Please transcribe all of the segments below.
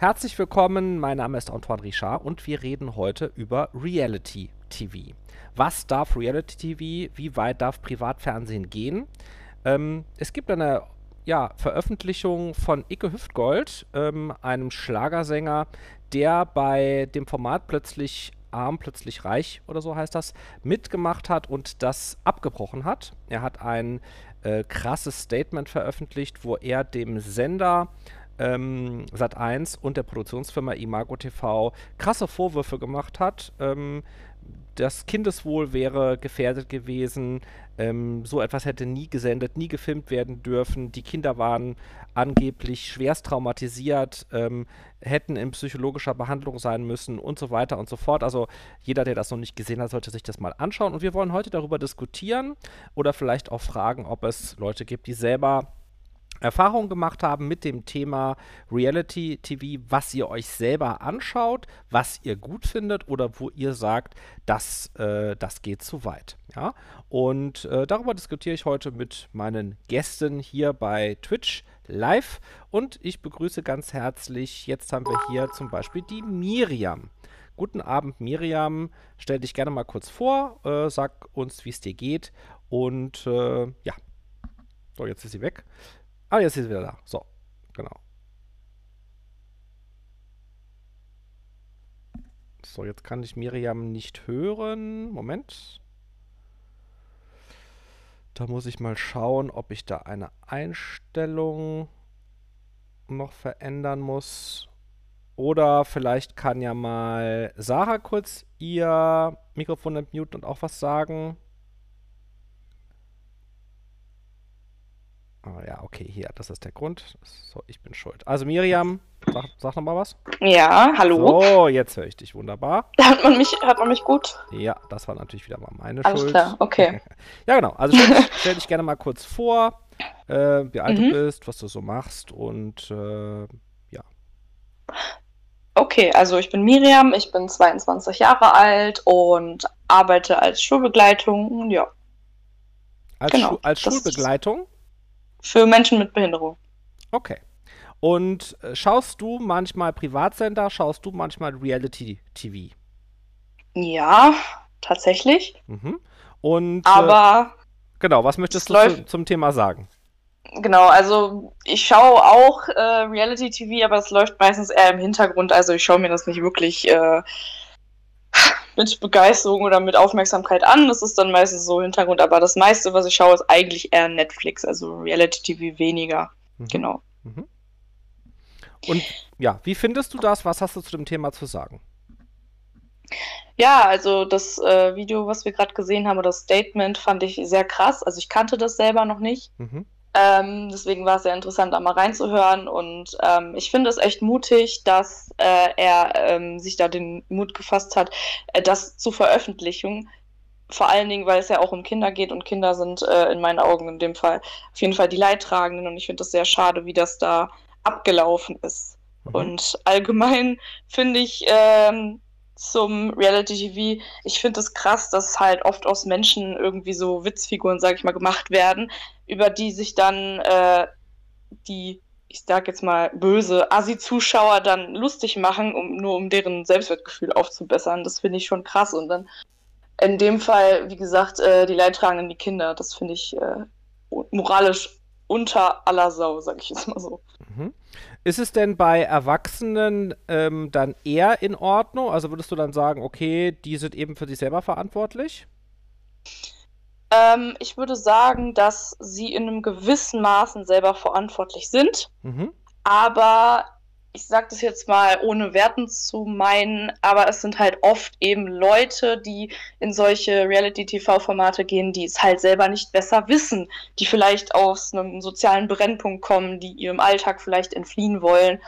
Herzlich willkommen, mein Name ist Antoine Richard und wir reden heute über Reality TV. Was darf Reality TV? Wie weit darf Privatfernsehen gehen? Ähm, es gibt eine ja, Veröffentlichung von Icke Hüftgold, ähm, einem Schlagersänger, der bei dem Format plötzlich arm, plötzlich reich oder so heißt das, mitgemacht hat und das abgebrochen hat. Er hat ein äh, krasses Statement veröffentlicht, wo er dem Sender ähm, Sat1 und der Produktionsfirma Imago TV krasse Vorwürfe gemacht hat. Ähm, das Kindeswohl wäre gefährdet gewesen. Ähm, so etwas hätte nie gesendet, nie gefilmt werden dürfen. Die Kinder waren angeblich schwerst traumatisiert, ähm, hätten in psychologischer Behandlung sein müssen und so weiter und so fort. Also jeder, der das noch nicht gesehen hat, sollte sich das mal anschauen. Und wir wollen heute darüber diskutieren oder vielleicht auch fragen, ob es Leute gibt, die selber Erfahrungen gemacht haben mit dem Thema Reality TV, was ihr euch selber anschaut, was ihr gut findet oder wo ihr sagt, das, äh, das geht zu weit. Ja? Und äh, darüber diskutiere ich heute mit meinen Gästen hier bei Twitch live. Und ich begrüße ganz herzlich, jetzt haben wir hier zum Beispiel die Miriam. Guten Abend, Miriam. Stell dich gerne mal kurz vor, äh, sag uns, wie es dir geht. Und äh, ja, so, jetzt ist sie weg. Ah, jetzt ist sie wieder da. So, genau. So, jetzt kann ich Miriam nicht hören. Moment. Da muss ich mal schauen, ob ich da eine Einstellung noch verändern muss. Oder vielleicht kann ja mal Sarah kurz ihr Mikrofon entmuten und auch was sagen. Ah ja, okay, hier, das ist der Grund. So, ich bin schuld. Also Miriam, sag, sag noch mal was. Ja, hallo. So, jetzt höre ich dich wunderbar. Hat man mich, hat man mich gut? Ja, das war natürlich wieder mal meine Alles Schuld. Alles klar, okay. ja, genau. Also stell, stell, dich gerne mal kurz vor, äh, wie alt mhm. du bist, was du so machst und äh, ja. Okay, also ich bin Miriam, ich bin 22 Jahre alt und arbeite als Schulbegleitung, ja. Als, genau, Schu als Schulbegleitung? Für Menschen mit Behinderung. Okay. Und äh, schaust du manchmal Privatsender, schaust du manchmal Reality TV? Ja, tatsächlich. Mhm. Und aber äh, genau, was möchtest du zu, zum Thema sagen? Genau, also ich schaue auch äh, Reality TV, aber es läuft meistens eher im Hintergrund. Also ich schaue mir das nicht wirklich äh, mit Begeisterung oder mit Aufmerksamkeit an. Das ist dann meistens so Hintergrund, aber das meiste, was ich schaue, ist eigentlich eher Netflix, also Reality TV weniger. Mhm. Genau. Mhm. Und ja, wie findest du das? Was hast du zu dem Thema zu sagen? Ja, also das äh, Video, was wir gerade gesehen haben, das Statement, fand ich sehr krass. Also ich kannte das selber noch nicht. Mhm. Ähm, deswegen war es sehr interessant, da mal reinzuhören. Und ähm, ich finde es echt mutig, dass äh, er ähm, sich da den Mut gefasst hat, äh, das zu veröffentlichen. Vor allen Dingen, weil es ja auch um Kinder geht und Kinder sind äh, in meinen Augen in dem Fall auf jeden Fall die Leidtragenden. Und ich finde es sehr schade, wie das da abgelaufen ist. Mhm. Und allgemein finde ich, ähm, zum Reality TV. Ich finde es krass, dass halt oft aus Menschen irgendwie so Witzfiguren, sag ich mal, gemacht werden, über die sich dann äh, die, ich sag jetzt mal, böse Assi-Zuschauer dann lustig machen, um nur um deren Selbstwertgefühl aufzubessern. Das finde ich schon krass. Und dann in dem Fall, wie gesagt, äh, die Leidtragenden, die Kinder, das finde ich äh, moralisch unter aller Sau, sag ich jetzt mal so. Mhm. Ist es denn bei Erwachsenen ähm, dann eher in Ordnung? Also würdest du dann sagen, okay, die sind eben für sich selber verantwortlich? Ähm, ich würde sagen, dass sie in einem gewissen Maßen selber verantwortlich sind. Mhm. Aber ich sage das jetzt mal ohne Werten zu meinen, aber es sind halt oft eben Leute, die in solche Reality-TV-Formate gehen, die es halt selber nicht besser wissen, die vielleicht aus einem sozialen Brennpunkt kommen, die ihrem Alltag vielleicht entfliehen wollen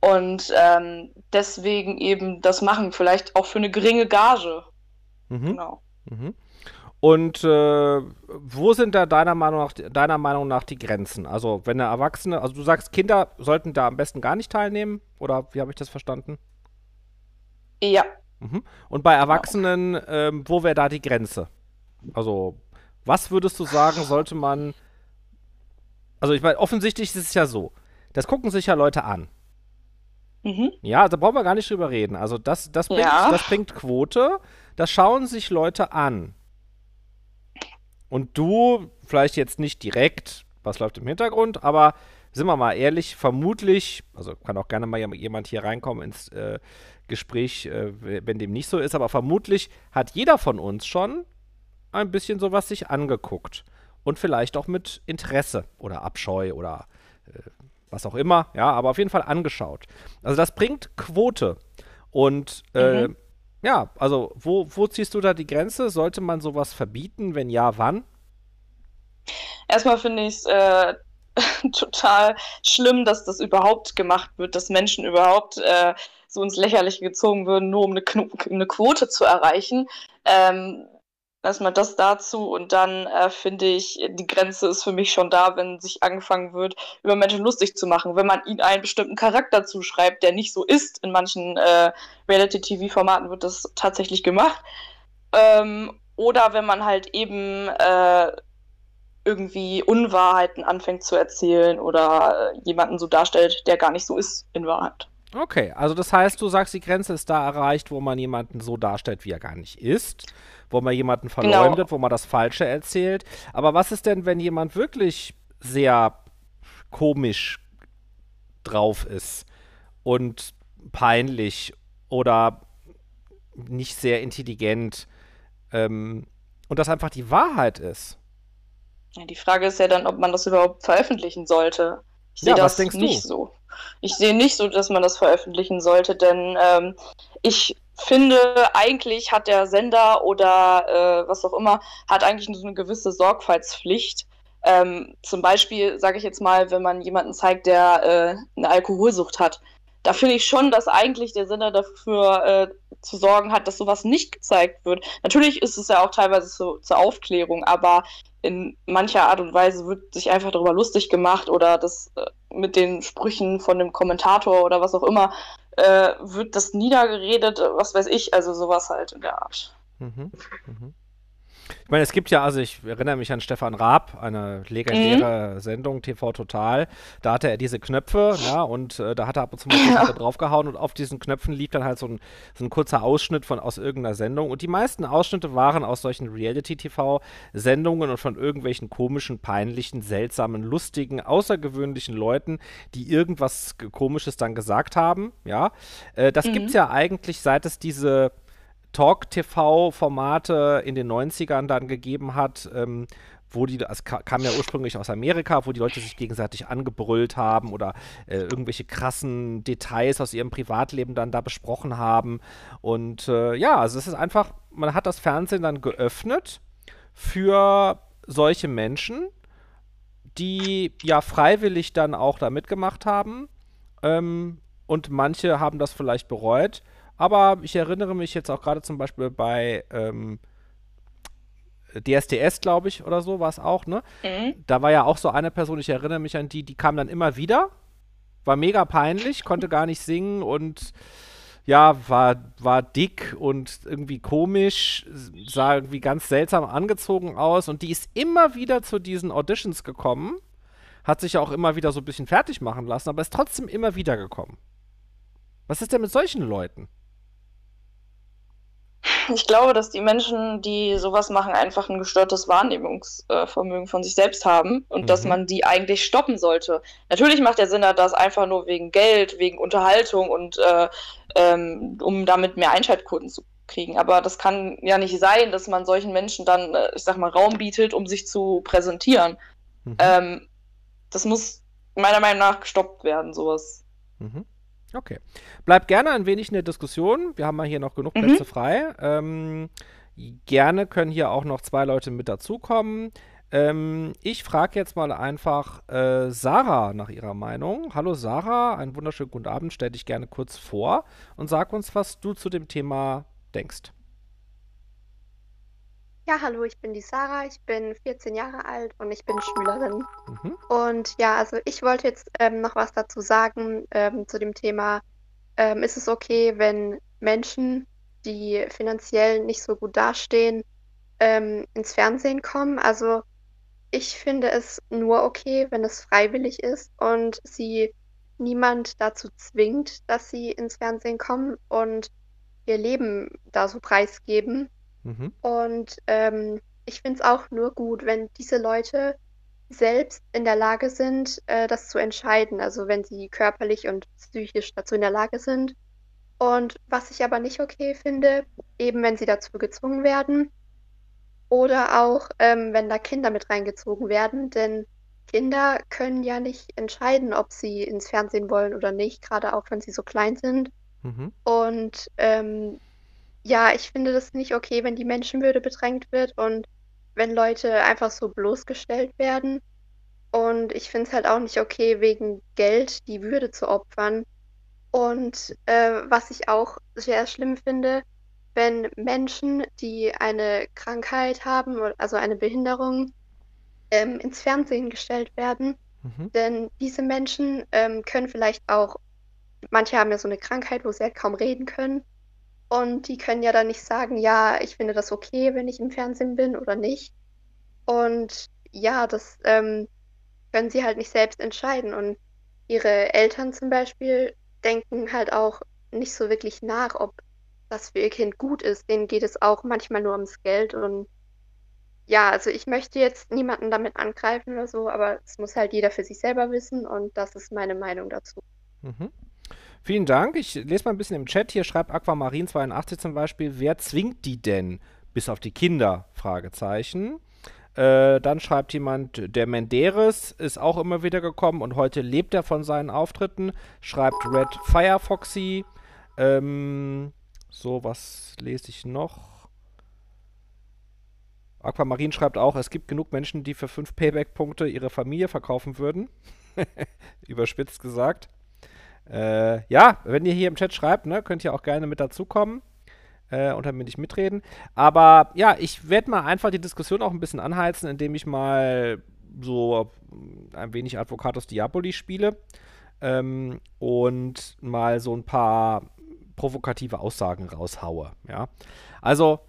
und ähm, deswegen eben das machen, vielleicht auch für eine geringe Gage. Mhm. Genau. Mhm. Und äh, wo sind da deiner Meinung, nach, deiner Meinung nach die Grenzen? Also, wenn eine Erwachsene, also du sagst, Kinder sollten da am besten gar nicht teilnehmen, oder wie habe ich das verstanden? Ja. Mhm. Und bei Erwachsenen, ähm, wo wäre da die Grenze? Also, was würdest du sagen, sollte man. Also, ich meine, offensichtlich ist es ja so. Das gucken sich ja Leute an. Mhm. Ja, da brauchen wir gar nicht drüber reden. Also das, das, bringt, ja. das bringt Quote, das schauen sich Leute an. Und du, vielleicht jetzt nicht direkt, was läuft im Hintergrund, aber sind wir mal ehrlich, vermutlich, also kann auch gerne mal jemand hier reinkommen ins äh, Gespräch, äh, wenn dem nicht so ist, aber vermutlich hat jeder von uns schon ein bisschen sowas sich angeguckt. Und vielleicht auch mit Interesse oder Abscheu oder äh, was auch immer, ja, aber auf jeden Fall angeschaut. Also das bringt Quote. Und äh, mhm. Ja, also wo, wo ziehst du da die Grenze? Sollte man sowas verbieten? Wenn ja, wann? Erstmal finde ich es äh, total schlimm, dass das überhaupt gemacht wird, dass Menschen überhaupt äh, so ins Lächerliche gezogen würden, nur um eine, eine Quote zu erreichen. Ähm, Erstmal das dazu und dann äh, finde ich, die Grenze ist für mich schon da, wenn sich angefangen wird, über Menschen lustig zu machen. Wenn man ihnen einen bestimmten Charakter zuschreibt, der nicht so ist, in manchen äh, Reality-TV-Formaten wird das tatsächlich gemacht. Ähm, oder wenn man halt eben äh, irgendwie Unwahrheiten anfängt zu erzählen oder äh, jemanden so darstellt, der gar nicht so ist in Wahrheit. Okay, also das heißt, du sagst, die Grenze ist da erreicht, wo man jemanden so darstellt, wie er gar nicht ist, wo man jemanden verleumdet, genau. wo man das Falsche erzählt. Aber was ist denn, wenn jemand wirklich sehr komisch drauf ist und peinlich oder nicht sehr intelligent ähm, und das einfach die Wahrheit ist? Ja, die Frage ist ja dann, ob man das überhaupt veröffentlichen sollte. Ich sehe ja, das nicht du? so. Ich sehe nicht so, dass man das veröffentlichen sollte, denn ähm, ich finde, eigentlich hat der Sender oder äh, was auch immer, hat eigentlich so eine gewisse Sorgfaltspflicht. Ähm, zum Beispiel, sage ich jetzt mal, wenn man jemanden zeigt, der äh, eine Alkoholsucht hat, da finde ich schon, dass eigentlich der Sender dafür äh, zu sorgen hat, dass sowas nicht gezeigt wird. Natürlich ist es ja auch teilweise so, zur Aufklärung, aber in mancher Art und Weise wird sich einfach darüber lustig gemacht oder das äh, mit den Sprüchen von dem Kommentator oder was auch immer äh, wird das niedergeredet, was weiß ich, also sowas halt in der Art. Mhm, mhm. Ich meine, es gibt ja, also ich erinnere mich an Stefan Raab, eine legendäre mhm. Sendung, TV Total. Da hatte er diese Knöpfe, ja, und äh, da hat er ab und zu mal ja. draufgehauen und auf diesen Knöpfen lief dann halt so ein, so ein kurzer Ausschnitt von aus irgendeiner Sendung. Und die meisten Ausschnitte waren aus solchen Reality-TV-Sendungen und von irgendwelchen komischen, peinlichen, seltsamen, lustigen, außergewöhnlichen Leuten, die irgendwas Komisches dann gesagt haben, ja. Äh, das mhm. es ja eigentlich, seit es diese Talk-TV-Formate in den 90ern dann gegeben hat, ähm, wo die, es kam ja ursprünglich aus Amerika, wo die Leute sich gegenseitig angebrüllt haben oder äh, irgendwelche krassen Details aus ihrem Privatleben dann da besprochen haben. Und äh, ja, also es ist einfach, man hat das Fernsehen dann geöffnet für solche Menschen, die ja freiwillig dann auch da mitgemacht haben. Ähm, und manche haben das vielleicht bereut. Aber ich erinnere mich jetzt auch gerade zum Beispiel bei ähm, DSDS, glaube ich, oder so war es auch, ne? Mhm. Da war ja auch so eine Person, ich erinnere mich an die, die kam dann immer wieder, war mega peinlich, konnte gar nicht singen und ja, war, war dick und irgendwie komisch, sah irgendwie ganz seltsam angezogen aus und die ist immer wieder zu diesen Auditions gekommen, hat sich ja auch immer wieder so ein bisschen fertig machen lassen, aber ist trotzdem immer wieder gekommen. Was ist denn mit solchen Leuten? Ich glaube, dass die Menschen, die sowas machen, einfach ein gestörtes Wahrnehmungsvermögen von sich selbst haben und mhm. dass man die eigentlich stoppen sollte. Natürlich macht der Sender das einfach nur wegen Geld, wegen Unterhaltung und äh, ähm, um damit mehr Einschaltquoten zu kriegen. Aber das kann ja nicht sein, dass man solchen Menschen dann, äh, ich sag mal, Raum bietet, um sich zu präsentieren. Mhm. Ähm, das muss meiner Meinung nach gestoppt werden, sowas. Mhm. Okay. Bleibt gerne ein wenig in der Diskussion. Wir haben mal hier noch genug mhm. Plätze frei. Ähm, gerne können hier auch noch zwei Leute mit dazukommen. Ähm, ich frage jetzt mal einfach äh, Sarah nach ihrer Meinung. Hallo Sarah, einen wunderschönen guten Abend. Stell dich gerne kurz vor und sag uns, was du zu dem Thema denkst. Ja, hallo, ich bin die Sarah, ich bin 14 Jahre alt und ich bin Schülerin. Mhm. Und ja, also ich wollte jetzt ähm, noch was dazu sagen ähm, zu dem Thema. Ähm, ist es okay, wenn Menschen, die finanziell nicht so gut dastehen, ähm, ins Fernsehen kommen? Also ich finde es nur okay, wenn es freiwillig ist und sie niemand dazu zwingt, dass sie ins Fernsehen kommen und ihr Leben da so preisgeben. Mhm. Und ähm, ich finde es auch nur gut, wenn diese Leute selbst in der Lage sind, äh, das zu entscheiden. Also wenn sie körperlich und psychisch dazu in der Lage sind. Und was ich aber nicht okay finde, eben wenn sie dazu gezwungen werden oder auch ähm, wenn da Kinder mit reingezogen werden, denn Kinder können ja nicht entscheiden, ob sie ins Fernsehen wollen oder nicht, gerade auch wenn sie so klein sind. Mhm. Und ähm, ja, ich finde das nicht okay, wenn die Menschenwürde bedrängt wird und wenn Leute einfach so bloßgestellt werden. Und ich finde es halt auch nicht okay, wegen Geld die Würde zu opfern. Und äh, was ich auch sehr schlimm finde, wenn Menschen, die eine Krankheit haben, also eine Behinderung, ähm, ins Fernsehen gestellt werden. Mhm. Denn diese Menschen ähm, können vielleicht auch, manche haben ja so eine Krankheit, wo sie halt kaum reden können. Und die können ja dann nicht sagen, ja, ich finde das okay, wenn ich im Fernsehen bin oder nicht. Und ja, das ähm, können sie halt nicht selbst entscheiden. Und ihre Eltern zum Beispiel denken halt auch nicht so wirklich nach, ob das für ihr Kind gut ist. Denen geht es auch manchmal nur ums Geld. Und ja, also ich möchte jetzt niemanden damit angreifen oder so, aber es muss halt jeder für sich selber wissen und das ist meine Meinung dazu. Mhm. Vielen Dank. Ich lese mal ein bisschen im Chat. Hier schreibt Aquamarin82 zum Beispiel, wer zwingt die denn? Bis auf die Kinder? Fragezeichen. Äh, dann schreibt jemand, der Menderes ist auch immer wieder gekommen und heute lebt er von seinen Auftritten. Schreibt Red Firefoxy. Ähm, so, was lese ich noch? Aquamarin schreibt auch, es gibt genug Menschen, die für 5 Payback-Punkte ihre Familie verkaufen würden. Überspitzt gesagt. Äh, ja, wenn ihr hier im Chat schreibt, ne, könnt ihr auch gerne mit dazukommen äh, und damit nicht mitreden. Aber ja, ich werde mal einfach die Diskussion auch ein bisschen anheizen, indem ich mal so ein wenig Advocatus Diaboli spiele ähm, und mal so ein paar provokative Aussagen raushaue. Ja, also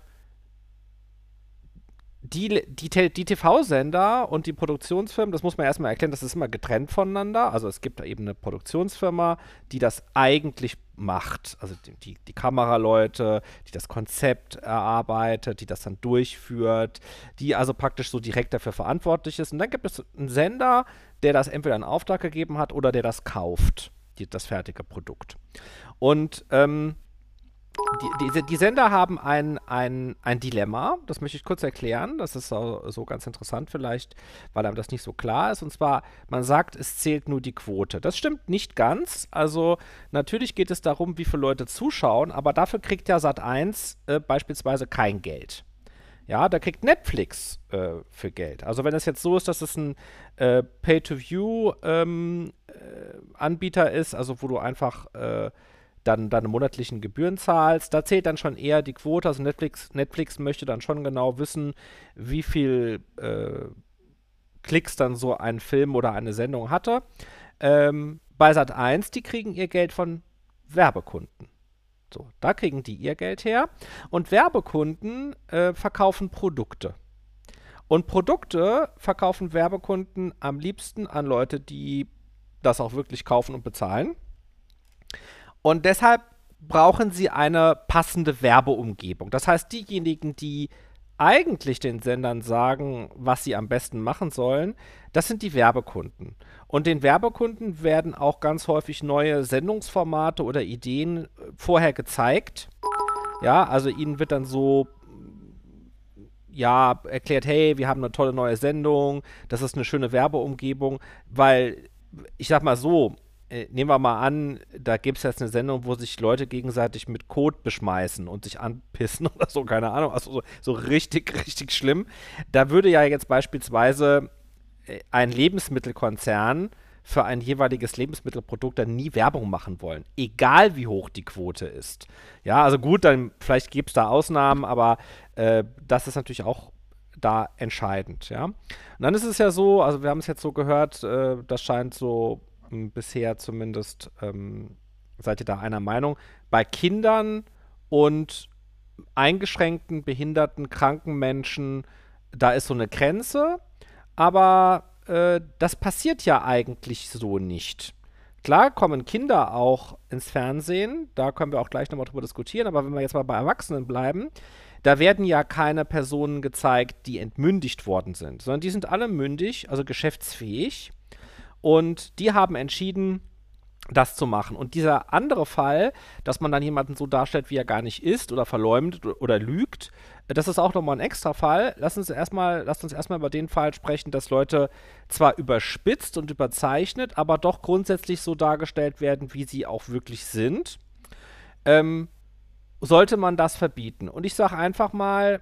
die, die, die TV-Sender und die Produktionsfirmen, das muss man erstmal erklären, das ist immer getrennt voneinander. Also es gibt eben eine Produktionsfirma, die das eigentlich macht. Also die, die, Kameraleute, die das Konzept erarbeitet, die das dann durchführt, die also praktisch so direkt dafür verantwortlich ist. Und dann gibt es einen Sender, der das entweder in Auftrag gegeben hat oder der das kauft, die, das fertige Produkt. Und ähm, die, die, die, Sender haben ein, ein, ein Dilemma, das möchte ich kurz erklären. Das ist so, so, ganz interessant vielleicht, weil einem das nicht so klar ist. Und zwar, man sagt, es zählt nur die Quote. Das stimmt nicht ganz. Also natürlich geht es darum, wie viele Leute zuschauen, aber dafür kriegt ja Sat1 äh, beispielsweise kein Geld. Ja, da kriegt Netflix äh, für Geld. Also wenn es jetzt so ist, dass es ein äh, Pay-to-View-Anbieter ähm, äh, ist, also wo du einfach äh, dann deine monatlichen Gebühren zahlst. Da zählt dann schon eher die Quote. Also Netflix, Netflix möchte dann schon genau wissen, wie viel äh, Klicks dann so ein Film oder eine Sendung hatte. Ähm, bei Sat1, die kriegen ihr Geld von Werbekunden. So, da kriegen die ihr Geld her. Und Werbekunden äh, verkaufen Produkte. Und Produkte verkaufen Werbekunden am liebsten an Leute, die das auch wirklich kaufen und bezahlen. Und deshalb brauchen sie eine passende Werbeumgebung. Das heißt, diejenigen, die eigentlich den Sendern sagen, was sie am besten machen sollen, das sind die Werbekunden. Und den Werbekunden werden auch ganz häufig neue Sendungsformate oder Ideen äh, vorher gezeigt. Ja, also ihnen wird dann so ja, erklärt, hey, wir haben eine tolle neue Sendung, das ist eine schöne Werbeumgebung, weil ich sag mal so, äh, nehmen wir mal an, da gibt es jetzt eine Sendung, wo sich Leute gegenseitig mit Code beschmeißen und sich anpissen oder so, keine Ahnung, also so, so richtig, richtig schlimm. Da würde ja jetzt beispielsweise äh, ein Lebensmittelkonzern für ein jeweiliges Lebensmittelprodukt dann nie Werbung machen wollen, egal wie hoch die Quote ist. Ja, also gut, dann vielleicht gibt es da Ausnahmen, aber äh, das ist natürlich auch da entscheidend, ja. Und dann ist es ja so, also wir haben es jetzt so gehört, äh, das scheint so bisher zumindest, ähm, seid ihr da einer Meinung, bei Kindern und eingeschränkten, behinderten, kranken Menschen, da ist so eine Grenze, aber äh, das passiert ja eigentlich so nicht. Klar kommen Kinder auch ins Fernsehen, da können wir auch gleich nochmal drüber diskutieren, aber wenn wir jetzt mal bei Erwachsenen bleiben, da werden ja keine Personen gezeigt, die entmündigt worden sind, sondern die sind alle mündig, also geschäftsfähig. Und die haben entschieden, das zu machen. Und dieser andere Fall, dass man dann jemanden so darstellt, wie er gar nicht ist oder verleumdet oder lügt, das ist auch nochmal ein extra Fall. Lass uns erstmal, lasst uns erstmal über den Fall sprechen, dass Leute zwar überspitzt und überzeichnet, aber doch grundsätzlich so dargestellt werden, wie sie auch wirklich sind. Ähm, sollte man das verbieten? Und ich sage einfach mal,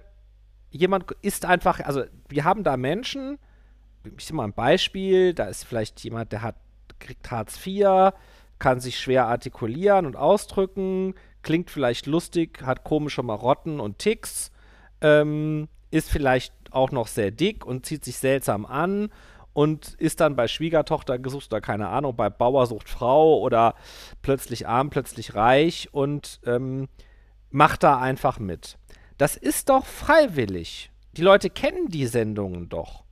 jemand ist einfach, also wir haben da Menschen, ich sehe mal ein Beispiel, da ist vielleicht jemand, der hat, kriegt Hartz IV, kann sich schwer artikulieren und ausdrücken, klingt vielleicht lustig, hat komische Marotten und Ticks, ähm, ist vielleicht auch noch sehr dick und zieht sich seltsam an und ist dann bei Schwiegertochter gesucht oder keine Ahnung, bei Bauer sucht Frau oder plötzlich arm, plötzlich reich und ähm, macht da einfach mit. Das ist doch freiwillig. Die Leute kennen die Sendungen doch.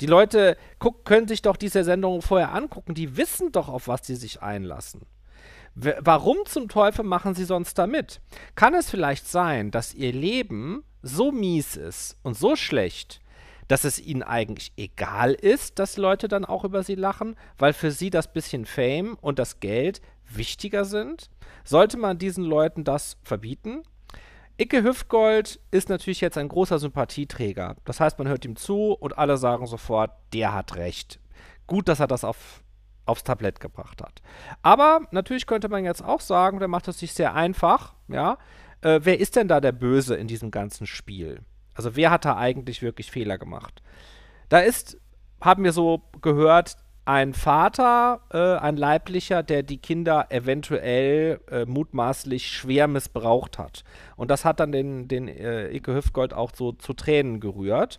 Die Leute guck, können sich doch diese Sendungen vorher angucken. Die wissen doch, auf was sie sich einlassen. W warum zum Teufel machen sie sonst da mit? Kann es vielleicht sein, dass ihr Leben so mies ist und so schlecht, dass es ihnen eigentlich egal ist, dass Leute dann auch über sie lachen, weil für sie das bisschen Fame und das Geld wichtiger sind? Sollte man diesen Leuten das verbieten? Icke Hüftgold ist natürlich jetzt ein großer Sympathieträger. Das heißt, man hört ihm zu und alle sagen sofort, der hat recht. Gut, dass er das auf, aufs Tablett gebracht hat. Aber natürlich könnte man jetzt auch sagen, der macht es sich sehr einfach, ja. Äh, wer ist denn da der Böse in diesem ganzen Spiel? Also wer hat da eigentlich wirklich Fehler gemacht? Da ist, haben wir so gehört, ein Vater, äh, ein leiblicher, der die Kinder eventuell äh, mutmaßlich schwer missbraucht hat. Und das hat dann den, den äh, Ike Hüftgold auch so zu Tränen gerührt.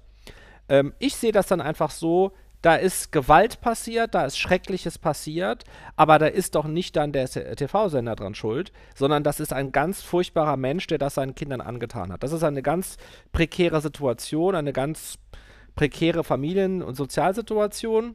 Ähm, ich sehe das dann einfach so, da ist Gewalt passiert, da ist Schreckliches passiert, aber da ist doch nicht dann der TV-Sender dran schuld, sondern das ist ein ganz furchtbarer Mensch, der das seinen Kindern angetan hat. Das ist eine ganz prekäre Situation, eine ganz prekäre Familien- und Sozialsituation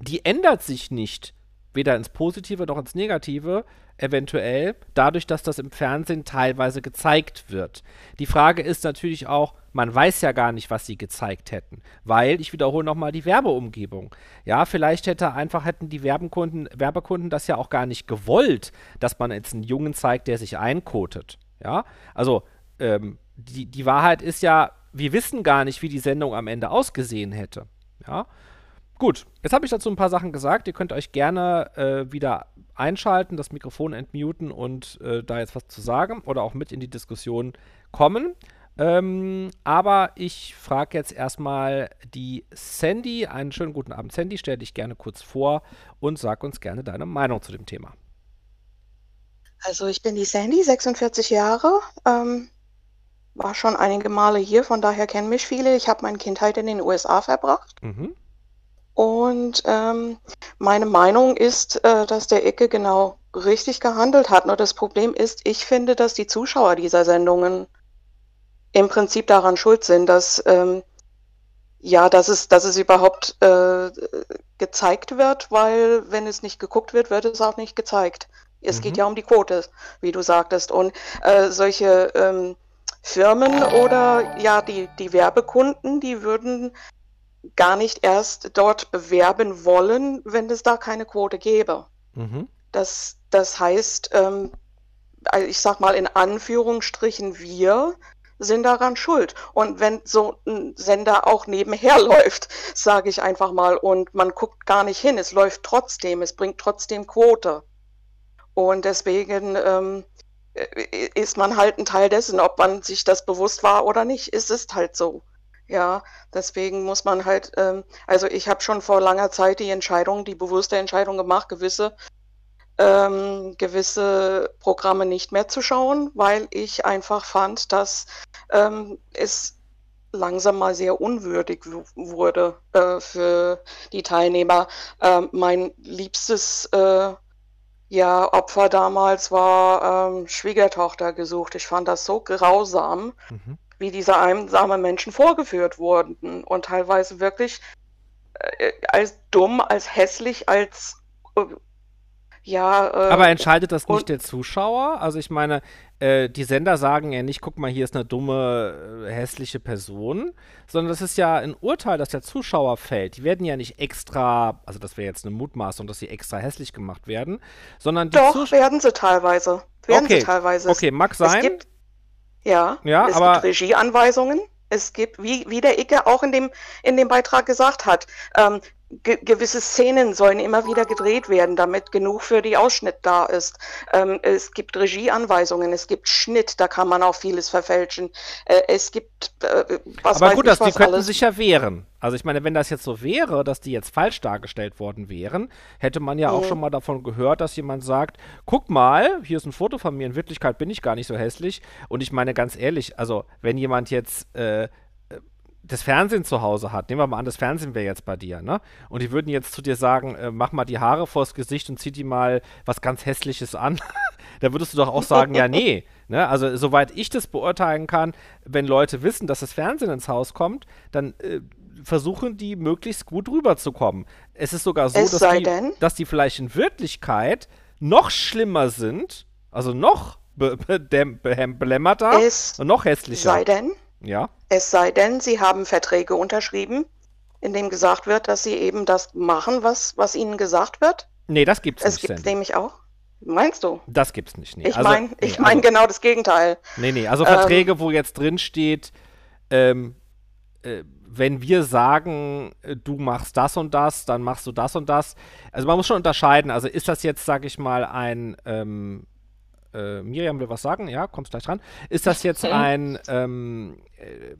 die ändert sich nicht, weder ins Positive noch ins Negative, eventuell, dadurch, dass das im Fernsehen teilweise gezeigt wird. Die Frage ist natürlich auch, man weiß ja gar nicht, was sie gezeigt hätten, weil, ich wiederhole nochmal die Werbeumgebung. Ja, vielleicht hätte einfach, hätten die Werbekunden, Werbekunden das ja auch gar nicht gewollt, dass man jetzt einen Jungen zeigt, der sich einkotet. Ja, also, ähm, die, die Wahrheit ist ja, wir wissen gar nicht, wie die Sendung am Ende ausgesehen hätte. Ja, Gut, jetzt habe ich dazu ein paar Sachen gesagt. Ihr könnt euch gerne äh, wieder einschalten, das Mikrofon entmuten und äh, da jetzt was zu sagen oder auch mit in die Diskussion kommen. Ähm, aber ich frage jetzt erstmal die Sandy. Einen schönen guten Abend, Sandy. Stell dich gerne kurz vor und sag uns gerne deine Meinung zu dem Thema. Also ich bin die Sandy, 46 Jahre, ähm, war schon einige Male hier, von daher kennen mich viele. Ich habe meine Kindheit in den USA verbracht. Mhm. Und ähm, meine Meinung ist, äh, dass der Ecke genau richtig gehandelt hat. Nur das Problem ist, ich finde, dass die Zuschauer dieser Sendungen im Prinzip daran schuld sind, dass ähm, ja, dass es, dass es überhaupt äh, gezeigt wird, weil wenn es nicht geguckt wird, wird es auch nicht gezeigt. Es mhm. geht ja um die Quote, wie du sagtest. Und äh, solche ähm, Firmen oder ja, die, die Werbekunden, die würden gar nicht erst dort bewerben wollen, wenn es da keine Quote gäbe. Mhm. Das, das heißt, ähm, ich sag mal in Anführungsstrichen, wir sind daran schuld. Und wenn so ein Sender auch nebenher läuft, sage ich einfach mal, und man guckt gar nicht hin, es läuft trotzdem, es bringt trotzdem Quote. Und deswegen ähm, ist man halt ein Teil dessen, ob man sich das bewusst war oder nicht. Es ist halt so. Ja, deswegen muss man halt, ähm, also ich habe schon vor langer Zeit die Entscheidung, die bewusste Entscheidung gemacht, gewisse, ähm, gewisse Programme nicht mehr zu schauen, weil ich einfach fand, dass ähm, es langsam mal sehr unwürdig wurde äh, für die Teilnehmer. Ähm, mein liebstes äh, ja, Opfer damals war ähm, Schwiegertochter gesucht. Ich fand das so grausam. Mhm wie diese einsamen Menschen vorgeführt wurden und teilweise wirklich äh, als dumm, als hässlich, als äh, Ja. Äh, Aber entscheidet das nicht der Zuschauer? Also ich meine, äh, die Sender sagen ja nicht, guck mal, hier ist eine dumme, äh, hässliche Person, sondern das ist ja ein Urteil, das der Zuschauer fällt. Die werden ja nicht extra, also das wäre jetzt eine Mutmaßung, dass sie extra hässlich gemacht werden, sondern die Doch, Zus werden sie teilweise. Werden okay. sie teilweise. Okay, mag sein. Ja, ja, es aber gibt Regieanweisungen. Es gibt, wie, wie der Icke auch in dem, in dem Beitrag gesagt hat, ähm, ge gewisse Szenen sollen immer wieder gedreht werden, damit genug für die Ausschnitt da ist. Ähm, es gibt Regieanweisungen, es gibt Schnitt, da kann man auch vieles verfälschen. Äh, es gibt äh, was Aber gut, dass die könnten alles. sich ja wehren. Also ich meine, wenn das jetzt so wäre, dass die jetzt falsch dargestellt worden wären, hätte man ja mhm. auch schon mal davon gehört, dass jemand sagt, guck mal, hier ist ein Foto von mir, in Wirklichkeit bin ich gar nicht so hässlich. Und ich meine ganz ehrlich, also wenn jemand jetzt äh, das Fernsehen zu Hause hat, nehmen wir mal an, das Fernsehen wäre jetzt bei dir, ne? Und die würden jetzt zu dir sagen, äh, mach mal die Haare vors Gesicht und zieh die mal was ganz Hässliches an. da würdest du doch auch sagen, ja, nee. Ne? Also, soweit ich das beurteilen kann, wenn Leute wissen, dass das Fernsehen ins Haus kommt, dann äh, versuchen die möglichst gut rüberzukommen. Es ist sogar so, dass die, dass die vielleicht in Wirklichkeit noch schlimmer sind, also noch be be belämmerter und noch hässlicher. Sei denn, ja. Es sei denn, sie haben Verträge unterschrieben, in dem gesagt wird, dass sie eben das machen, was, was ihnen gesagt wird. Nee, das gibt's es nicht. Es gibt nämlich auch. Meinst du? Das gibt's nicht. Nee. Ich also, meine ich mein also, genau das Gegenteil. Nee, nee, also Verträge, ähm, wo jetzt drin steht, ähm, äh, wenn wir sagen, äh, du machst das und das, dann machst du das und das. Also man muss schon unterscheiden. Also ist das jetzt, sag ich mal, ein ähm, äh, Miriam will was sagen, ja, kommst gleich dran. Ist das jetzt ein ähm, äh,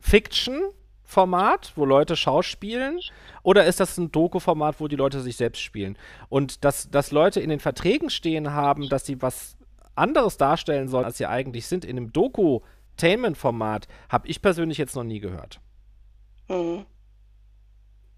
Fiction-Format, wo Leute schauspielen? Oder ist das ein Doku-Format, wo die Leute sich selbst spielen? Und dass, dass Leute in den Verträgen stehen haben, dass sie was anderes darstellen sollen, als sie eigentlich sind, in einem Doku-Tainment-Format, habe ich persönlich jetzt noch nie gehört. Mhm.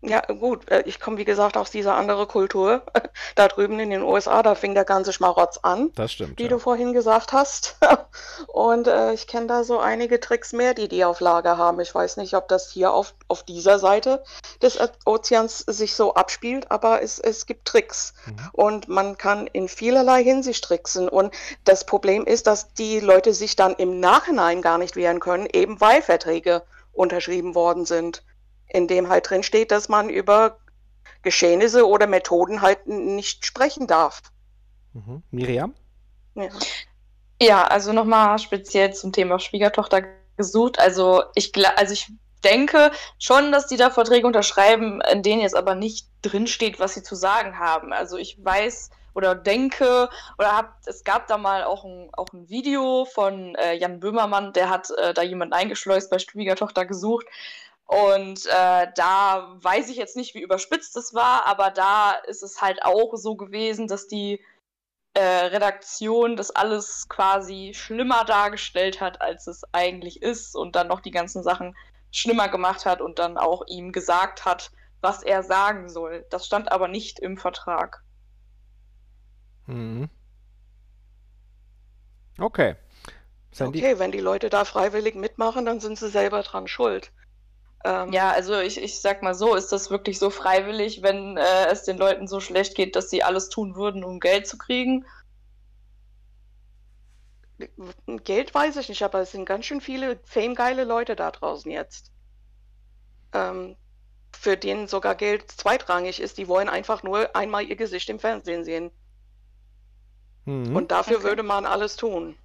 Ja, gut, äh, ich komme wie gesagt aus dieser anderen Kultur. Da drüben in den USA, da fing der ganze Schmarotz an, Das stimmt, wie ja. du vorhin gesagt hast. Und äh, ich kenne da so einige Tricks mehr, die die auf Lager haben. Ich weiß nicht, ob das hier auf, auf dieser Seite des Ozeans sich so abspielt, aber es, es gibt Tricks. Mhm. Und man kann in vielerlei Hinsicht tricksen. Und das Problem ist, dass die Leute sich dann im Nachhinein gar nicht wehren können, eben weil Verträge unterschrieben worden sind in dem halt drin steht, dass man über Geschehnisse oder Methoden halt nicht sprechen darf. Mhm. Miriam? Ja. ja, also nochmal speziell zum Thema Schwiegertochter gesucht. Also ich, also ich denke schon, dass die da Verträge unterschreiben, in denen jetzt aber nicht drinsteht, was sie zu sagen haben. Also ich weiß oder denke oder hab, es gab da mal auch ein, auch ein Video von äh, Jan Böhmermann, der hat äh, da jemanden eingeschleust bei Schwiegertochter gesucht und äh, da weiß ich jetzt nicht, wie überspitzt es war, aber da ist es halt auch so gewesen, dass die äh, Redaktion das alles quasi schlimmer dargestellt hat, als es eigentlich ist und dann noch die ganzen Sachen schlimmer gemacht hat und dann auch ihm gesagt hat, was er sagen soll. Das stand aber nicht im Vertrag. Mhm. Okay. Sandy? Okay, wenn die Leute da freiwillig mitmachen, dann sind sie selber dran schuld. Ähm, ja, also ich, ich sag mal so, ist das wirklich so freiwillig, wenn äh, es den Leuten so schlecht geht, dass sie alles tun würden, um Geld zu kriegen? Geld weiß ich nicht, aber es sind ganz schön viele famegeile Leute da draußen jetzt. Ähm, für denen sogar Geld zweitrangig ist, die wollen einfach nur einmal ihr Gesicht im Fernsehen sehen. Mhm. Und dafür okay. würde man alles tun.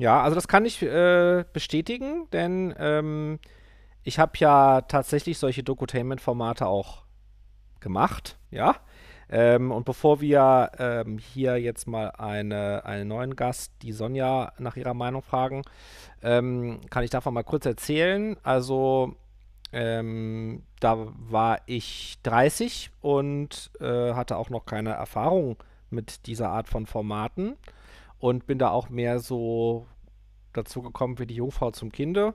Ja, also das kann ich äh, bestätigen, denn ähm, ich habe ja tatsächlich solche Dokutainment-Formate auch gemacht, ja. Ähm, und bevor wir ähm, hier jetzt mal eine, einen neuen Gast, die Sonja, nach ihrer Meinung fragen, ähm, kann ich davon mal kurz erzählen. Also ähm, da war ich 30 und äh, hatte auch noch keine Erfahrung mit dieser Art von Formaten und bin da auch mehr so dazu gekommen wie die Jungfrau zum Kinde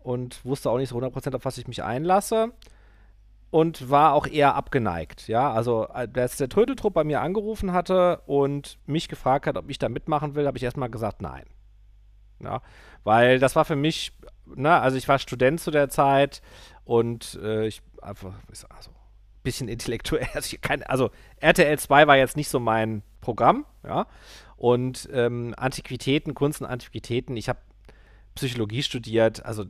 und wusste auch nicht so 100% auf was ich mich einlasse und war auch eher abgeneigt. Ja, also als der Trödeltrupp bei mir angerufen hatte und mich gefragt hat, ob ich da mitmachen will, habe ich erstmal gesagt, nein. Ja, weil das war für mich, ne, also ich war Student zu der Zeit Und äh, ich einfach, also ein bisschen intellektuell. Also, kein, also RTL 2 war jetzt nicht so mein Programm, ja. Und ähm, Antiquitäten, Kunst und Antiquitäten, ich habe Psychologie studiert, also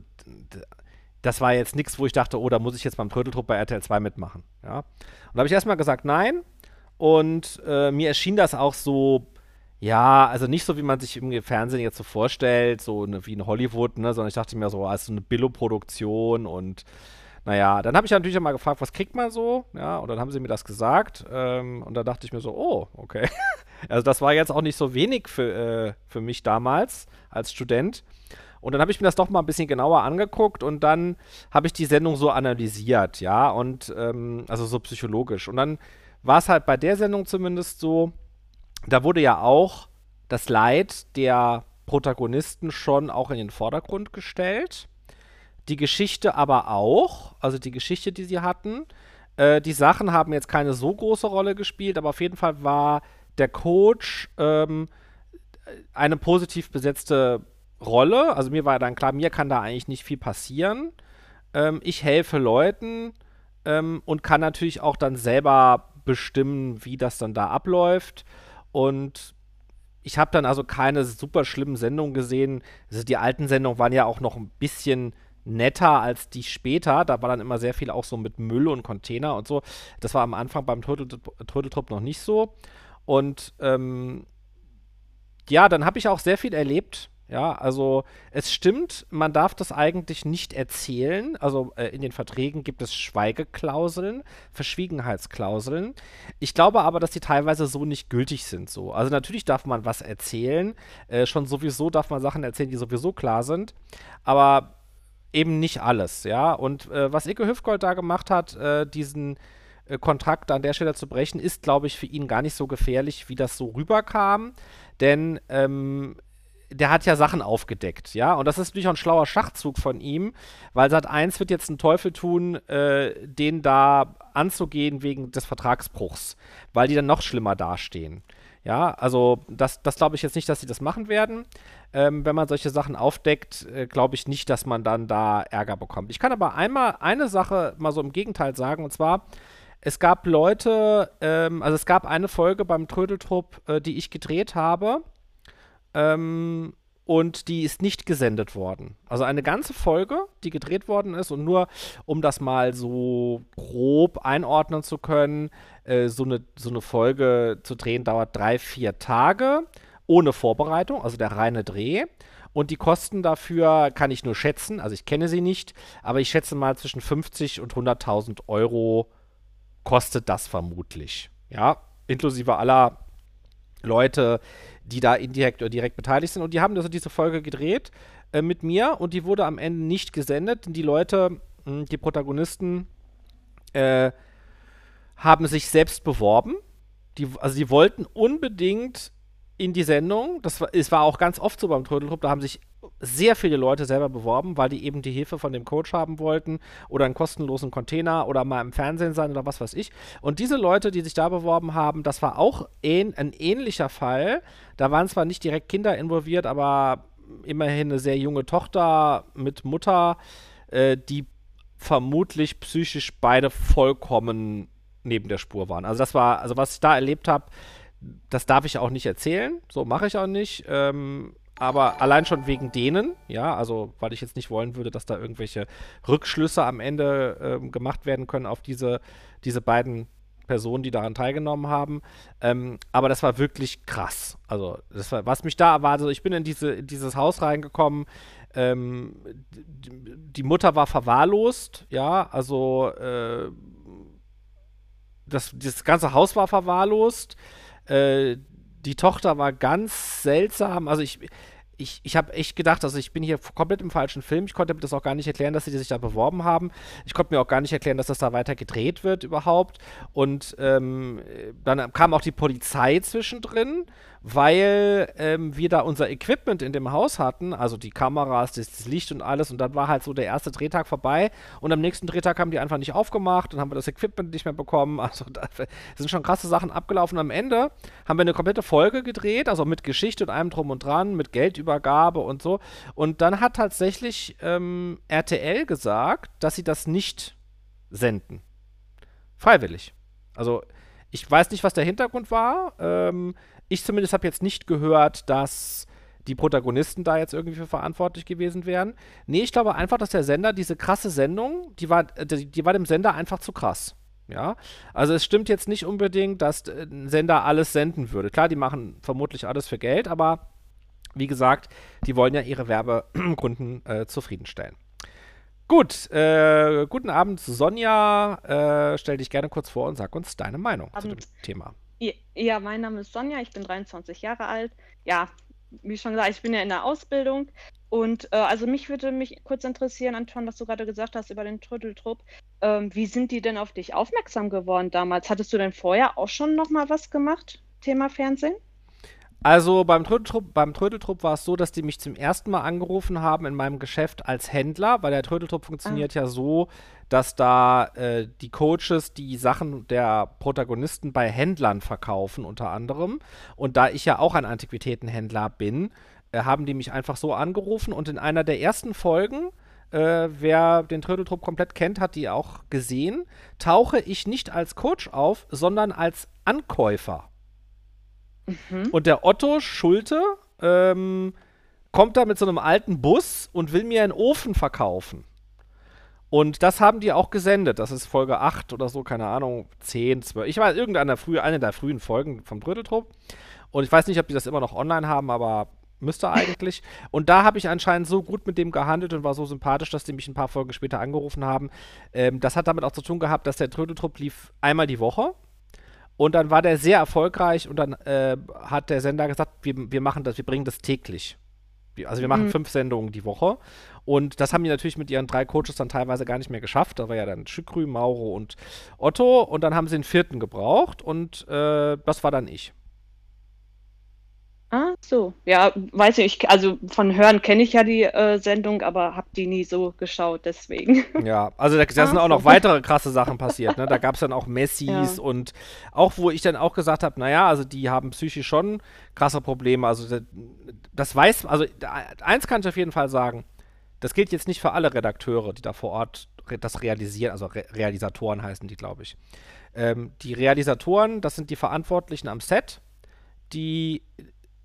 das war jetzt nichts, wo ich dachte, oh, da muss ich jetzt beim Trödeltrupp bei RTL 2 mitmachen. Ja? Und da habe ich erstmal gesagt, nein. Und äh, mir erschien das auch so, ja, also nicht so, wie man sich im Fernsehen jetzt so vorstellt, so eine, wie in Hollywood, ne, sondern ich dachte mir so, als so eine Billo-Produktion und naja, dann habe ich natürlich auch mal gefragt, was kriegt man so? Ja, und dann haben sie mir das gesagt. Ähm, und da dachte ich mir so, oh, okay. also das war jetzt auch nicht so wenig für, äh, für mich damals als Student. Und dann habe ich mir das doch mal ein bisschen genauer angeguckt und dann habe ich die Sendung so analysiert, ja, und ähm, also so psychologisch. Und dann war es halt bei der Sendung zumindest so, da wurde ja auch das Leid der Protagonisten schon auch in den Vordergrund gestellt. Die Geschichte aber auch, also die Geschichte, die sie hatten. Äh, die Sachen haben jetzt keine so große Rolle gespielt, aber auf jeden Fall war der Coach ähm, eine positiv besetzte Rolle. Also mir war dann klar, mir kann da eigentlich nicht viel passieren. Ähm, ich helfe Leuten ähm, und kann natürlich auch dann selber bestimmen, wie das dann da abläuft. Und ich habe dann also keine super schlimmen Sendungen gesehen. Also die alten Sendungen waren ja auch noch ein bisschen netter als die später. Da war dann immer sehr viel auch so mit Müll und Container und so. Das war am Anfang beim Turteltrupp noch nicht so. Und ähm, ja, dann habe ich auch sehr viel erlebt ja, also es stimmt, man darf das eigentlich nicht erzählen. Also äh, in den Verträgen gibt es Schweigeklauseln, Verschwiegenheitsklauseln. Ich glaube aber, dass die teilweise so nicht gültig sind. So. Also natürlich darf man was erzählen. Äh, schon sowieso darf man Sachen erzählen, die sowieso klar sind. Aber eben nicht alles, ja. Und äh, was Icke Hüfgold da gemacht hat, äh, diesen äh, Kontrakt an der Stelle zu brechen, ist, glaube ich, für ihn gar nicht so gefährlich, wie das so rüberkam. Denn ähm, der hat ja Sachen aufgedeckt, ja. Und das ist natürlich auch ein schlauer Schachzug von ihm, weil Sat 1 wird jetzt einen Teufel tun, äh, den da anzugehen wegen des Vertragsbruchs, weil die dann noch schlimmer dastehen. Ja, also das, das glaube ich jetzt nicht, dass sie das machen werden. Ähm, wenn man solche Sachen aufdeckt, äh, glaube ich nicht, dass man dann da Ärger bekommt. Ich kann aber einmal eine Sache mal so im Gegenteil sagen, und zwar, es gab Leute, ähm, also es gab eine Folge beim Trödeltrupp, äh, die ich gedreht habe ähm, und die ist nicht gesendet worden. Also eine ganze Folge, die gedreht worden ist und nur um das mal so grob einordnen zu können, äh, so, eine, so eine Folge zu drehen dauert drei, vier Tage ohne Vorbereitung, also der reine Dreh. Und die Kosten dafür kann ich nur schätzen, also ich kenne sie nicht, aber ich schätze mal zwischen 50 und 100.000 Euro kostet das vermutlich. Ja, inklusive aller Leute, die da indirekt oder direkt beteiligt sind. Und die haben also diese Folge gedreht äh, mit mir und die wurde am Ende nicht gesendet. Die Leute, mh, hm, die Protagonisten, äh, haben sich selbst beworben. Die, also die wollten unbedingt in die Sendung. Das war, es war auch ganz oft so beim Trödeltrupp, da haben sich sehr viele Leute selber beworben, weil die eben die Hilfe von dem Coach haben wollten oder einen kostenlosen Container oder mal im Fernsehen sein oder was weiß ich. Und diese Leute, die sich da beworben haben, das war auch ähn ein ähnlicher Fall. Da waren zwar nicht direkt Kinder involviert, aber immerhin eine sehr junge Tochter mit Mutter, äh, die vermutlich psychisch beide vollkommen neben der Spur waren. Also das war, also was ich da erlebt habe, das darf ich auch nicht erzählen. So mache ich auch nicht. Ähm, aber allein schon wegen denen, ja, also weil ich jetzt nicht wollen würde, dass da irgendwelche Rückschlüsse am Ende ähm, gemacht werden können auf diese, diese beiden Personen, die daran teilgenommen haben. Ähm, aber das war wirklich krass. Also, das war, was mich da erwartet, also ich bin in, diese, in dieses Haus reingekommen. Ähm, die Mutter war verwahrlost, ja, also äh, das, das ganze Haus war verwahrlost. Äh, die Tochter war ganz seltsam. Also ich, ich, ich habe echt gedacht, also ich bin hier komplett im falschen Film. Ich konnte mir das auch gar nicht erklären, dass sie sich da beworben haben. Ich konnte mir auch gar nicht erklären, dass das da weiter gedreht wird überhaupt. Und ähm, dann kam auch die Polizei zwischendrin weil ähm, wir da unser Equipment in dem Haus hatten, also die Kameras, das, das, Licht und alles, und dann war halt so der erste Drehtag vorbei und am nächsten Drehtag haben die einfach nicht aufgemacht und haben wir das Equipment nicht mehr bekommen. Also da sind schon krasse Sachen abgelaufen. Am Ende haben wir eine komplette Folge gedreht, also mit Geschichte und allem drum und dran, mit Geld Rechtsübergabe und so. Und dann hat tatsächlich ähm, RTL gesagt, dass sie das nicht senden. Freiwillig. Also ich weiß nicht, was der Hintergrund war. Ähm, ich zumindest habe jetzt nicht gehört, dass die Protagonisten da jetzt irgendwie für verantwortlich gewesen wären. Nee, ich glaube einfach, dass der Sender diese krasse Sendung, die war, die, die war dem Sender einfach zu krass. Ja, also es stimmt jetzt nicht unbedingt, dass äh, ein Sender alles senden würde. Klar, die machen vermutlich alles für Geld, aber wie gesagt, die wollen ja ihre Werbekunden äh, zufriedenstellen. Gut, äh, guten Abend, Sonja. Äh, stell dich gerne kurz vor und sag uns deine Meinung Abend. zu dem Thema. Ja, mein Name ist Sonja, ich bin 23 Jahre alt. Ja, wie schon gesagt, ich bin ja in der Ausbildung. Und äh, also mich würde mich kurz interessieren, Anton, was du gerade gesagt hast über den Trödeltrupp. Ähm, wie sind die denn auf dich aufmerksam geworden damals? Hattest du denn vorher auch schon noch mal was gemacht? Thema Fernsehen? Also beim Trödeltrupp, beim Trödeltrupp war es so, dass die mich zum ersten Mal angerufen haben in meinem Geschäft als Händler, weil der Trödeltrupp funktioniert ah. ja so, dass da äh, die Coaches die Sachen der Protagonisten bei Händlern verkaufen, unter anderem. Und da ich ja auch ein Antiquitätenhändler bin, äh, haben die mich einfach so angerufen und in einer der ersten Folgen äh, wer den Trödeltrupp komplett kennt, hat die auch gesehen, tauche ich nicht als Coach auf, sondern als Ankäufer. Mhm. Und der Otto Schulte ähm, kommt da mit so einem alten Bus und will mir einen Ofen verkaufen. Und das haben die auch gesendet. Das ist Folge 8 oder so, keine Ahnung, 10, 12. Ich weiß, irgendeine frühe, eine der frühen Folgen vom Trödeltrupp. Und ich weiß nicht, ob die das immer noch online haben, aber müsste eigentlich. Und da habe ich anscheinend so gut mit dem gehandelt und war so sympathisch, dass die mich ein paar Folgen später angerufen haben. Ähm, das hat damit auch zu tun gehabt, dass der Trödeltrupp lief einmal die Woche. Und dann war der sehr erfolgreich und dann äh, hat der Sender gesagt, wir, wir machen das, wir bringen das täglich. Also wir machen mhm. fünf Sendungen die Woche. Und das haben die natürlich mit ihren drei Coaches dann teilweise gar nicht mehr geschafft. Da war ja dann Schükrü, Mauro und Otto. Und dann haben sie den vierten gebraucht und äh, das war dann ich. Ah, so. Ja, weiß ich, also von Hören kenne ich ja die äh, Sendung, aber habe die nie so geschaut, deswegen. Ja, also da, da ah, sind auch noch weitere krasse Sachen passiert. Ne? Da gab es dann auch Messis ja. und auch, wo ich dann auch gesagt habe, naja, also die haben psychisch schon krasse Probleme. Also das weiß, also eins kann ich auf jeden Fall sagen, das gilt jetzt nicht für alle Redakteure, die da vor Ort das realisieren, also Re Realisatoren heißen die, glaube ich. Ähm, die Realisatoren, das sind die Verantwortlichen am Set, die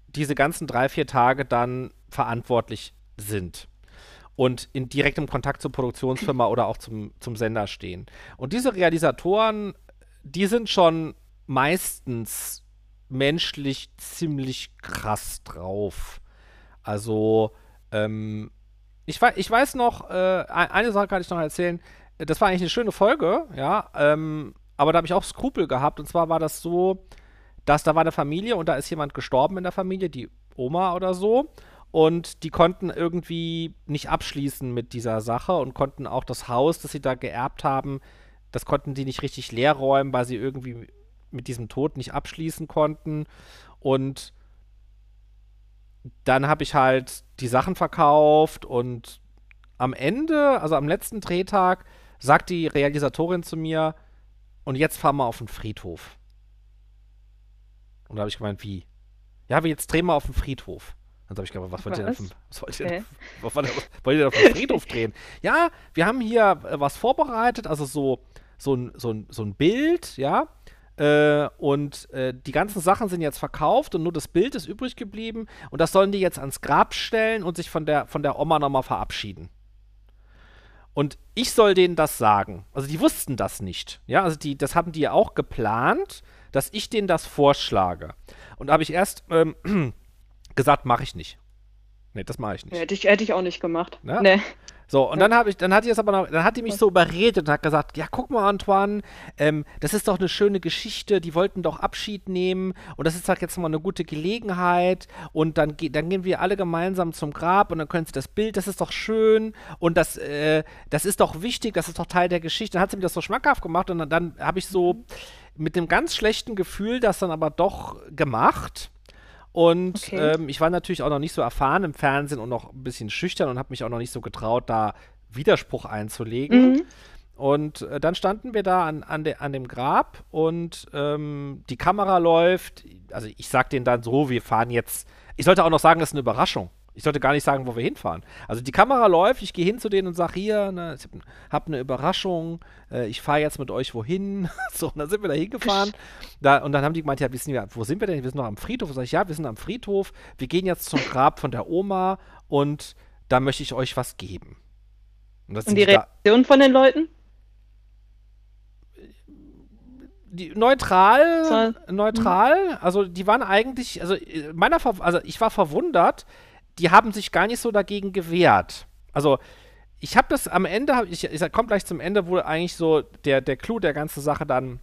diese ganzen drei, vier Tage dann verantwortlich sind und in direktem Kontakt zur Produktionsfirma oder auch zum, zum Sender stehen. Und diese Realisatoren, die sind schon meistens menschlich ziemlich krass drauf. Also, ähm, ich, ich weiß noch, äh, eine Sache kann ich noch erzählen. Das war eigentlich eine schöne Folge, ja, ähm, aber da habe ich auch Skrupel gehabt. Und zwar war das so, dass da war eine Familie und da ist jemand gestorben in der Familie, die Oma oder so. Und die konnten irgendwie nicht abschließen mit dieser Sache und konnten auch das Haus, das sie da geerbt haben, das konnten die nicht richtig leer räumen, weil sie irgendwie mit diesem Tod nicht abschließen konnten. Und dann habe ich halt die Sachen verkauft und am Ende, also am letzten Drehtag, sagt die Realisatorin zu mir, und jetzt fahren wir auf den Friedhof. Und da habe ich gemeint, wie? Ja, wir jetzt drehen wir auf dem Friedhof. Dann habe ich gedacht, was wollt ihr denn auf dem, was wollt ihr, okay. was wollt ihr auf dem Friedhof drehen? Ja, wir haben hier äh, was vorbereitet, also so, so, ein, so, ein, so ein Bild, ja. Äh, und äh, die ganzen Sachen sind jetzt verkauft und nur das Bild ist übrig geblieben. Und das sollen die jetzt ans Grab stellen und sich von der, von der Oma nochmal verabschieden. Und ich soll denen das sagen. Also die wussten das nicht. Ja, also die, das haben die ja auch geplant dass ich denen das vorschlage. Und da habe ich erst ähm, gesagt, mache ich nicht. Nee, das mache ich nicht. Hätte ich, hätte ich auch nicht gemacht. Ja? Nee. So, und ja. dann habe ich, dann hat die es aber noch, dann hat die mich so überredet und hat gesagt, ja, guck mal, Antoine, ähm, das ist doch eine schöne Geschichte, die wollten doch Abschied nehmen und das ist doch jetzt mal eine gute Gelegenheit und dann, dann gehen wir alle gemeinsam zum Grab und dann können sie das Bild, das ist doch schön und das, äh, das ist doch wichtig, das ist doch Teil der Geschichte. Dann hat sie mir das so schmackhaft gemacht und dann, dann habe ich so mit dem ganz schlechten Gefühl das dann aber doch gemacht und okay. ähm, ich war natürlich auch noch nicht so erfahren im Fernsehen und noch ein bisschen schüchtern und habe mich auch noch nicht so getraut, da Widerspruch einzulegen. Mhm. Und äh, dann standen wir da an, an, de, an dem Grab und ähm, die Kamera läuft. Also ich sag denen dann so, wir fahren jetzt. Ich sollte auch noch sagen, das ist eine Überraschung. Ich sollte gar nicht sagen, wo wir hinfahren. Also die Kamera läuft, ich gehe hin zu denen und sage hier, ne, ich habe eine Überraschung, äh, ich fahre jetzt mit euch wohin. so, und dann sind wir da hingefahren. Da, und dann haben die gemeint, ja, wissen wir, wo sind wir denn? Wir sind noch am Friedhof. Sag ich, ja, wir sind am Friedhof. Wir gehen jetzt zum Grab von der Oma und da möchte ich euch was geben. Und, und die Reaktion von den Leuten? Die, neutral, neutral, also die waren eigentlich, also meiner, also ich war verwundert, die haben sich gar nicht so dagegen gewehrt. Also ich habe das am Ende, ich, ich komme gleich zum Ende, wo eigentlich so der, der Clou der ganzen Sache dann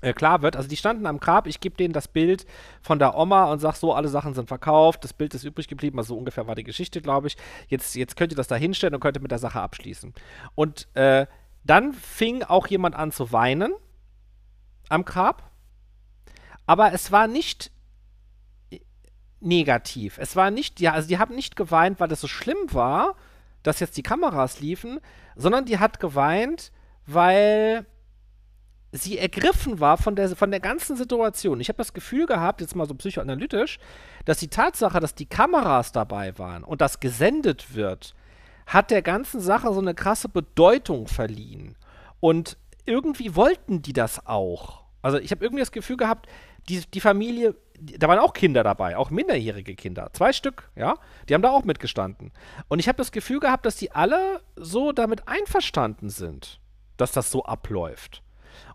äh, klar wird. Also die standen am Grab, ich gebe denen das Bild von der Oma und sag so, alle Sachen sind verkauft, das Bild ist übrig geblieben, also so ungefähr war die Geschichte, glaube ich. Jetzt, jetzt könnt ihr das da hinstellen und könnt ihr mit der Sache abschließen. Und äh, dann fing auch jemand an zu weinen am Grab. Aber es war nicht negativ. Es war nicht, ja, also die haben nicht geweint, weil es so schlimm war, dass jetzt die Kameras liefen, sondern die hat geweint, weil sie ergriffen war von der, von der ganzen Situation. Ich habe das Gefühl gehabt, jetzt mal so psychoanalytisch, dass die Tatsache, dass die Kameras dabei waren und das gesendet wird, hat der ganzen Sache so eine krasse Bedeutung verliehen. Und irgendwie wollten die das auch. Also ich habe irgendwie das Gefühl gehabt, die, die Familie, da waren auch Kinder dabei, auch minderjährige Kinder. Zwei Stück, ja. Die haben da auch mitgestanden. Und ich habe das Gefühl gehabt, dass die alle so damit einverstanden sind, dass das so abläuft.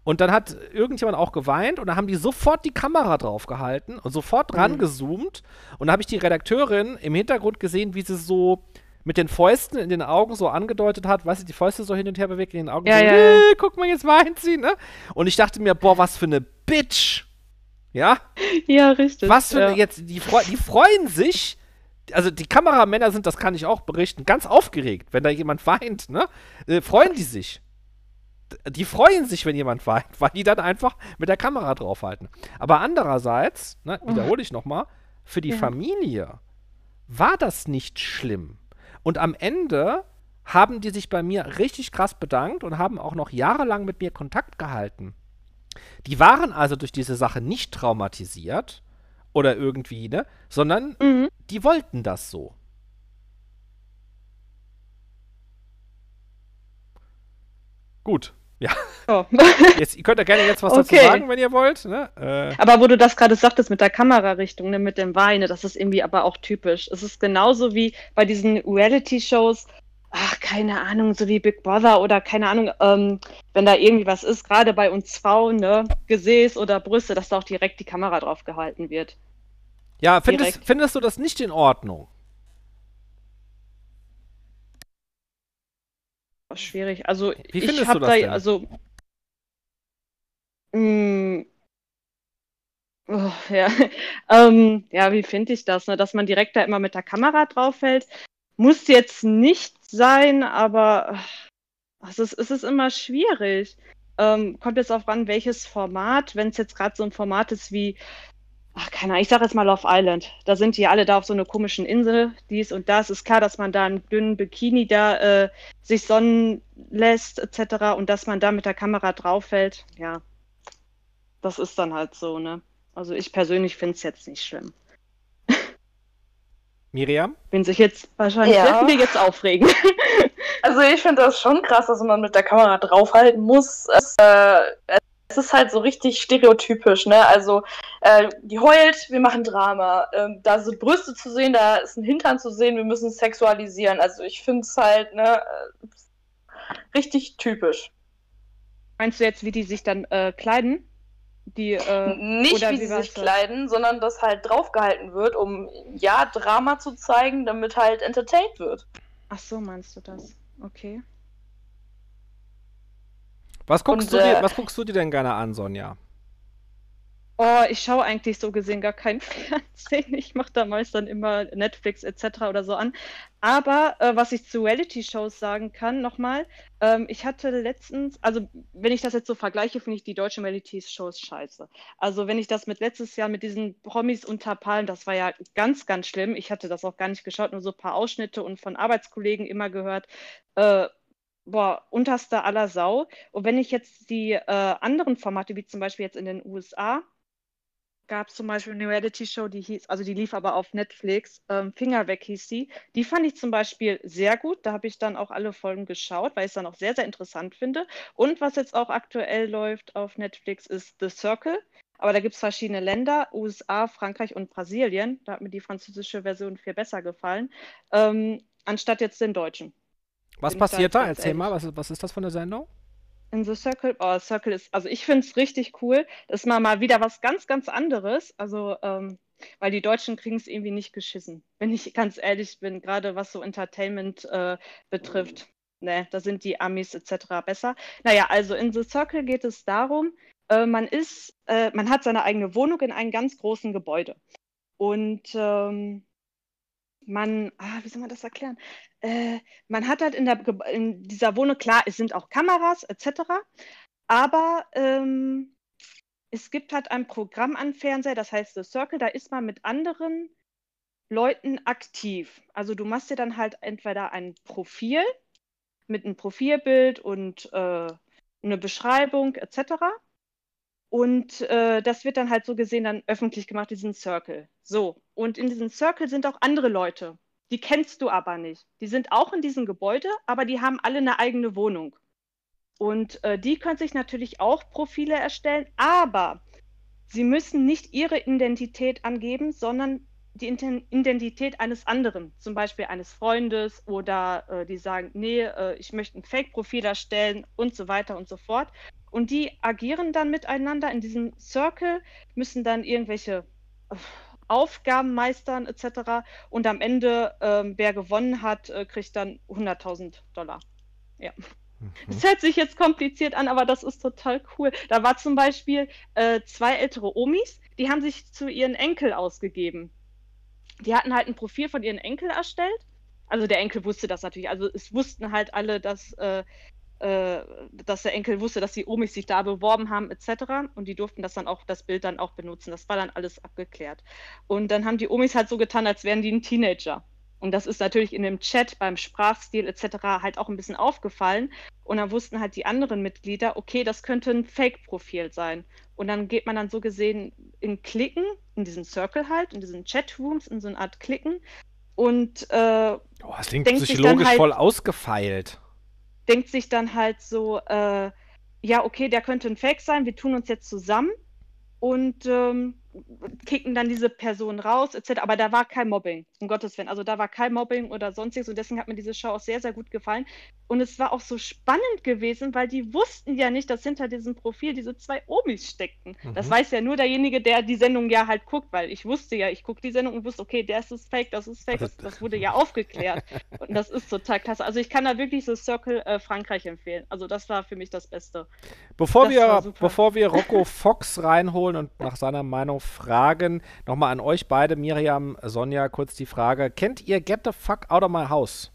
Und dann hat irgendjemand auch geweint und dann haben die sofort die Kamera drauf gehalten und sofort mhm. rangezoomt. Und dann habe ich die Redakteurin im Hintergrund gesehen, wie sie so mit den Fäusten in den Augen so angedeutet hat, weißt du, die Fäuste so hin und her bewegt in den Augen. Ja, so, ja, ja. Äh, guck mal, jetzt weint sie, ne? Und ich dachte mir, boah, was für eine Bitch. Ja? Ja, richtig. Was für ja. jetzt, die, die freuen sich, also die Kameramänner sind, das kann ich auch berichten, ganz aufgeregt, wenn da jemand weint, ne? Äh, freuen die sich. Die freuen sich, wenn jemand weint, weil die dann einfach mit der Kamera draufhalten. Aber andererseits, ne, wiederhole ich nochmal, für die ja. Familie war das nicht schlimm. Und am Ende haben die sich bei mir richtig krass bedankt und haben auch noch jahrelang mit mir Kontakt gehalten. Die waren also durch diese Sache nicht traumatisiert oder irgendwie, ne, sondern mhm. die wollten das so. Gut. Ja. Oh. Jetzt, ihr könnt ja gerne jetzt was okay. dazu sagen, wenn ihr wollt. Ne? Äh. Aber wo du das gerade sagtest mit der Kamerarichtung, ne, mit dem Weine, das ist irgendwie aber auch typisch. Es ist genauso wie bei diesen Reality-Shows, ach, keine Ahnung, so wie Big Brother oder keine Ahnung, ähm, wenn da irgendwie was ist, gerade bei uns Frauen, ne, Gesäß oder Brüste, dass da auch direkt die Kamera drauf gehalten wird. Ja, findest, findest du das nicht in Ordnung? Schwierig. Also, wie ich habe da, denn? also. Mh, mm, oh, ja. ähm, ja, wie finde ich das, ne? dass man direkt da immer mit der Kamera draufhält? Muss jetzt nicht sein, aber es ist, es ist immer schwierig. Ähm, kommt jetzt auch ran, welches Format, wenn es jetzt gerade so ein Format ist wie, ach keine Ahnung, ich sage jetzt mal Love Island. Da sind die alle da auf so einer komischen Insel, dies und das. Ist klar, dass man da einen dünnen Bikini da äh, sich sonnen lässt, etc. Und dass man da mit der Kamera draufhält. Ja, das ist dann halt so, ne? Also ich persönlich finde es jetzt nicht schlimm. Miriam? Wenn sich jetzt wahrscheinlich ja. wir jetzt aufregen. Also ich finde das schon krass, dass man mit der Kamera draufhalten muss. Es, äh, es ist halt so richtig stereotypisch, ne? Also äh, die heult, wir machen Drama. Ähm, da sind Brüste zu sehen, da ist ein Hintern zu sehen, wir müssen sexualisieren. Also ich finde es halt, ne, äh, richtig typisch. Meinst du jetzt, wie die sich dann äh, kleiden? Die, äh, nicht wie, wie sie sich das? kleiden, sondern dass halt draufgehalten wird, um ja Drama zu zeigen, damit halt entertained wird. Ach so, meinst du das? Okay. Was guckst, Und, du dir, äh, was guckst du dir denn gerne an, Sonja? Oh, ich schaue eigentlich so gesehen gar kein Fernsehen. Ich mache da meist dann immer Netflix etc. oder so an. Aber äh, was ich zu Reality-Shows sagen kann, nochmal, ähm, ich hatte letztens, also wenn ich das jetzt so vergleiche, finde ich die deutschen Reality-Shows scheiße. Also wenn ich das mit letztes Jahr mit diesen Promis unter Palmen, das war ja ganz, ganz schlimm. Ich hatte das auch gar nicht geschaut, nur so ein paar Ausschnitte und von Arbeitskollegen immer gehört. Äh, boah, unterster aller Sau. Und wenn ich jetzt die äh, anderen Formate, wie zum Beispiel jetzt in den USA, gab es zum Beispiel eine Reality-Show, die hieß, also die lief aber auf Netflix, ähm, Finger weg hieß sie. Die fand ich zum Beispiel sehr gut. Da habe ich dann auch alle Folgen geschaut, weil ich es dann auch sehr, sehr interessant finde. Und was jetzt auch aktuell läuft auf Netflix ist The Circle. Aber da gibt es verschiedene Länder, USA, Frankreich und Brasilien. Da hat mir die französische Version viel besser gefallen, ähm, anstatt jetzt den deutschen. Was Bin passiert da? Erzähl mal, was, was ist das von der Sendung? In The Circle, oh, Circle ist, also ich finde es richtig cool. Das ist mal, mal wieder was ganz, ganz anderes. Also, ähm, weil die Deutschen kriegen es irgendwie nicht geschissen. Wenn ich ganz ehrlich bin, gerade was so Entertainment äh, betrifft. Ne, da sind die Amis etc. besser. Naja, also in The Circle geht es darum, äh, man ist, äh, man hat seine eigene Wohnung in einem ganz großen Gebäude. Und ähm, man, ah, wie soll man das erklären? Äh, man hat halt in, der, in dieser Wohnung, klar, es sind auch Kameras etc., aber ähm, es gibt halt ein Programm an Fernseher, das heißt The Circle, da ist man mit anderen Leuten aktiv. Also du machst dir dann halt entweder ein Profil mit einem Profilbild und äh, eine Beschreibung etc. Und äh, das wird dann halt so gesehen dann öffentlich gemacht, diesen Circle. So, und in diesem Circle sind auch andere Leute. Die kennst du aber nicht. Die sind auch in diesem Gebäude, aber die haben alle eine eigene Wohnung. Und äh, die können sich natürlich auch Profile erstellen, aber sie müssen nicht ihre Identität angeben, sondern die Identität eines anderen, zum Beispiel eines Freundes oder äh, die sagen, nee, äh, ich möchte ein Fake-Profil erstellen und so weiter und so fort. Und die agieren dann miteinander in diesem Circle, müssen dann irgendwelche äh, Aufgaben meistern etc. Und am Ende, ähm, wer gewonnen hat, äh, kriegt dann 100.000 Dollar. Ja. Es mhm. hört sich jetzt kompliziert an, aber das ist total cool. Da war zum Beispiel äh, zwei ältere Omis, die haben sich zu ihren Enkel ausgegeben. Die hatten halt ein Profil von ihren Enkel erstellt. Also der Enkel wusste das natürlich. Also es wussten halt alle, dass äh, dass der Enkel wusste, dass die Omis sich da beworben haben, etc. Und die durften das dann auch, das Bild dann auch benutzen. Das war dann alles abgeklärt. Und dann haben die Omis halt so getan, als wären die ein Teenager. Und das ist natürlich in dem Chat beim Sprachstil etc. halt auch ein bisschen aufgefallen. Und dann wussten halt die anderen Mitglieder, okay, das könnte ein Fake-Profil sein. Und dann geht man dann so gesehen in Klicken, in diesen Circle halt, in diesen Chatrooms, in so eine Art Klicken. Und äh, oh, das klingt psychologisch halt, voll ausgefeilt denkt sich dann halt so, äh, ja, okay, der könnte ein Fake sein, wir tun uns jetzt zusammen und ähm, kicken dann diese Person raus, etc. Aber da war kein Mobbing, um Gottes Willen. Also da war kein Mobbing oder sonstiges und deswegen hat mir diese Show auch sehr, sehr gut gefallen. Und es war auch so spannend gewesen, weil die wussten ja nicht, dass hinter diesem Profil diese zwei Omis steckten. Mhm. Das weiß ja nur derjenige, der die Sendung ja halt guckt, weil ich wusste ja, ich gucke die Sendung und wusste, okay, der ist es fake, das ist fake, das, das, wurde ja aufgeklärt. und das ist total klasse. Also ich kann da wirklich so Circle äh, Frankreich empfehlen. Also das war für mich das Beste. Bevor, das wir, bevor wir Rocco Fox reinholen und nach seiner Meinung fragen. Nochmal an euch beide, Miriam, Sonja, kurz die Frage. Kennt ihr Get the Fuck Out of My House?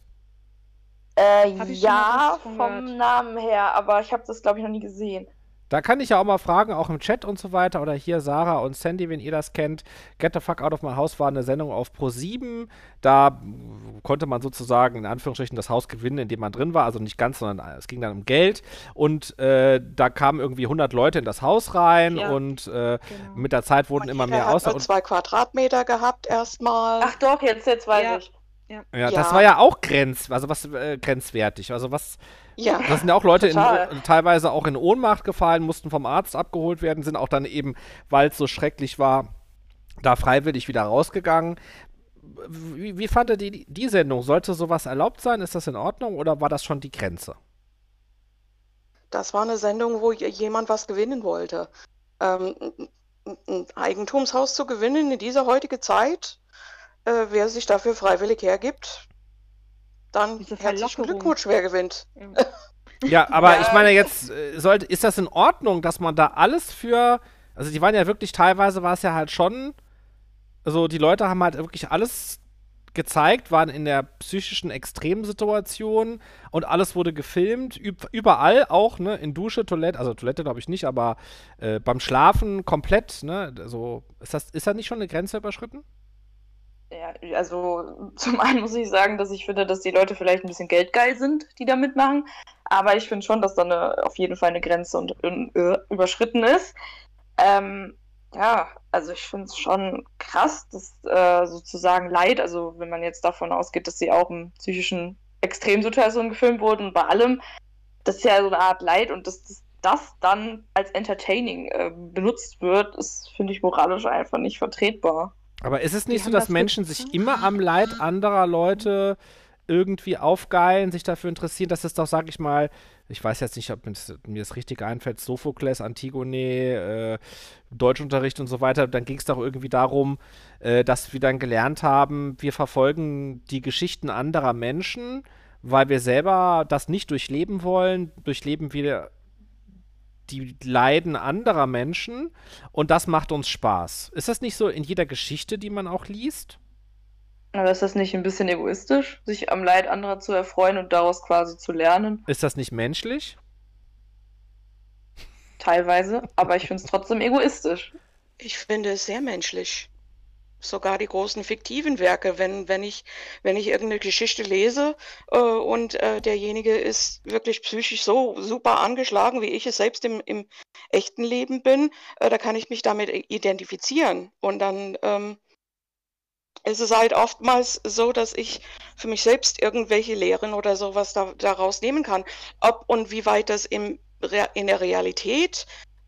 Äh, ja, vom Namen her, aber ich habe das, glaube ich, noch nie gesehen. Da kann ich ja auch mal fragen, auch im Chat und so weiter. Oder hier Sarah und Sandy, wenn ihr das kennt. Get the Fuck Out of My House war eine Sendung auf Pro7. Da konnte man sozusagen in Anführungsstrichen das Haus gewinnen, in dem man drin war. Also nicht ganz, sondern es ging dann um Geld. Und äh, da kamen irgendwie 100 Leute in das Haus rein. Ja, und äh, genau. mit der Zeit wurden und immer mehr aus. Und zwei Quadratmeter gehabt erstmal. Ach doch, jetzt, jetzt weiß ja. ich. Ja. ja. das war ja auch grenz, also was äh, grenzwertig. Also was ja, das sind ja auch Leute in, teilweise auch in Ohnmacht gefallen, mussten vom Arzt abgeholt werden, sind auch dann eben, weil es so schrecklich war, da freiwillig wieder rausgegangen. Wie, wie fandet ihr die, die Sendung? Sollte sowas erlaubt sein? Ist das in Ordnung oder war das schon die Grenze? Das war eine Sendung, wo jemand was gewinnen wollte. Ähm, ein Eigentumshaus zu gewinnen in dieser heutigen Zeit, äh, wer sich dafür freiwillig hergibt, dann herzlichen Glückwunsch, wer gewinnt. Ja, aber ja. ich meine jetzt, äh, sollte, ist das in Ordnung, dass man da alles für, also die waren ja wirklich, teilweise war es ja halt schon, also die Leute haben halt wirklich alles gezeigt, waren in der psychischen Extremsituation und alles wurde gefilmt, überall auch, ne, in Dusche, Toilette, also Toilette glaube ich nicht, aber äh, beim Schlafen komplett, ne, so, ist das, ist da nicht schon eine Grenze überschritten? Ja, also zum einen muss ich sagen, dass ich finde, dass die Leute vielleicht ein bisschen geldgeil sind, die da mitmachen. Aber ich finde schon, dass da eine, auf jeden Fall eine Grenze und, und, äh, überschritten ist. Ähm, Ja, also ich finde es schon krass, dass äh, sozusagen Leid, also wenn man jetzt davon ausgeht, dass sie auch in psychischen Extremsituationen gefilmt wurden und bei allem, das ist ja so eine Art Leid und dass das, das dann als entertaining äh, benutzt wird, ist, finde ich, moralisch einfach nicht vertretbar. Aber ist es nicht so, dass das Menschen sich immer am Leid anderer Leute irgendwie aufgeilen, sich dafür interessieren, dass es doch, sag ich mal, ich weiß jetzt nicht, ob mir das richtig einfällt, Sophokles, Antigone, äh, Deutschunterricht und so weiter, dann ging es doch irgendwie darum, äh, dass wir dann gelernt haben, wir verfolgen die Geschichten anderer Menschen, weil wir selber das nicht durchleben wollen, durchleben wir die Leiden anderer Menschen und das macht uns Spaß. Ist das nicht so in jeder Geschichte, die man auch liest? Aber ist das nicht ein bisschen egoistisch, sich am Leid anderer zu erfreuen und daraus quasi zu lernen? Ist das nicht menschlich? Teilweise, aber ich finde es trotzdem egoistisch. Ich finde es sehr menschlich. Sogar die großen fiktiven Werke, wenn, wenn, ich, wenn ich irgendeine Geschichte lese äh, und äh, derjenige ist wirklich psychisch so super angeschlagen, wie ich es selbst im, im echten Leben bin, äh, da kann ich mich damit identifizieren. Und dann ähm, es ist halt oftmals so, dass ich für mich selbst irgendwelche Lehren oder sowas da, daraus nehmen kann. Ob und wie weit das im, in der Realität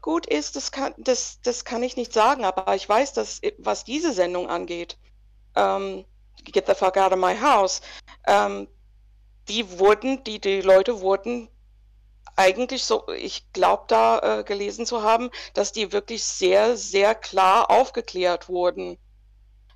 gut ist, das kann, das, das kann ich nicht sagen. Aber ich weiß, dass was diese Sendung angeht, ähm, Get the fuck out of my house, ähm, die wurden, die, die Leute wurden eigentlich so, ich glaube da äh, gelesen zu haben, dass die wirklich sehr, sehr klar aufgeklärt wurden.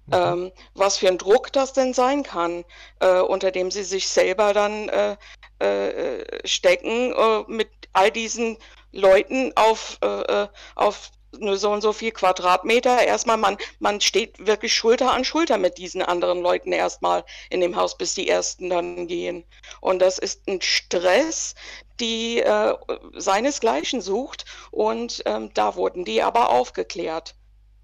Mhm. Ähm, was für ein Druck das denn sein kann, äh, unter dem sie sich selber dann äh, äh, stecken, äh, mit all diesen Leuten auf, äh, äh, auf nur so und so viel Quadratmeter. Erstmal, man, man steht wirklich Schulter an Schulter mit diesen anderen Leuten erstmal in dem Haus, bis die ersten dann gehen. Und das ist ein Stress, die äh, seinesgleichen sucht. Und ähm, da wurden die aber aufgeklärt,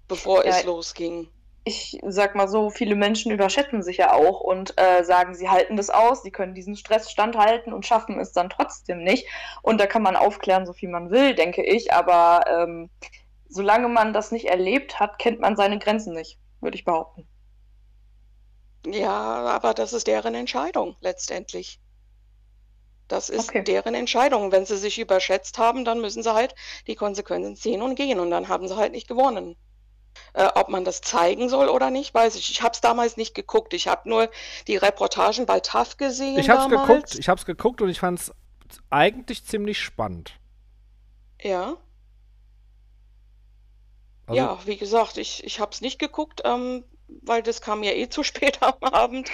bevor ja, es losging ich sag mal so, viele Menschen überschätzen sich ja auch und äh, sagen, sie halten das aus, sie können diesen Stress standhalten und schaffen es dann trotzdem nicht. Und da kann man aufklären, so viel man will, denke ich, aber ähm, solange man das nicht erlebt hat, kennt man seine Grenzen nicht, würde ich behaupten. Ja, aber das ist deren Entscheidung letztendlich. Das ist okay. deren Entscheidung. Wenn sie sich überschätzt haben, dann müssen sie halt die Konsequenzen ziehen und gehen und dann haben sie halt nicht gewonnen. Äh, ob man das zeigen soll oder nicht, weiß ich. Ich habe es damals nicht geguckt. Ich habe nur die Reportagen bei TAF gesehen. Ich habe es geguckt. Ich habe es geguckt und ich fand es eigentlich ziemlich spannend. Ja. Also, ja, wie gesagt, ich, ich habe es nicht geguckt, ähm, weil das kam ja eh zu spät am Abend.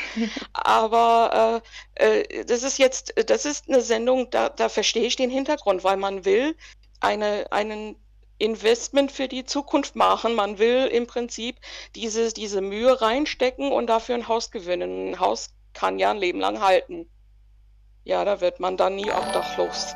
Aber äh, äh, das ist jetzt, das ist eine Sendung, da, da verstehe ich den Hintergrund, weil man will eine, einen Investment für die Zukunft machen. Man will im Prinzip diese, diese Mühe reinstecken und dafür ein Haus gewinnen. Ein Haus kann ja ein Leben lang halten. Ja, da wird man dann nie obdachlos.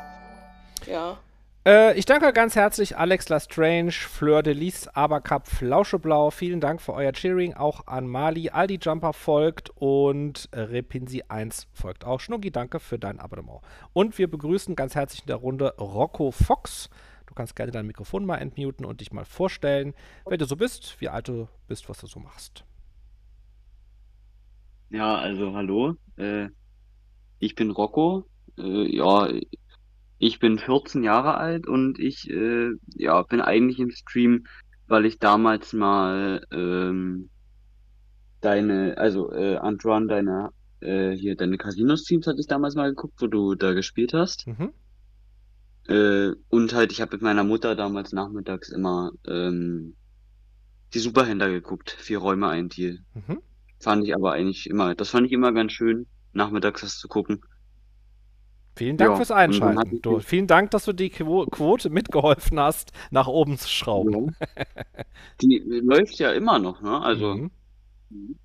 Ja. Äh, ich danke ganz herzlich Alex Lestrange, Fleur de Lis, Abercup, Flauscheblau. Vielen Dank für euer Cheering. Auch an Mali. Aldi Jumper folgt und Repinsi 1 folgt auch. Schnuggi, danke für dein Abonnement. Und wir begrüßen ganz herzlich in der Runde Rocco Fox. Du kannst gerne dein Mikrofon mal entmuten und dich mal vorstellen, wer du so bist, wie alt du bist, was du so machst. Ja, also hallo. Äh, ich bin Rocco. Äh, ja, ich bin 14 Jahre alt und ich äh, ja, bin eigentlich im Stream, weil ich damals mal ähm, deine, also äh, Antoine, deine äh, hier deine Casino-Streams hatte ich damals mal geguckt, wo du da gespielt hast. Mhm. Äh, und halt, ich habe mit meiner Mutter damals nachmittags immer ähm, die Superhändler geguckt, vier Räume, ein Deal. Mhm. Fand ich aber eigentlich immer, das fand ich immer ganz schön, nachmittags das zu gucken. Vielen Dank ja, fürs Einschalten. Du, vielen Dank, dass du die Quote mitgeholfen hast, nach oben zu schrauben. Ja. Die läuft ja immer noch, ne? Also. Mhm.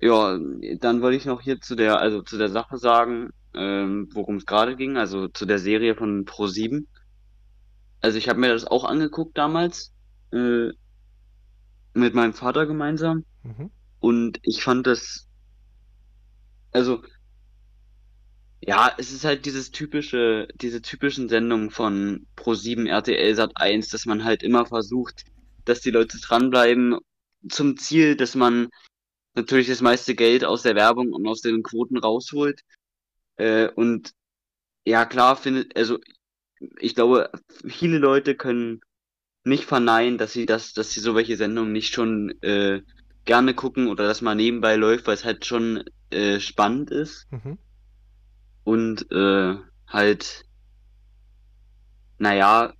Ja, dann wollte ich noch hier zu der, also zu der Sache sagen, ähm, worum es gerade ging, also zu der Serie von Pro7. Also ich habe mir das auch angeguckt damals äh, mit meinem Vater gemeinsam mhm. und ich fand das, also ja, es ist halt dieses typische, diese typischen Sendungen von Pro7 RTL Sat 1, dass man halt immer versucht, dass die Leute dranbleiben, zum Ziel, dass man natürlich das meiste Geld aus der Werbung und aus den Quoten rausholt. Äh, und ja, klar findet, also ich glaube, viele Leute können nicht verneinen, dass sie das, dass sie so welche Sendungen nicht schon äh, gerne gucken oder dass mal nebenbei läuft, weil es halt schon äh, spannend ist. Mhm. Und äh, halt, naja,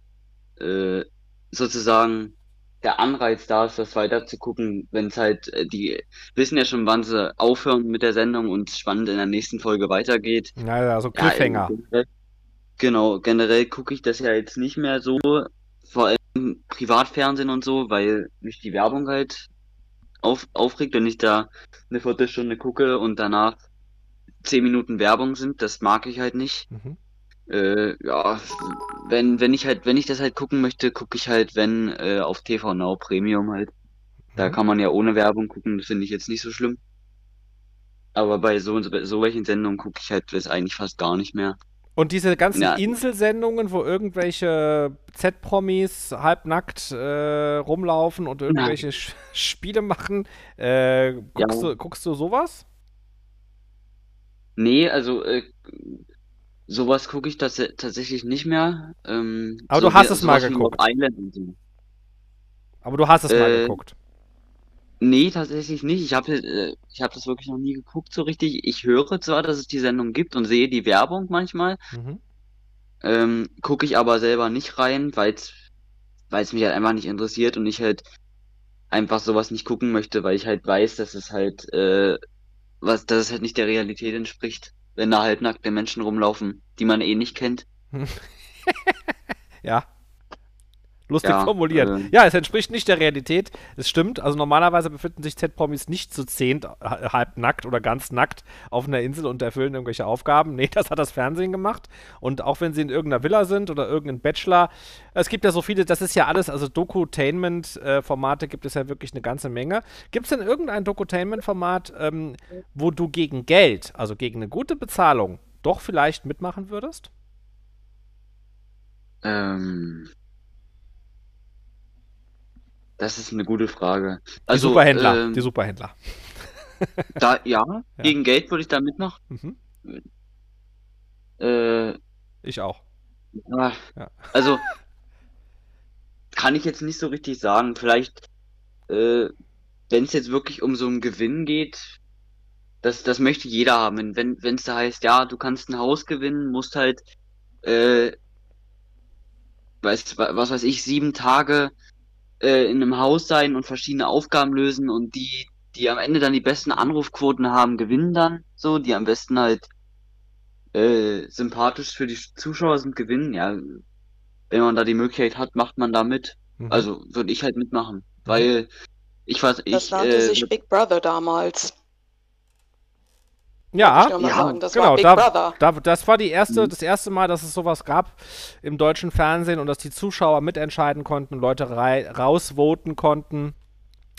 äh, sozusagen der Anreiz da ist, das weiter zu gucken, wenn es halt, äh, die wissen ja schon, wann sie aufhören mit der Sendung und spannend in der nächsten Folge weitergeht. Naja, so Cliffhanger. Ja, genau, generell gucke ich das ja jetzt nicht mehr so, vor allem Privatfernsehen und so, weil mich die Werbung halt auf, aufregt, wenn ich da eine Viertelstunde gucke und danach zehn Minuten Werbung sind, das mag ich halt nicht. Mhm. Äh, ja, wenn, wenn ich halt, wenn ich das halt gucken möchte, gucke ich halt, wenn, äh, auf TV Now Premium halt. Da mhm. kann man ja ohne Werbung gucken, das finde ich jetzt nicht so schlimm. Aber bei so, so welchen Sendungen gucke ich halt das eigentlich fast gar nicht mehr. Und diese ganzen ja. Inselsendungen, wo irgendwelche Z-Promis halbnackt äh, rumlaufen und irgendwelche ja. Spiele machen, äh, guckst, ja. du, guckst du sowas? Nee, also äh, sowas gucke ich tats tatsächlich nicht mehr. Ähm, Aber so du hast es mal geguckt. So. Aber du hast es mal äh, geguckt. Nee, tatsächlich nicht. Ich habe äh, ich hab das wirklich noch nie geguckt so richtig. Ich höre zwar, dass es die Sendung gibt und sehe die Werbung manchmal. Mhm. Ähm, gucke ich aber selber nicht rein, weil es mich halt einfach nicht interessiert und ich halt einfach sowas nicht gucken möchte, weil ich halt weiß, dass es halt äh, was, dass es halt nicht der Realität entspricht, wenn da halbnackte Menschen rumlaufen, die man eh nicht kennt. ja. Lustig ja, formuliert. Äh, ja, es entspricht nicht der Realität. Es stimmt. Also normalerweise befinden sich Z-Promis nicht zu zehnt, halb nackt oder ganz nackt auf einer Insel und erfüllen irgendwelche Aufgaben. Nee, das hat das Fernsehen gemacht. Und auch wenn sie in irgendeiner Villa sind oder irgendein Bachelor, es gibt ja so viele, das ist ja alles, also Dokutainment-Formate gibt es ja wirklich eine ganze Menge. Gibt es denn irgendein Dokutainment-Format, ähm, wo du gegen Geld, also gegen eine gute Bezahlung, doch vielleicht mitmachen würdest? Ähm. Das ist eine gute Frage. Also, die Superhändler, ähm, die Superhändler. Da, ja, ja, gegen Geld würde ich da mitmachen. Mhm. Äh, ich auch. Ja, also, kann ich jetzt nicht so richtig sagen. Vielleicht, äh, wenn es jetzt wirklich um so einen Gewinn geht, das, das möchte jeder haben. Wenn wenn es da heißt, ja, du kannst ein Haus gewinnen, musst halt, äh, weiß, was weiß ich, sieben Tage äh, in einem Haus sein und verschiedene Aufgaben lösen und die, die am Ende dann die besten Anrufquoten haben, gewinnen dann. So, die am besten halt äh, sympathisch für die Zuschauer sind, gewinnen. Ja, wenn man da die Möglichkeit hat, macht man da mit. Mhm. Also würde ich halt mitmachen, mhm. weil ich weiß, ich. Das nannte äh, sich Big Brother damals. Ja, ja sagen, das genau, da, da, das war die erste, mhm. das erste Mal, dass es sowas gab im deutschen Fernsehen und dass die Zuschauer mitentscheiden konnten, Leute rausvoten konnten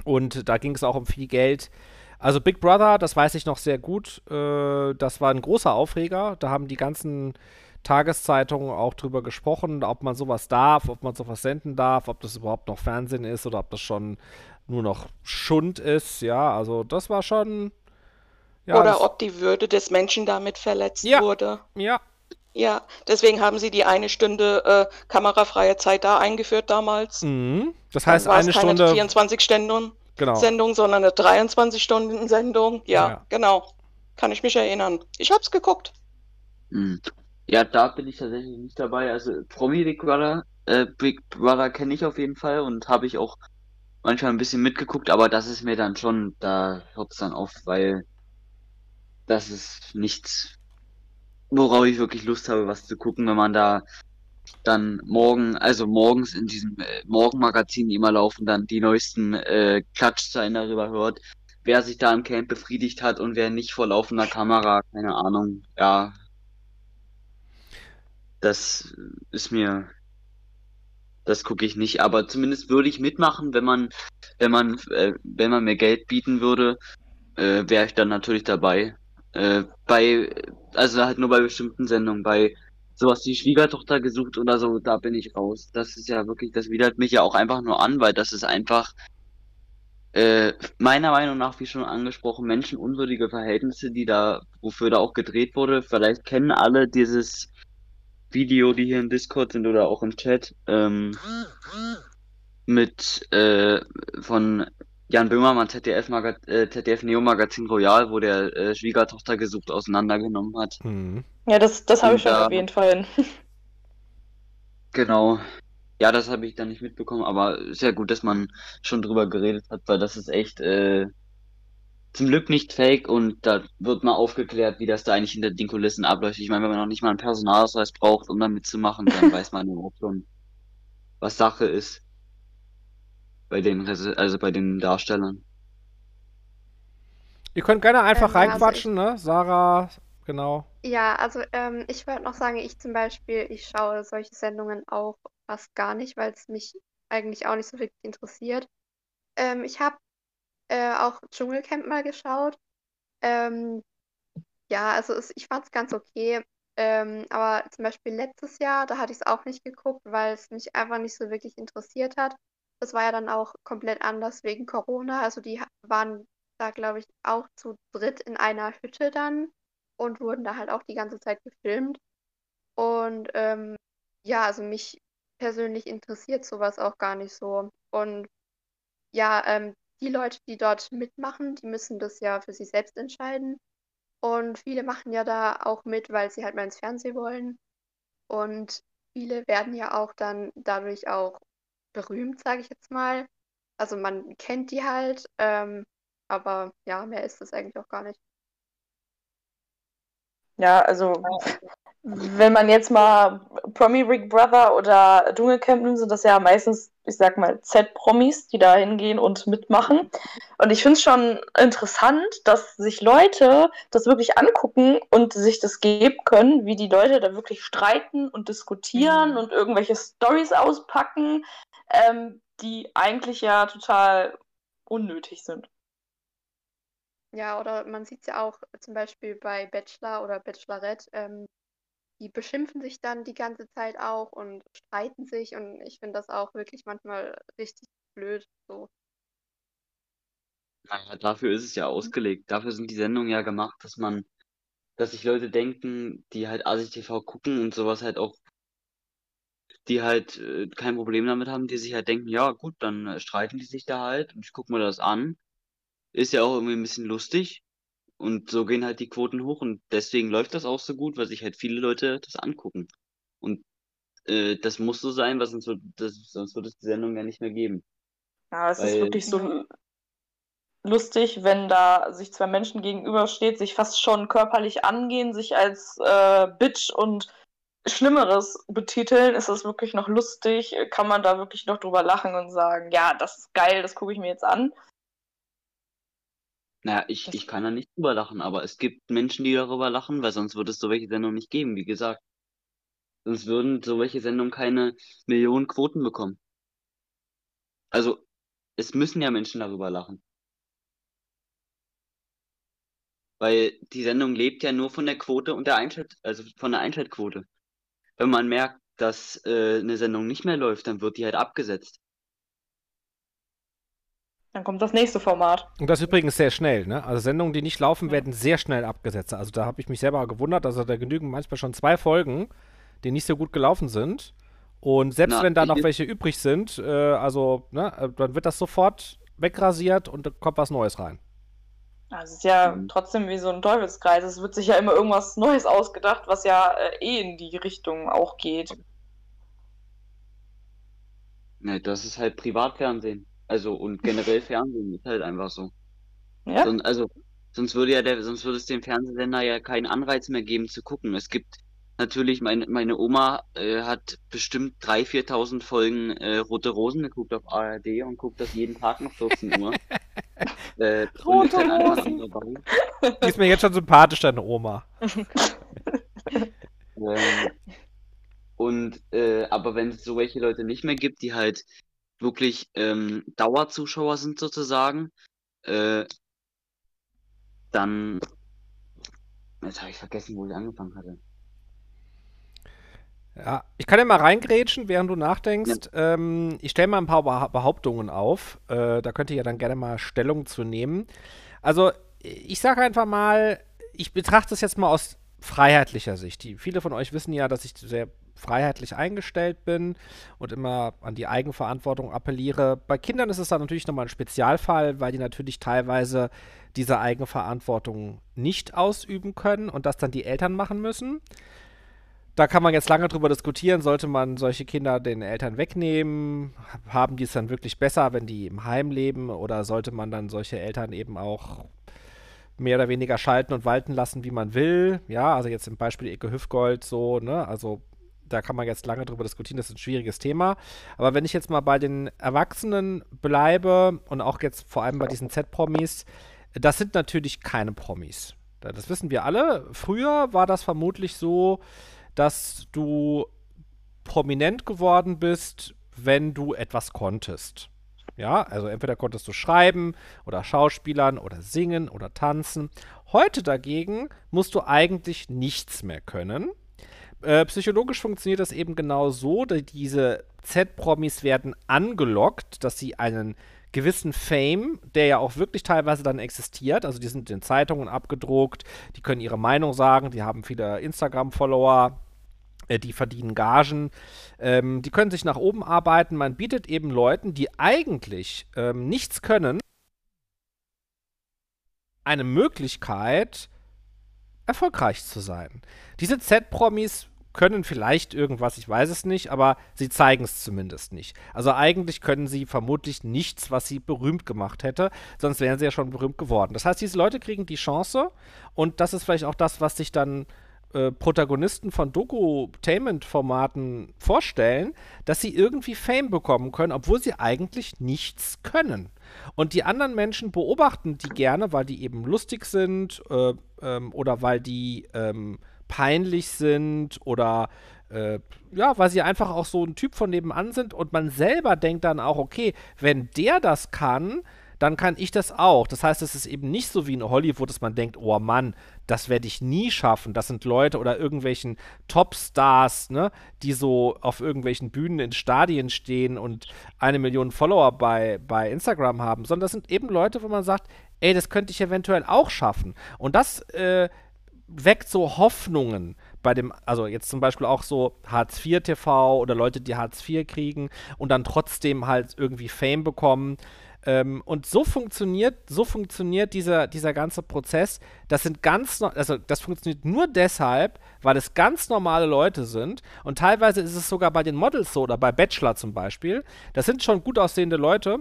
und da ging es auch um viel Geld. Also Big Brother, das weiß ich noch sehr gut, äh, das war ein großer Aufreger, da haben die ganzen Tageszeitungen auch drüber gesprochen, ob man sowas darf, ob man sowas senden darf, ob das überhaupt noch Fernsehen ist oder ob das schon nur noch Schund ist, ja, also das war schon ja, Oder ob die Würde des Menschen damit verletzt ja, wurde. Ja. Ja, deswegen haben sie die eine Stunde äh, kamerafreie Zeit da eingeführt damals. Mhm. Das heißt, eine es keine Stunde. 24 Stunden genau. Sendung, sondern eine 23 Stunden Sendung. Ja, ja, genau. Kann ich mich erinnern. Ich hab's geguckt. Mhm. Ja, da bin ich tatsächlich nicht dabei. Also Promi Big Brother, äh, Big Brother kenne ich auf jeden Fall und habe ich auch manchmal ein bisschen mitgeguckt, aber das ist mir dann schon, da hört es dann auf, weil das ist nichts, worauf ich wirklich Lust habe, was zu gucken, wenn man da dann morgen, also morgens in diesem äh, Morgenmagazin immer laufen, dann die neuesten äh, Klatschzeilen darüber hört, wer sich da im Camp befriedigt hat und wer nicht vor laufender Kamera, keine Ahnung, ja. Das ist mir, das gucke ich nicht, aber zumindest würde ich mitmachen, wenn man, wenn man, äh, wenn man mir Geld bieten würde, äh, wäre ich dann natürlich dabei. Äh, bei, also halt nur bei bestimmten Sendungen. Bei sowas wie Schwiegertochter gesucht oder so, da bin ich raus. Das ist ja wirklich, das widert mich ja auch einfach nur an, weil das ist einfach äh, meiner Meinung nach, wie schon angesprochen, menschenunwürdige Verhältnisse, die da, wofür da auch gedreht wurde. Vielleicht kennen alle dieses Video, die hier im Discord sind oder auch im Chat, ähm, mit äh, von Jan Böhmermann, ZDF, äh, ZDF Neo Magazin Royal, wo der äh, Schwiegertochter gesucht auseinandergenommen hat. Mhm. Ja, das, das habe ich schon da, erwähnt vorhin. Genau. Ja, das habe ich dann nicht mitbekommen, aber sehr gut, dass man schon drüber geredet hat, weil das ist echt äh, zum Glück nicht fake und da wird mal aufgeklärt, wie das da eigentlich hinter den Kulissen abläuft. Ich meine, wenn man noch nicht mal einen Personalausweis braucht, um da mitzumachen, dann weiß man auch schon, was Sache ist bei den, also bei den Darstellern. Ihr könnt gerne einfach ähm, reinquatschen, also ich, ne? Sarah, genau. Ja, also ähm, ich wollte noch sagen, ich zum Beispiel, ich schaue solche Sendungen auch fast gar nicht, weil es mich eigentlich auch nicht so wirklich interessiert. Ähm, ich habe äh, auch Dschungelcamp mal geschaut. Ähm, ja, also es, ich fand es ganz okay. Ähm, aber zum Beispiel letztes Jahr, da hatte ich es auch nicht geguckt, weil es mich einfach nicht so wirklich interessiert hat. Das war ja dann auch komplett anders wegen Corona. Also die waren da, glaube ich, auch zu dritt in einer Hütte dann und wurden da halt auch die ganze Zeit gefilmt. Und ähm, ja, also mich persönlich interessiert sowas auch gar nicht so. Und ja, ähm, die Leute, die dort mitmachen, die müssen das ja für sich selbst entscheiden. Und viele machen ja da auch mit, weil sie halt mal ins Fernsehen wollen. Und viele werden ja auch dann dadurch auch berühmt, sage ich jetzt mal. Also man kennt die halt, ähm, aber ja, mehr ist das eigentlich auch gar nicht. Ja, also wenn man jetzt mal Promi Big Brother oder Dschungelcamp nimmt, sind das ja meistens, ich sag mal, Z-Promis, die da hingehen und mitmachen. Und ich finde es schon interessant, dass sich Leute das wirklich angucken und sich das geben können, wie die Leute da wirklich streiten und diskutieren mhm. und irgendwelche Stories auspacken ähm, die eigentlich ja total unnötig sind. Ja, oder man sieht es ja auch zum Beispiel bei Bachelor oder Bachelorette, ähm, die beschimpfen sich dann die ganze Zeit auch und streiten sich und ich finde das auch wirklich manchmal richtig blöd so. Naja, dafür ist es ja ausgelegt. Dafür sind die Sendungen ja gemacht, dass man, dass sich Leute denken, die halt ASI TV gucken und sowas halt auch die halt äh, kein Problem damit haben, die sich halt denken, ja gut, dann äh, streiten die sich da halt und ich guck mir das an. Ist ja auch irgendwie ein bisschen lustig. Und so gehen halt die Quoten hoch und deswegen läuft das auch so gut, weil sich halt viele Leute das angucken. Und äh, das muss so sein, weil sonst wird, das, sonst wird es die Sendung ja nicht mehr geben. Ja, es weil, ist wirklich so lustig, wenn da sich zwei Menschen gegenübersteht, sich fast schon körperlich angehen, sich als äh, Bitch und Schlimmeres betiteln, ist das wirklich noch lustig? Kann man da wirklich noch drüber lachen und sagen, ja, das ist geil, das gucke ich mir jetzt an? Naja, ich, ich kann da nicht drüber lachen, aber es gibt Menschen, die darüber lachen, weil sonst würde es so welche Sendungen nicht geben, wie gesagt. Sonst würden so welche Sendungen keine Millionen Quoten bekommen. Also, es müssen ja Menschen darüber lachen. Weil die Sendung lebt ja nur von der Quote und der Einschalt, also von der Einschaltquote wenn man merkt, dass äh, eine Sendung nicht mehr läuft, dann wird die halt abgesetzt. Dann kommt das nächste Format. Und das übrigens sehr schnell, ne? Also Sendungen, die nicht laufen, ja. werden sehr schnell abgesetzt. Also da habe ich mich selber gewundert, also da genügen manchmal schon zwei Folgen, die nicht so gut gelaufen sind. Und selbst Na, wenn da noch welche übrig sind, äh, also, ne, äh, dann wird das sofort wegrasiert und da kommt was Neues rein. Also es ist ja mhm. trotzdem wie so ein Teufelskreis. Es wird sich ja immer irgendwas Neues ausgedacht, was ja äh, eh in die Richtung auch geht. Ne, das ist halt Privatfernsehen. Also und generell Fernsehen ist halt einfach so. Ja. Sonst, also sonst würde ja der, sonst würde es dem Fernsehsender ja keinen Anreiz mehr geben zu gucken. Es gibt natürlich, meine, meine Oma äh, hat bestimmt 3.000, 4.000 Folgen äh, Rote Rosen geguckt auf ARD und guckt das jeden Tag um 14 Uhr. äh, Rote Rosen. Die ist mir jetzt schon sympathisch, deine Oma. ähm, und, äh, aber wenn es so welche Leute nicht mehr gibt, die halt wirklich ähm, Dauerzuschauer sind sozusagen, äh, dann, jetzt habe ich vergessen, wo ich angefangen hatte. Ja, ich kann ja mal reingrätschen, während du nachdenkst. Ja. Ähm, ich stelle mal ein paar Behauptungen auf. Äh, da könnt ihr ja dann gerne mal Stellung zu nehmen. Also, ich sage einfach mal, ich betrachte es jetzt mal aus freiheitlicher Sicht. Die, viele von euch wissen ja, dass ich sehr freiheitlich eingestellt bin und immer an die Eigenverantwortung appelliere. Bei Kindern ist es dann natürlich nochmal ein Spezialfall, weil die natürlich teilweise diese Eigenverantwortung nicht ausüben können und das dann die Eltern machen müssen. Da kann man jetzt lange drüber diskutieren, sollte man solche Kinder den Eltern wegnehmen? Haben die es dann wirklich besser, wenn die im Heim leben? Oder sollte man dann solche Eltern eben auch mehr oder weniger schalten und walten lassen, wie man will? Ja, also jetzt im Beispiel Ecke Hüfgold so, ne? Also da kann man jetzt lange drüber diskutieren, das ist ein schwieriges Thema. Aber wenn ich jetzt mal bei den Erwachsenen bleibe und auch jetzt vor allem bei diesen Z-Promis, das sind natürlich keine Promis. Das wissen wir alle. Früher war das vermutlich so, dass du prominent geworden bist, wenn du etwas konntest. Ja, also entweder konntest du schreiben oder schauspielern oder singen oder tanzen. Heute dagegen musst du eigentlich nichts mehr können. Äh, psychologisch funktioniert das eben genau so, dass diese Z-Promis werden angelockt, dass sie einen gewissen Fame, der ja auch wirklich teilweise dann existiert, also die sind in Zeitungen abgedruckt, die können ihre Meinung sagen, die haben viele Instagram-Follower, die verdienen Gagen, ähm, die können sich nach oben arbeiten. Man bietet eben Leuten, die eigentlich ähm, nichts können, eine Möglichkeit, erfolgreich zu sein. Diese Z-Promis können vielleicht irgendwas, ich weiß es nicht, aber sie zeigen es zumindest nicht. Also eigentlich können sie vermutlich nichts, was sie berühmt gemacht hätte, sonst wären sie ja schon berühmt geworden. Das heißt, diese Leute kriegen die Chance und das ist vielleicht auch das, was sich dann äh, Protagonisten von Dokutainment-Formaten vorstellen, dass sie irgendwie Fame bekommen können, obwohl sie eigentlich nichts können. Und die anderen Menschen beobachten die gerne, weil die eben lustig sind äh, ähm, oder weil die ähm, peinlich sind oder äh, ja, weil sie einfach auch so ein Typ von nebenan sind und man selber denkt dann auch, okay, wenn der das kann, dann kann ich das auch. Das heißt, es ist eben nicht so wie in Hollywood, dass man denkt, oh Mann, das werde ich nie schaffen. Das sind Leute oder irgendwelchen Topstars, ne, die so auf irgendwelchen Bühnen in Stadien stehen und eine Million Follower bei, bei Instagram haben, sondern das sind eben Leute, wo man sagt, ey, das könnte ich eventuell auch schaffen. Und das äh, weckt so Hoffnungen bei dem, also jetzt zum Beispiel auch so Hartz IV TV oder Leute, die Hartz IV kriegen und dann trotzdem halt irgendwie Fame bekommen. Ähm, und so funktioniert, so funktioniert dieser, dieser ganze Prozess. Das sind ganz, also das funktioniert nur deshalb, weil es ganz normale Leute sind. Und teilweise ist es sogar bei den Models so oder bei Bachelor zum Beispiel. Das sind schon gut aussehende Leute,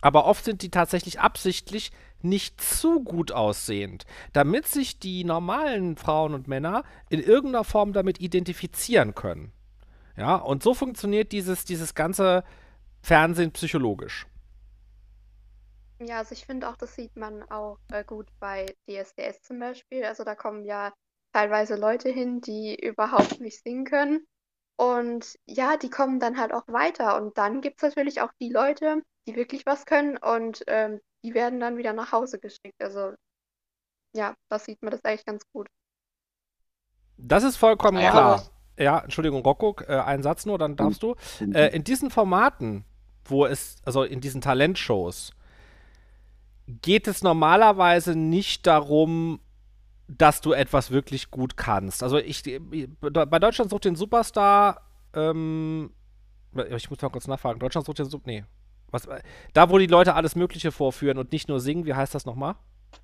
aber oft sind die tatsächlich absichtlich nicht zu gut aussehend, damit sich die normalen Frauen und Männer in irgendeiner Form damit identifizieren können. Ja, und so funktioniert dieses, dieses ganze Fernsehen psychologisch. Ja, also ich finde auch, das sieht man auch äh, gut bei DSDS zum Beispiel. Also da kommen ja teilweise Leute hin, die überhaupt nicht singen können. Und ja, die kommen dann halt auch weiter. Und dann gibt es natürlich auch die Leute, die wirklich was können und ähm, die werden dann wieder nach Hause geschickt. Also ja, da sieht man das eigentlich ganz gut. Das ist vollkommen ja, klar. Ja, Entschuldigung, Rocco, äh, ein Satz nur, dann darfst du. Äh, in diesen Formaten, wo es, also in diesen Talentshows, geht es normalerweise nicht darum, dass du etwas wirklich gut kannst. Also ich, bei Deutschland sucht den Superstar, ähm, ich muss mal kurz nachfragen, Deutschland sucht den Superstar, nee, was, da, wo die Leute alles Mögliche vorführen und nicht nur singen, wie heißt das nochmal?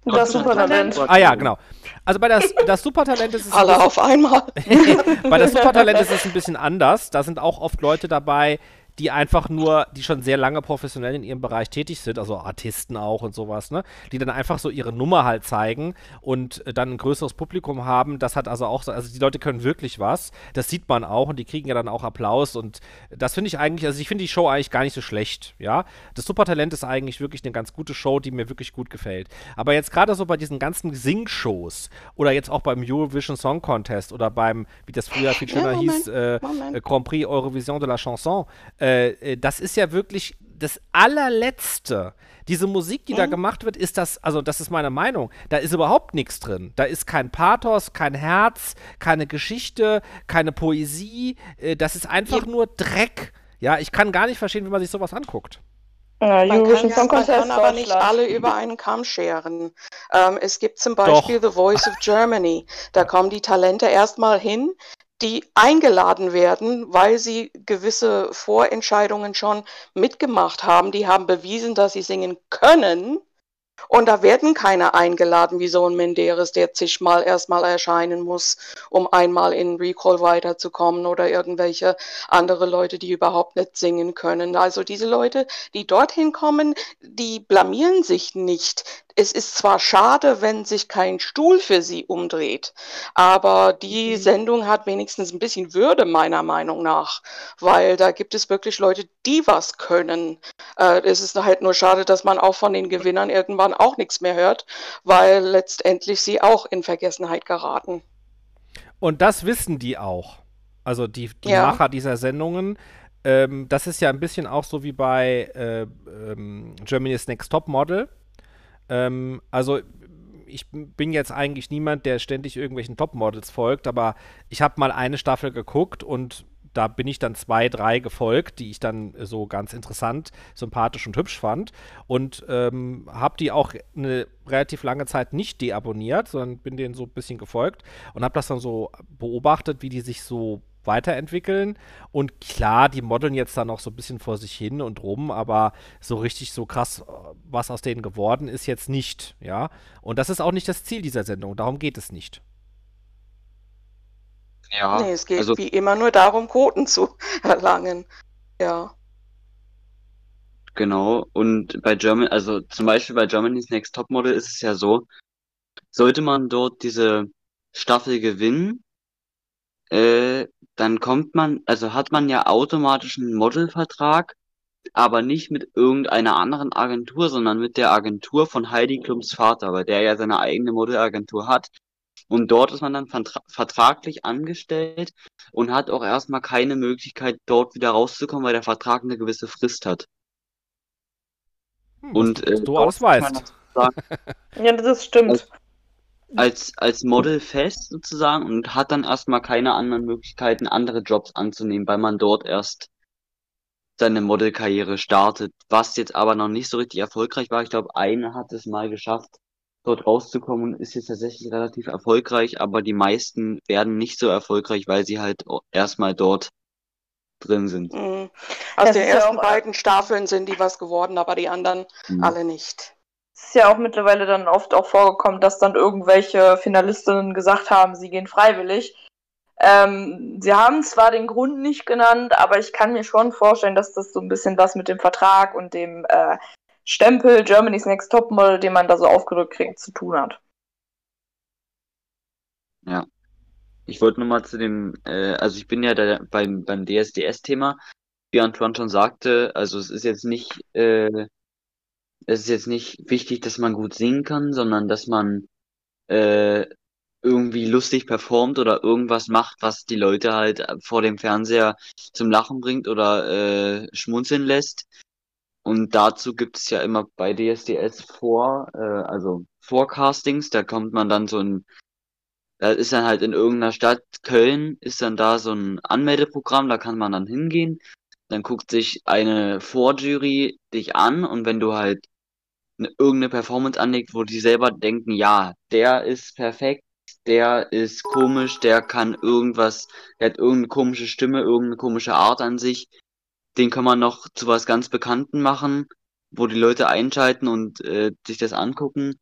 Das Supertalent. Ah ja, genau. Also bei das, das Supertalent ist es. Alle bisschen, auf einmal. bei das Supertalent ist es ein bisschen anders. Da sind auch oft Leute dabei, die einfach nur, die schon sehr lange professionell in ihrem Bereich tätig sind, also Artisten auch und sowas, ne? Die dann einfach so ihre Nummer halt zeigen und äh, dann ein größeres Publikum haben. Das hat also auch so, also die Leute können wirklich was. Das sieht man auch und die kriegen ja dann auch Applaus und das finde ich eigentlich, also ich finde die Show eigentlich gar nicht so schlecht, ja. Das Supertalent ist eigentlich wirklich eine ganz gute Show, die mir wirklich gut gefällt. Aber jetzt gerade so bei diesen ganzen Sing-Shows oder jetzt auch beim Eurovision Song Contest oder beim, wie das früher viel schöner ja, hieß, äh, Grand Prix Eurovision de la Chanson, äh, äh, das ist ja wirklich, das allerletzte, diese Musik, die mhm. da gemacht wird, ist das, also das ist meine Meinung, da ist überhaupt nichts drin. Da ist kein Pathos, kein Herz, keine Geschichte, keine Poesie. Äh, das ist einfach ja. nur Dreck. Ja, ich kann gar nicht verstehen, wie man sich sowas anguckt. Ja, man, kann, ja, man kann aber nicht alle über einen Kamm scheren. Ähm, es gibt zum Beispiel Doch. The Voice of Germany. Da kommen die Talente erstmal hin, die eingeladen werden, weil sie gewisse Vorentscheidungen schon mitgemacht haben. Die haben bewiesen, dass sie singen können. Und da werden keine eingeladen, wie so ein Menderes, der zigmal erstmal erscheinen muss, um einmal in Recall weiterzukommen oder irgendwelche andere Leute, die überhaupt nicht singen können. Also diese Leute, die dorthin kommen, die blamieren sich nicht es ist zwar schade, wenn sich kein Stuhl für sie umdreht, aber die mhm. Sendung hat wenigstens ein bisschen Würde meiner Meinung nach, weil da gibt es wirklich Leute, die was können. Äh, es ist halt nur schade, dass man auch von den Gewinnern irgendwann auch nichts mehr hört, weil letztendlich sie auch in Vergessenheit geraten. Und das wissen die auch. Also die, die ja. Macher dieser Sendungen. Ähm, das ist ja ein bisschen auch so wie bei äh, ähm, Germany's Next Top Model ähm, also ich bin jetzt eigentlich niemand, der ständig irgendwelchen Topmodels folgt, aber ich habe mal eine Staffel geguckt und da bin ich dann zwei, drei gefolgt, die ich dann so ganz interessant, sympathisch und hübsch fand. Und ähm, habe die auch eine relativ lange Zeit nicht deabonniert, sondern bin denen so ein bisschen gefolgt und habe das dann so beobachtet, wie die sich so weiterentwickeln. Und klar, die modeln jetzt da noch so ein bisschen vor sich hin und rum, aber so richtig so krass, was aus denen geworden ist, jetzt nicht, ja. Und das ist auch nicht das Ziel dieser Sendung, darum geht es nicht. Ja, nee, es geht also, wie immer nur darum, Quoten zu erlangen. Ja. Genau, und bei German, also zum Beispiel bei Germany's Next Topmodel ist es ja so, sollte man dort diese Staffel gewinnen, äh, dann kommt man, also hat man ja automatisch einen Modelvertrag, aber nicht mit irgendeiner anderen Agentur, sondern mit der Agentur von Heidi Klums Vater, weil der ja seine eigene Modelagentur hat. Und dort ist man dann vertraglich angestellt und hat auch erstmal keine Möglichkeit, dort wieder rauszukommen, weil der Vertrag eine gewisse Frist hat. Hm, und äh, du alles weißt. ja, das stimmt. Als, als, als Model fest sozusagen und hat dann erstmal keine anderen Möglichkeiten, andere Jobs anzunehmen, weil man dort erst seine Modelkarriere startet, was jetzt aber noch nicht so richtig erfolgreich war. Ich glaube, eine hat es mal geschafft, dort rauszukommen und ist jetzt tatsächlich relativ erfolgreich, aber die meisten werden nicht so erfolgreich, weil sie halt erstmal dort drin sind. Mhm. Aus das den ersten ja beiden Staffeln sind die was geworden, aber die anderen mhm. alle nicht ist ja auch mittlerweile dann oft auch vorgekommen, dass dann irgendwelche Finalistinnen gesagt haben, sie gehen freiwillig. Ähm, sie haben zwar den Grund nicht genannt, aber ich kann mir schon vorstellen, dass das so ein bisschen was mit dem Vertrag und dem äh, Stempel Germany's Next Topmodel, den man da so aufgedrückt kriegt, zu tun hat. Ja. Ich wollte nochmal zu dem, äh, also ich bin ja da beim, beim DSDS-Thema, wie Antoine schon sagte, also es ist jetzt nicht äh, es ist jetzt nicht wichtig, dass man gut singen kann, sondern dass man äh, irgendwie lustig performt oder irgendwas macht, was die Leute halt vor dem Fernseher zum Lachen bringt oder äh, schmunzeln lässt. Und dazu gibt es ja immer bei DSDS vor, äh, also Forecastings, da kommt man dann so ein, da ist dann halt in irgendeiner Stadt, Köln, ist dann da so ein Anmeldeprogramm, da kann man dann hingehen. Dann guckt sich eine Vorjury dich an und wenn du halt Ne, irgendeine Performance anlegt, wo die selber denken, ja, der ist perfekt, der ist komisch, der kann irgendwas, der hat irgendeine komische Stimme, irgendeine komische Art an sich, den kann man noch zu was ganz Bekannten machen, wo die Leute einschalten und äh, sich das angucken.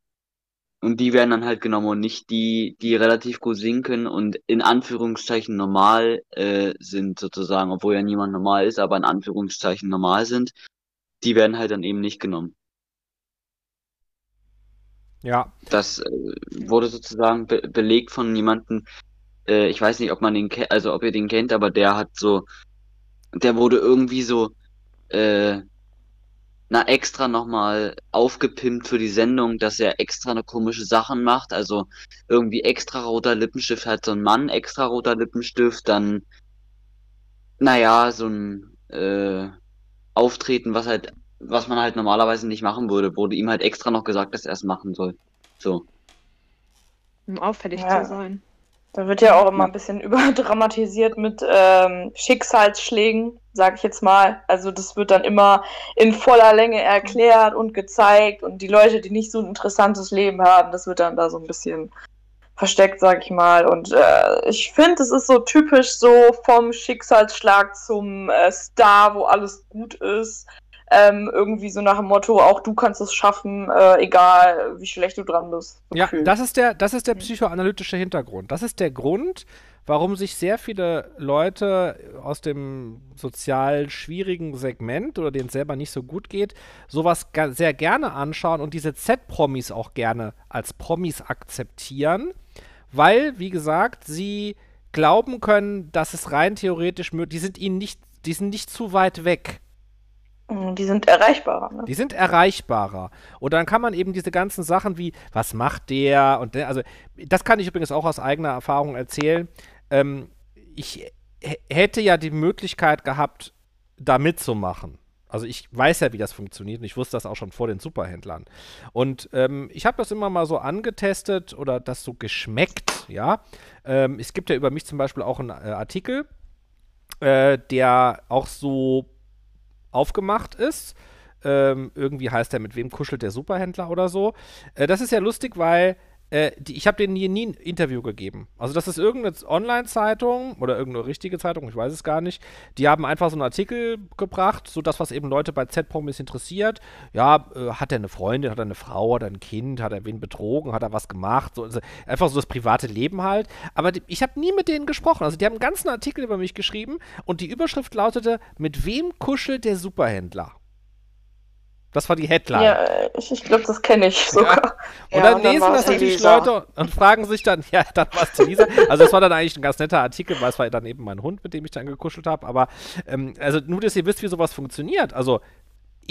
Und die werden dann halt genommen und nicht die, die relativ gut singen können und in Anführungszeichen normal äh, sind sozusagen, obwohl ja niemand normal ist, aber in Anführungszeichen normal sind, die werden halt dann eben nicht genommen. Ja. Das äh, wurde sozusagen be belegt von jemandem, äh, ich weiß nicht, ob man den also ob ihr den kennt, aber der hat so, der wurde irgendwie so, äh, na extra nochmal aufgepimpt für die Sendung, dass er extra eine komische Sachen macht, also irgendwie extra roter Lippenstift hat so ein Mann, extra roter Lippenstift, dann, naja, so ein, äh, Auftreten, was halt was man halt normalerweise nicht machen würde, wurde ihm halt extra noch gesagt, dass er es machen soll. So. Um auffällig ja. zu sein. Da wird ja auch immer ein bisschen überdramatisiert mit ähm, Schicksalsschlägen, sag ich jetzt mal. Also das wird dann immer in voller Länge erklärt und gezeigt und die Leute, die nicht so ein interessantes Leben haben, das wird dann da so ein bisschen versteckt, sag ich mal. Und äh, ich finde, es ist so typisch so vom Schicksalsschlag zum äh, Star, wo alles gut ist. Ähm, irgendwie so nach dem Motto, auch du kannst es schaffen, äh, egal wie schlecht du dran bist. So ja, das ist, der, das ist der psychoanalytische Hintergrund. Das ist der Grund, warum sich sehr viele Leute aus dem sozial schwierigen Segment oder denen es selber nicht so gut geht, sowas sehr gerne anschauen und diese Z-Promis auch gerne als Promis akzeptieren, weil, wie gesagt, sie glauben können, dass es rein theoretisch möglich, die sind ihnen nicht, die sind nicht zu weit weg. Mhm, die sind erreichbarer. Ne? Die sind erreichbarer. Und dann kann man eben diese ganzen Sachen wie, was macht der? Und der, also, das kann ich übrigens auch aus eigener Erfahrung erzählen. Ähm, ich hätte ja die Möglichkeit gehabt, da mitzumachen. Also ich weiß ja, wie das funktioniert und ich wusste das auch schon vor den Superhändlern. Und ähm, ich habe das immer mal so angetestet oder das so geschmeckt, ja. Ähm, es gibt ja über mich zum Beispiel auch einen äh, Artikel, äh, der auch so aufgemacht ist. Ähm, irgendwie heißt er, mit wem kuschelt der Superhändler oder so. Äh, das ist ja lustig, weil äh, die, ich habe denen hier nie ein Interview gegeben. Also das ist irgendeine Online-Zeitung oder irgendeine richtige Zeitung, ich weiß es gar nicht. Die haben einfach so einen Artikel gebracht, so das, was eben Leute bei Z-Promis interessiert. Ja, äh, hat er eine Freundin, hat er eine Frau, hat er ein Kind, hat er wen betrogen, hat er was gemacht? So, also einfach so das private Leben halt. Aber die, ich habe nie mit denen gesprochen. Also die haben einen ganzen Artikel über mich geschrieben und die Überschrift lautete, mit wem kuschelt der Superhändler? Das war die Headline. Ja, ich, ich glaube, das kenne ich sogar. Ja. Und ja, dann und lesen dann das natürlich Lisa. Leute und fragen sich dann, ja, dann war es die Lisa. Also das war dann eigentlich ein ganz netter Artikel, weil es war dann eben mein Hund, mit dem ich dann gekuschelt habe. Aber ähm, also nur, dass ihr wisst, wie sowas funktioniert. Also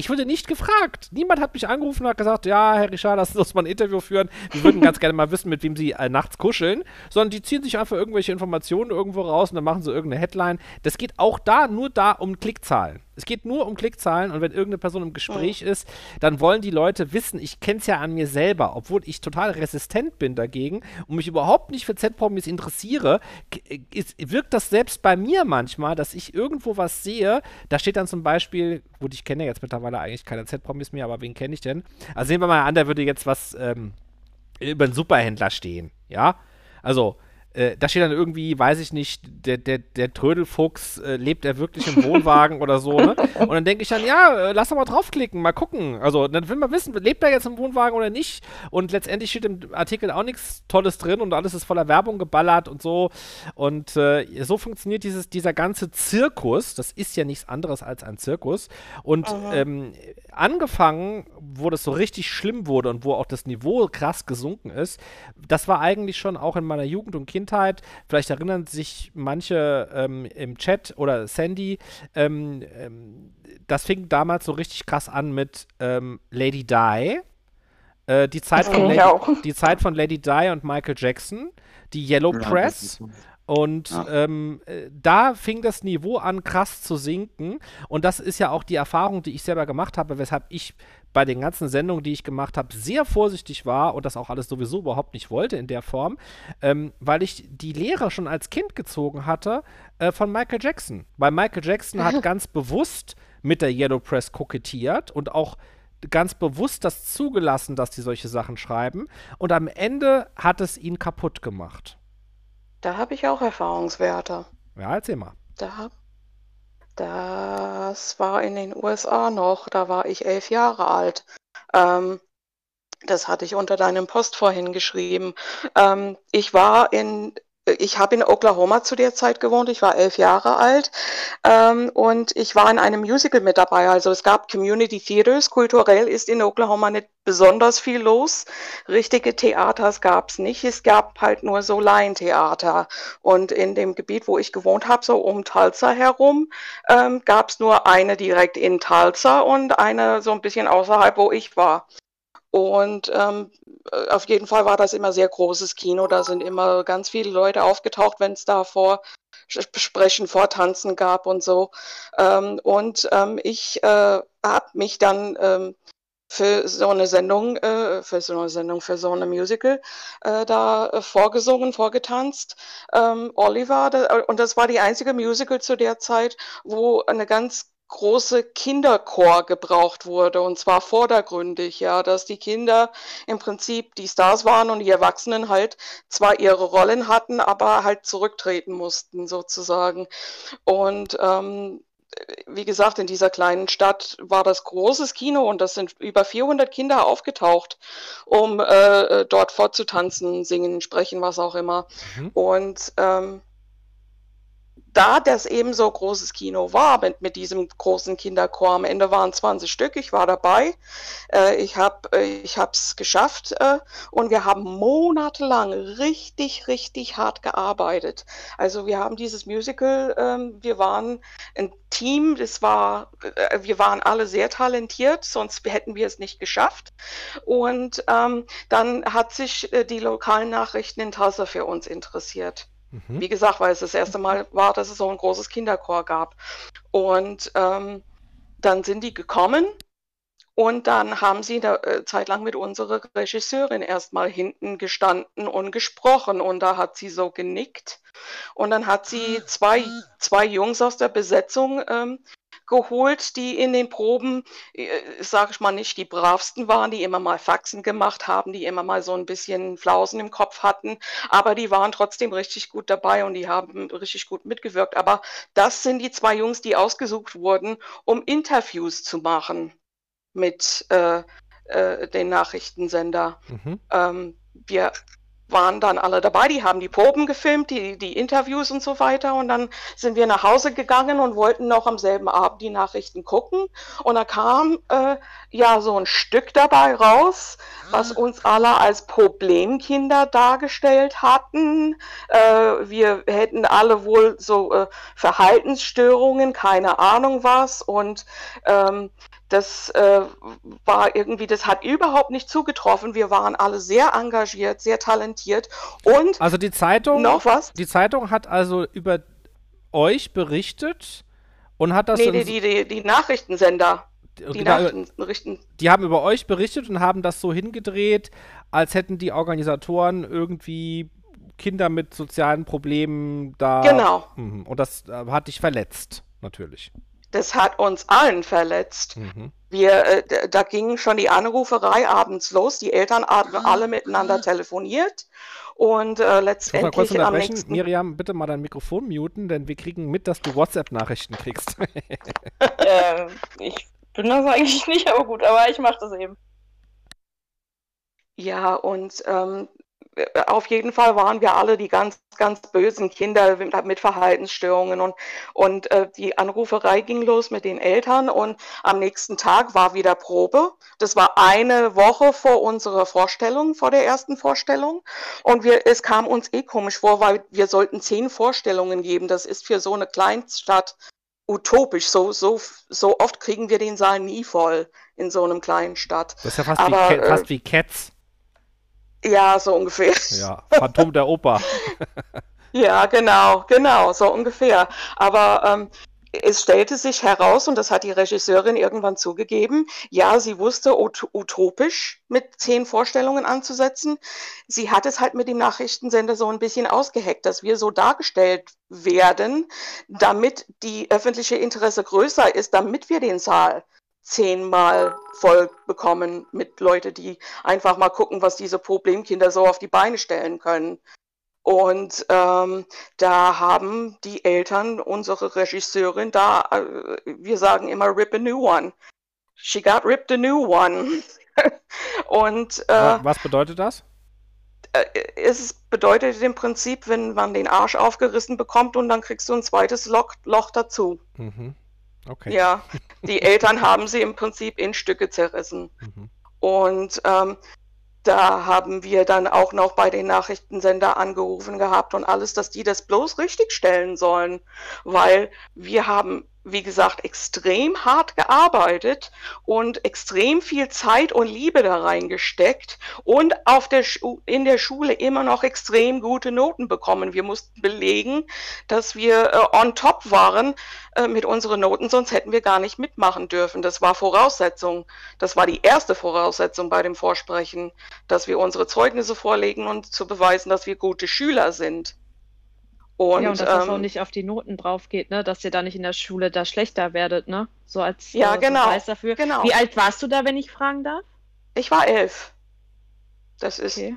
ich wurde nicht gefragt. Niemand hat mich angerufen und hat gesagt, ja, Herr Richard, lassen Sie uns mal ein Interview führen. Wir würden ganz gerne mal wissen, mit wem Sie äh, nachts kuscheln. Sondern die ziehen sich einfach irgendwelche Informationen irgendwo raus und dann machen sie irgendeine Headline. Das geht auch da nur da um Klickzahlen. Es geht nur um Klickzahlen und wenn irgendeine Person im Gespräch oh. ist, dann wollen die Leute wissen, ich kenne es ja an mir selber, obwohl ich total resistent bin dagegen und mich überhaupt nicht für Z-Promis interessiere, ist, wirkt das selbst bei mir manchmal, dass ich irgendwo was sehe, da steht dann zum Beispiel, gut, ich kenne ja jetzt mittlerweile eigentlich keine Z-Promis mehr, aber wen kenne ich denn? Also nehmen wir mal an, da würde jetzt was ähm, über einen Superhändler stehen, ja? Also, äh, da steht dann irgendwie, weiß ich nicht, der, der, der Trödelfuchs, äh, lebt er wirklich im Wohnwagen oder so, ne? Und dann denke ich dann, ja, äh, lass doch mal draufklicken, mal gucken. Also, dann will man wissen, lebt er jetzt im Wohnwagen oder nicht? Und letztendlich steht im Artikel auch nichts Tolles drin und alles ist voller Werbung geballert und so. Und äh, so funktioniert dieses, dieser ganze Zirkus. Das ist ja nichts anderes als ein Zirkus. Und ähm, angefangen, wo das so richtig schlimm wurde und wo auch das Niveau krass gesunken ist, das war eigentlich schon auch in meiner Jugend und Kindheit. Vielleicht erinnern sich manche ähm, im Chat oder Sandy, ähm, ähm, das fing damals so richtig krass an mit ähm, Lady Di. Äh, die, Zeit von Lady, die Zeit von Lady Di und Michael Jackson, die Yellow ja, Press. Und ja. ähm, äh, da fing das Niveau an, krass zu sinken. Und das ist ja auch die Erfahrung, die ich selber gemacht habe, weshalb ich bei den ganzen Sendungen, die ich gemacht habe, sehr vorsichtig war und das auch alles sowieso überhaupt nicht wollte in der Form, ähm, weil ich die Lehre schon als Kind gezogen hatte äh, von Michael Jackson. Weil Michael Jackson hat ganz bewusst mit der Yellow Press kokettiert und auch ganz bewusst das zugelassen, dass die solche Sachen schreiben. Und am Ende hat es ihn kaputt gemacht. Da habe ich auch Erfahrungswerte. Ja, erzähl mal. Da, das war in den USA noch, da war ich elf Jahre alt. Ähm, das hatte ich unter deinem Post vorhin geschrieben. Ähm, ich war in ich habe in Oklahoma zu der Zeit gewohnt, ich war elf Jahre alt ähm, und ich war in einem Musical mit dabei. Also es gab Community Theaters, kulturell ist in Oklahoma nicht besonders viel los. Richtige Theaters gab es nicht, es gab halt nur so Laientheater. Und in dem Gebiet, wo ich gewohnt habe, so um Tulsa herum, ähm, gab es nur eine direkt in Tulsa und eine so ein bisschen außerhalb, wo ich war. Und ähm, äh, auf jeden Fall war das immer sehr großes Kino. Da sind immer ganz viele Leute aufgetaucht, wenn es da vor Vorsprechen, Vortanzen gab und so. Ähm, und ähm, ich äh, habe mich dann ähm, für so eine Sendung, äh, für so eine Sendung, für so eine Musical äh, da äh, vorgesungen, vorgetanzt. Ähm, Oliver, da, und das war die einzige Musical zu der Zeit, wo eine ganz große Kinderchor gebraucht wurde und zwar vordergründig, ja, dass die Kinder im Prinzip die Stars waren und die Erwachsenen halt zwar ihre Rollen hatten, aber halt zurücktreten mussten sozusagen. Und ähm, wie gesagt, in dieser kleinen Stadt war das großes Kino und das sind über 400 Kinder aufgetaucht, um äh, dort fortzutanzen, singen, sprechen, was auch immer. Mhm. Und ähm, da das eben so großes Kino war mit, mit diesem großen Kinderchor, am Ende waren 20 Stück, ich war dabei, äh, ich habe es äh, geschafft äh, und wir haben monatelang richtig, richtig hart gearbeitet. Also wir haben dieses Musical, ähm, wir waren ein Team, das war, äh, wir waren alle sehr talentiert, sonst hätten wir es nicht geschafft. Und ähm, dann hat sich äh, die lokalen Nachrichten in Tulsa für uns interessiert. Mhm. Wie gesagt, weil es das erste Mal war, dass es so ein großes Kinderchor gab. Und ähm, dann sind die gekommen und dann haben sie eine äh, Zeit lang mit unserer Regisseurin erstmal hinten gestanden und gesprochen. Und da hat sie so genickt. Und dann hat sie zwei, zwei Jungs aus der Besetzung ähm, geholt, die in den Proben, äh, sage ich mal, nicht die bravsten waren, die immer mal Faxen gemacht haben, die immer mal so ein bisschen Flausen im Kopf hatten, aber die waren trotzdem richtig gut dabei und die haben richtig gut mitgewirkt. Aber das sind die zwei Jungs, die ausgesucht wurden, um Interviews zu machen mit äh, äh, den Nachrichtensender. Mhm. Ähm, wir waren dann alle dabei, die haben die Proben gefilmt, die, die Interviews und so weiter. Und dann sind wir nach Hause gegangen und wollten noch am selben Abend die Nachrichten gucken. Und da kam äh, ja so ein Stück dabei raus, was ah. uns alle als Problemkinder dargestellt hatten. Äh, wir hätten alle wohl so äh, Verhaltensstörungen, keine Ahnung was. Und ähm, das äh, war irgendwie, das hat überhaupt nicht zugetroffen. Wir waren alle sehr engagiert, sehr talentiert und also die Zeitung noch was? Die Zeitung hat also über euch berichtet und hat das nee, die, die, die, die Nachrichtensender die, Nachrichten, die haben über euch berichtet und haben das so hingedreht, als hätten die Organisatoren irgendwie Kinder mit sozialen Problemen da. Genau. Mhm. Und das äh, hat dich verletzt, natürlich das hat uns allen verletzt. Mhm. Wir, äh, da ging schon die Anruferei abends los. Die Eltern haben ah, alle miteinander ah. telefoniert. Und äh, letztendlich kurz am nächsten... Miriam, bitte mal dein Mikrofon muten, denn wir kriegen mit, dass du WhatsApp-Nachrichten kriegst. äh, ich bin das eigentlich nicht, aber gut, aber ich mache das eben. Ja, und ähm, auf jeden Fall waren wir alle die ganz, ganz bösen Kinder mit Verhaltensstörungen und, und äh, die Anruferei ging los mit den Eltern und am nächsten Tag war wieder Probe. Das war eine Woche vor unserer Vorstellung, vor der ersten Vorstellung und wir, es kam uns eh komisch vor, weil wir sollten zehn Vorstellungen geben. Das ist für so eine Kleinstadt utopisch. So, so, so oft kriegen wir den Saal nie voll in so einem kleinen Stadt. Das ist ja fast, Aber, wie, fast äh, wie Cats. Ja, so ungefähr. Ja, Phantom der Oper. ja, genau, genau, so ungefähr. Aber ähm, es stellte sich heraus, und das hat die Regisseurin irgendwann zugegeben, ja, sie wusste ut utopisch mit zehn Vorstellungen anzusetzen. Sie hat es halt mit dem Nachrichtensender so ein bisschen ausgeheckt, dass wir so dargestellt werden, damit die öffentliche Interesse größer ist, damit wir den Saal zehnmal voll bekommen mit Leuten, die einfach mal gucken, was diese Problemkinder so auf die Beine stellen können. Und ähm, da haben die Eltern unsere Regisseurin da, äh, wir sagen immer, rip a new one. She got ripped a new one. Und äh, was bedeutet das? Äh, es bedeutet im Prinzip, wenn man den Arsch aufgerissen bekommt und dann kriegst du ein zweites Loch, Loch dazu. Mhm. Okay. Ja, die Eltern haben sie im Prinzip in Stücke zerrissen. Mhm. Und ähm, da haben wir dann auch noch bei den Nachrichtensender angerufen gehabt und alles, dass die das bloß richtig stellen sollen, weil wir haben wie gesagt, extrem hart gearbeitet und extrem viel Zeit und Liebe da reingesteckt und auf der in der Schule immer noch extrem gute Noten bekommen. Wir mussten belegen, dass wir äh, on top waren äh, mit unseren Noten, sonst hätten wir gar nicht mitmachen dürfen. Das war Voraussetzung. Das war die erste Voraussetzung bei dem Vorsprechen, dass wir unsere Zeugnisse vorlegen und zu beweisen, dass wir gute Schüler sind. Und, ja, und dass ähm, das auch nicht auf die Noten drauf geht, ne? dass ihr da nicht in der Schule da schlechter werdet, ne? So als ja, äh, genau, Beweis dafür. Genau. Wie alt warst du da, wenn ich fragen darf? Ich war elf. Das ist okay.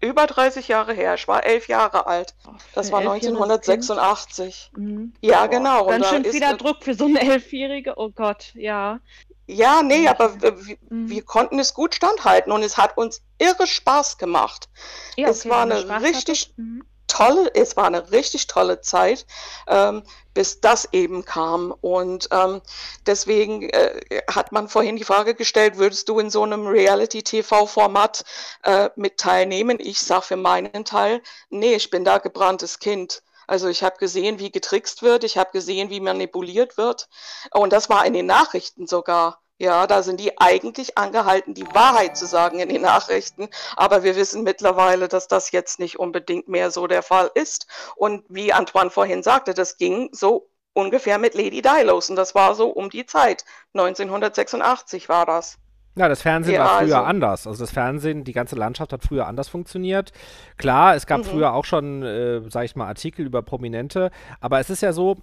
über 30 Jahre her. Ich war elf Jahre alt. Das war 1986. Mhm. Ja, genau. Ganz schön vieler Druck für so eine Elfjährige. Oh Gott, ja. Ja, nee, aber wir, mhm. wir, konnten es gut standhalten und es hat uns irre Spaß gemacht. Ja, okay, es war eine richtig, mhm tolle, es war eine richtig tolle Zeit, ähm, bis das eben kam. Und ähm, deswegen äh, hat man vorhin die Frage gestellt, würdest du in so einem Reality-TV-Format äh, mit teilnehmen? Ich sage für meinen Teil, nee, ich bin da gebranntes Kind. Also ich habe gesehen, wie getrickst wird, ich habe gesehen, wie manipuliert wird. Und das war in den Nachrichten sogar. Ja, da sind die eigentlich angehalten, die Wahrheit zu sagen in den Nachrichten. Aber wir wissen mittlerweile, dass das jetzt nicht unbedingt mehr so der Fall ist. Und wie Antoine vorhin sagte, das ging so ungefähr mit Lady Di los. Und das war so um die Zeit. 1986 war das. Ja, das Fernsehen ja, war früher also. anders. Also das Fernsehen, die ganze Landschaft hat früher anders funktioniert. Klar, es gab mhm. früher auch schon, äh, sag ich mal, Artikel über Prominente, aber es ist ja so,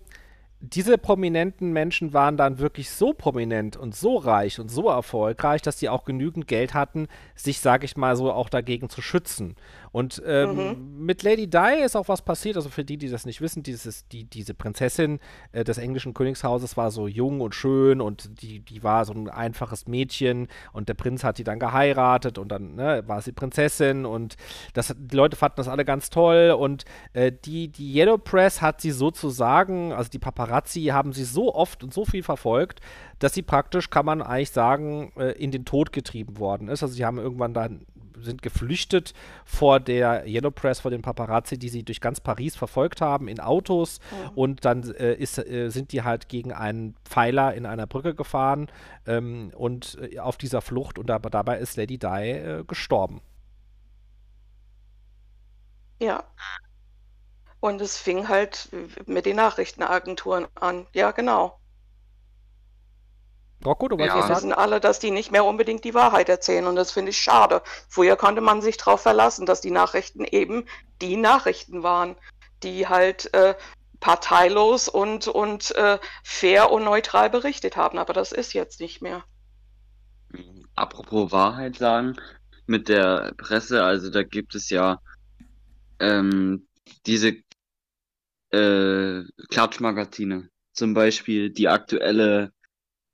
diese prominenten Menschen waren dann wirklich so prominent und so reich und so erfolgreich, dass sie auch genügend Geld hatten, sich, sag ich mal, so auch dagegen zu schützen. Und ähm, mhm. mit Lady Di ist auch was passiert. Also für die, die das nicht wissen, dieses, die, diese Prinzessin äh, des englischen Königshauses war so jung und schön und die, die war so ein einfaches Mädchen und der Prinz hat die dann geheiratet und dann ne, war sie Prinzessin und das, die Leute fanden das alle ganz toll und äh, die, die Yellow Press hat sie sozusagen, also die Paparazzi haben sie so oft und so viel verfolgt, dass sie praktisch, kann man eigentlich sagen, äh, in den Tod getrieben worden ist. Also sie haben irgendwann dann sind geflüchtet vor der Yellow Press, vor den Paparazzi, die sie durch ganz Paris verfolgt haben in Autos mhm. und dann äh, ist, äh, sind die halt gegen einen Pfeiler in einer Brücke gefahren ähm, und äh, auf dieser Flucht und da, dabei ist Lady Di äh, gestorben. Ja. Und es fing halt mit den Nachrichtenagenturen an. Ja, genau. Rocco, du wolltest ja. was sagen? wissen alle, dass die nicht mehr unbedingt die Wahrheit erzählen und das finde ich schade. Früher konnte man sich darauf verlassen, dass die Nachrichten eben die Nachrichten waren, die halt äh, parteilos und, und äh, fair und neutral berichtet haben, aber das ist jetzt nicht mehr. Apropos Wahrheit sagen, mit der Presse, also da gibt es ja ähm, diese äh, Klatschmagazine, zum Beispiel die aktuelle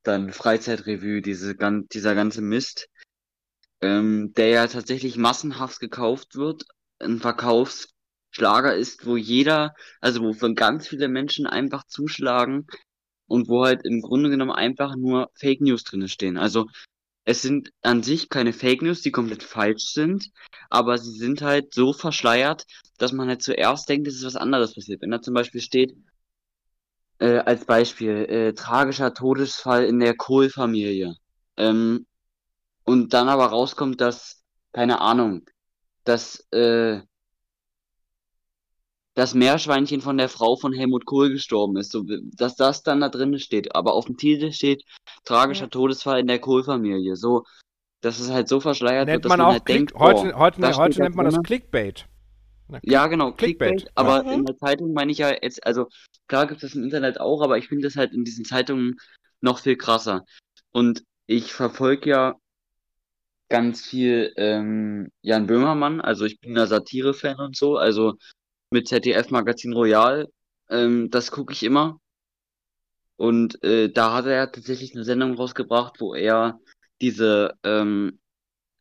dann Freizeitrevue, diese, dieser ganze Mist, ähm, der ja tatsächlich massenhaft gekauft wird, ein Verkaufsschlager ist, wo jeder, also wo ganz viele Menschen einfach zuschlagen und wo halt im Grunde genommen einfach nur Fake News drin stehen. Also es sind an sich keine Fake News, die komplett falsch sind, aber sie sind halt so verschleiert, dass man halt zuerst denkt, es ist was anderes passiert. Wenn da zum Beispiel steht, äh, als Beispiel, äh, tragischer Todesfall in der Kohl-Familie. Ähm, und dann aber rauskommt, dass, keine Ahnung, dass äh, das Meerschweinchen von der Frau von Helmut Kohl gestorben ist, so, dass das dann da drin steht. Aber auf dem Titel steht tragischer ja. Todesfall in der Kohl-Familie. So, dass es halt so verschleiert nennt wird, dass man, man halt denkt, heute, oh, heute, heute nennt man das Clickbait. Na, ja, genau, Clickbait. Clickbait. Aber mhm. in der Zeitung meine ich ja jetzt, also klar gibt es das im Internet auch, aber ich finde das halt in diesen Zeitungen noch viel krasser. Und ich verfolge ja ganz viel ähm, Jan Böhmermann, also ich bin da Satire-Fan und so, also mit ZDF-Magazin Royal, ähm, das gucke ich immer. Und äh, da hat er tatsächlich eine Sendung rausgebracht, wo er diese ähm,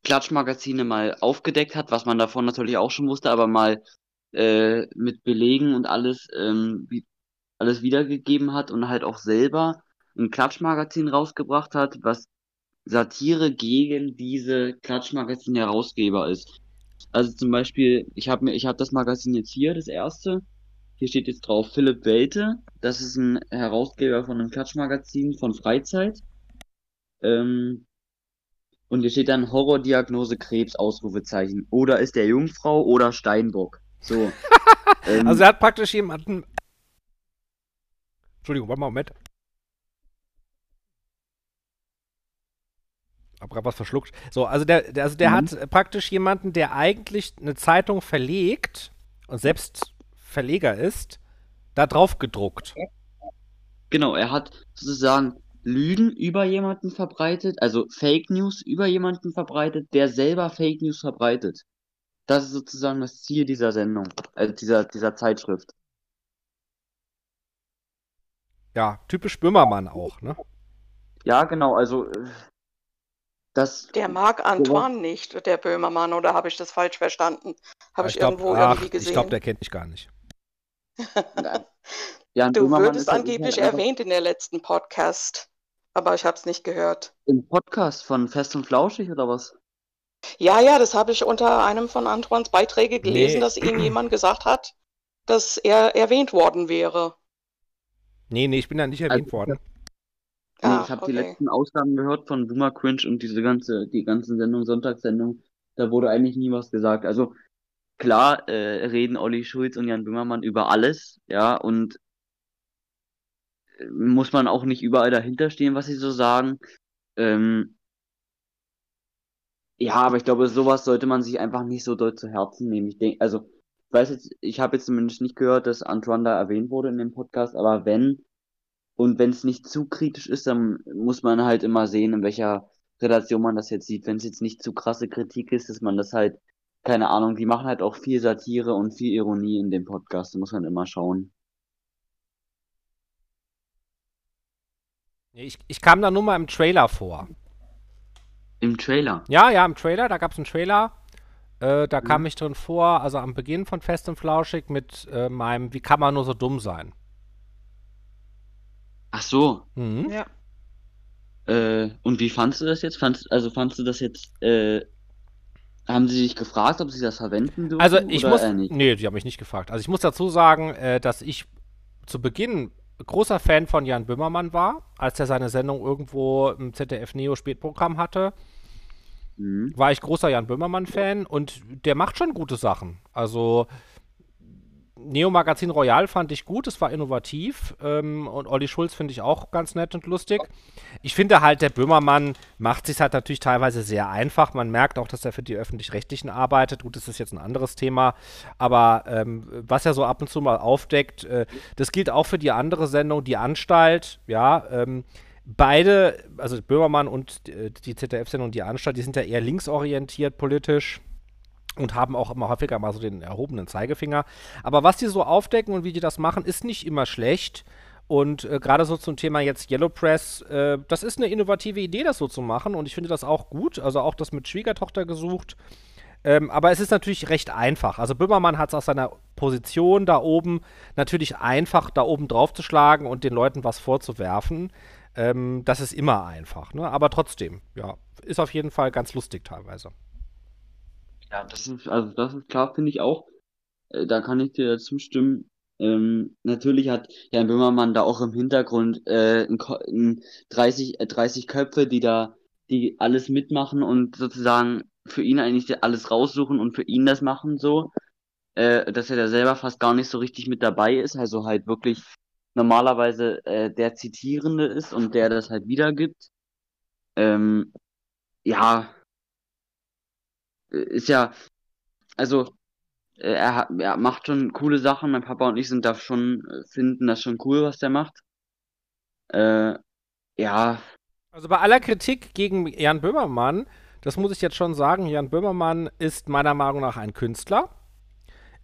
Klatschmagazine mal aufgedeckt hat, was man davon natürlich auch schon wusste, aber mal äh, mit Belegen und alles, ähm, wie, alles wiedergegeben hat und halt auch selber ein Klatschmagazin rausgebracht hat, was Satire gegen diese Klatschmagazin-Herausgeber ist. Also zum Beispiel, ich habe habe das Magazin jetzt hier, das erste, hier steht jetzt drauf Philipp Welte. Das ist ein Herausgeber von einem Klatschmagazin von Freizeit. Ähm, und hier steht dann Horrordiagnose Krebs, Ausrufezeichen. Oder ist der Jungfrau oder Steinbock. So. ähm, also er hat praktisch jemanden. Entschuldigung, warte mal, Moment. Hab grad was verschluckt. So, also der, der also der mhm. hat praktisch jemanden, der eigentlich eine Zeitung verlegt und selbst Verleger ist, da drauf gedruckt. Genau, er hat sozusagen Lügen über jemanden verbreitet, also Fake News über jemanden verbreitet, der selber Fake News verbreitet. Das ist sozusagen das Ziel dieser Sendung, also dieser, dieser Zeitschrift. Ja, typisch Böhmermann auch, ne? Ja, genau, also äh, das. Der mag Antoine nicht, der Böhmermann, oder habe ich das falsch verstanden? Habe ich, ich glaub, irgendwo ach, irgendwie gesehen? Ich glaube, der kennt mich gar nicht. ja, du würdest angeblich halt erwähnt in der letzten Podcast, aber ich habe es nicht gehört. Im Podcast von Fest und Flauschig oder was? Ja, ja, das habe ich unter einem von Antoines Beiträge gelesen, nee. dass ihm jemand gesagt hat, dass er erwähnt worden wäre. Nee, nee, ich bin da nicht erwähnt also, worden. Ah, ich habe okay. die letzten Ausgaben gehört von Boomer Cringe und diese ganze, die ganzen Sendung, Sonntagssendung, da wurde eigentlich nie was gesagt. Also klar äh, reden Olli Schulz und Jan Böhmermann über alles, ja, und muss man auch nicht überall dahinter stehen, was sie so sagen. Ähm, ja, aber ich glaube, sowas sollte man sich einfach nicht so doll zu Herzen nehmen. Ich denke, also, ich weiß jetzt, ich habe jetzt zumindest nicht gehört, dass Antoine da erwähnt wurde in dem Podcast, aber wenn, und wenn es nicht zu kritisch ist, dann muss man halt immer sehen, in welcher Relation man das jetzt sieht. Wenn es jetzt nicht zu krasse Kritik ist, dass man das halt keine Ahnung, die machen halt auch viel Satire und viel Ironie in dem Podcast, da muss man immer schauen. Ich, ich kam da nur mal im Trailer vor. Im Trailer? Ja, ja, im Trailer, da gab es einen Trailer. Äh, da mhm. kam ich drin vor, also am Beginn von Fest und Flauschig mit äh, meinem Wie kann man nur so dumm sein? Ach so. Mhm. Ja. Äh, und wie fandst du das jetzt? Fandst, also fandst du das jetzt äh, haben Sie sich gefragt, ob Sie das verwenden dürfen? Also ich muss, nee, die haben mich nicht gefragt. Also ich muss dazu sagen, äh, dass ich zu Beginn großer Fan von Jan Böhmermann war, als er seine Sendung irgendwo im ZDF Neo Spätprogramm hatte. Mhm. War ich großer Jan Böhmermann-Fan und der macht schon gute Sachen. Also Neo Magazin Royal fand ich gut, es war innovativ ähm, und Olli Schulz finde ich auch ganz nett und lustig. Ich finde halt, der Böhmermann macht sich halt natürlich teilweise sehr einfach. Man merkt auch, dass er für die Öffentlich-Rechtlichen arbeitet. Gut, das ist jetzt ein anderes Thema, aber ähm, was er so ab und zu mal aufdeckt, äh, das gilt auch für die andere Sendung, die Anstalt, ja, ähm, Beide, also Böhmermann und äh, die ZDF-Sendung Die Anstalt, die sind ja eher linksorientiert politisch und haben auch immer häufiger mal so den erhobenen Zeigefinger. Aber was die so aufdecken und wie die das machen, ist nicht immer schlecht. Und äh, gerade so zum Thema jetzt Yellow Press, äh, das ist eine innovative Idee, das so zu machen. Und ich finde das auch gut. Also auch das mit Schwiegertochter gesucht. Ähm, aber es ist natürlich recht einfach. Also Böhmermann hat es aus seiner Position da oben natürlich einfach, da oben drauf zu schlagen und den Leuten was vorzuwerfen. Ähm, das ist immer einfach. Ne? Aber trotzdem, ja, ist auf jeden Fall ganz lustig teilweise. Ja, das ist, also das ist klar, finde ich auch. Äh, da kann ich dir zustimmen. Ähm, natürlich hat Jan Böhmermann da auch im Hintergrund äh, ein, ein 30, äh, 30 Köpfe, die da, die alles mitmachen und sozusagen für ihn eigentlich alles raussuchen und für ihn das machen so, äh, dass er da selber fast gar nicht so richtig mit dabei ist, also halt wirklich normalerweise äh, der Zitierende ist und der das halt wiedergibt. Ähm, ja, ist ja, also äh, er, er macht schon coole Sachen. Mein Papa und ich sind da schon, äh, finden das schon cool, was der macht. Äh, ja. Also bei aller Kritik gegen Jan Böhmermann, das muss ich jetzt schon sagen, Jan Böhmermann ist meiner Meinung nach ein Künstler.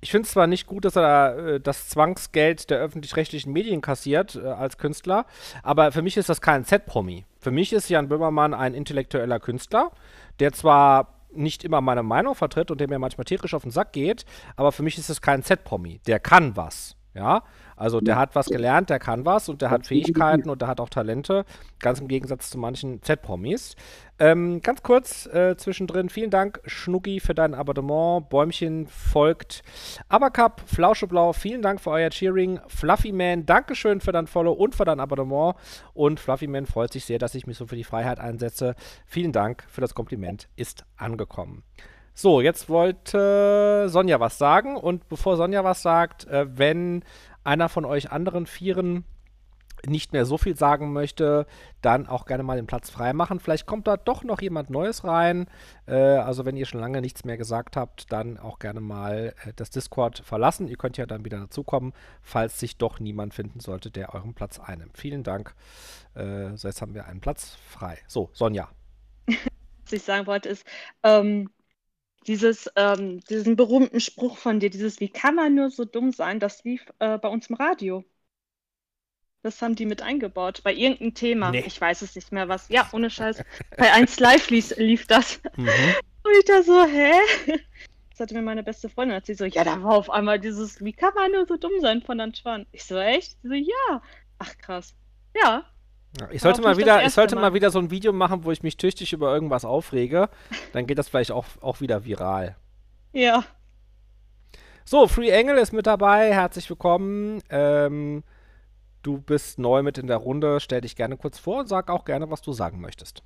Ich finde es zwar nicht gut, dass er äh, das Zwangsgeld der öffentlich-rechtlichen Medien kassiert äh, als Künstler, aber für mich ist das kein Z-Promi. Für mich ist Jan Böhmermann ein intellektueller Künstler, der zwar nicht immer meine Meinung vertritt und der mir manchmal tierisch auf den Sack geht, aber für mich ist es kein Z-Promi. Der kann was. Ja, also der hat was gelernt, der kann was und der hat Fähigkeiten und der hat auch Talente, ganz im Gegensatz zu manchen Z-Promis. Ähm, ganz kurz äh, zwischendrin, vielen Dank Schnucki für dein Abonnement, Bäumchen folgt, Abercup, Flauscheblau, vielen Dank für euer Cheering, Fluffyman, Dankeschön für dein Follow und für dein Abonnement und Fluffyman freut sich sehr, dass ich mich so für die Freiheit einsetze. Vielen Dank für das Kompliment, ist angekommen. So, jetzt wollte Sonja was sagen. Und bevor Sonja was sagt, äh, wenn einer von euch anderen Vieren nicht mehr so viel sagen möchte, dann auch gerne mal den Platz frei machen. Vielleicht kommt da doch noch jemand Neues rein. Äh, also wenn ihr schon lange nichts mehr gesagt habt, dann auch gerne mal äh, das Discord verlassen. Ihr könnt ja dann wieder dazukommen, falls sich doch niemand finden sollte, der euren Platz einnimmt. Vielen Dank. Äh, so, jetzt haben wir einen Platz frei. So, Sonja. Was ich sagen wollte ist, ähm, dieses, ähm, diesen berühmten Spruch von dir, dieses, wie kann man nur so dumm sein, das lief äh, bei uns im Radio. Das haben die mit eingebaut, bei irgendeinem Thema. Nee. Ich weiß es nicht mehr, was. Ja, ohne Scheiß. bei 1 Live lief, lief das. Mhm. Und ich da so, hä? Das hatte mir meine beste Freundin erzählt, so, ja, da war auf einmal dieses, wie kann man nur so dumm sein von Antoine? Ich so, echt? so, ja. Ach, krass. Ja, ich sollte, mal wieder, ich sollte mal. mal wieder so ein Video machen, wo ich mich tüchtig über irgendwas aufrege. Dann geht das vielleicht auch, auch wieder viral. Ja. So, Free Engel ist mit dabei. Herzlich willkommen. Ähm, du bist neu mit in der Runde. Stell dich gerne kurz vor und sag auch gerne, was du sagen möchtest.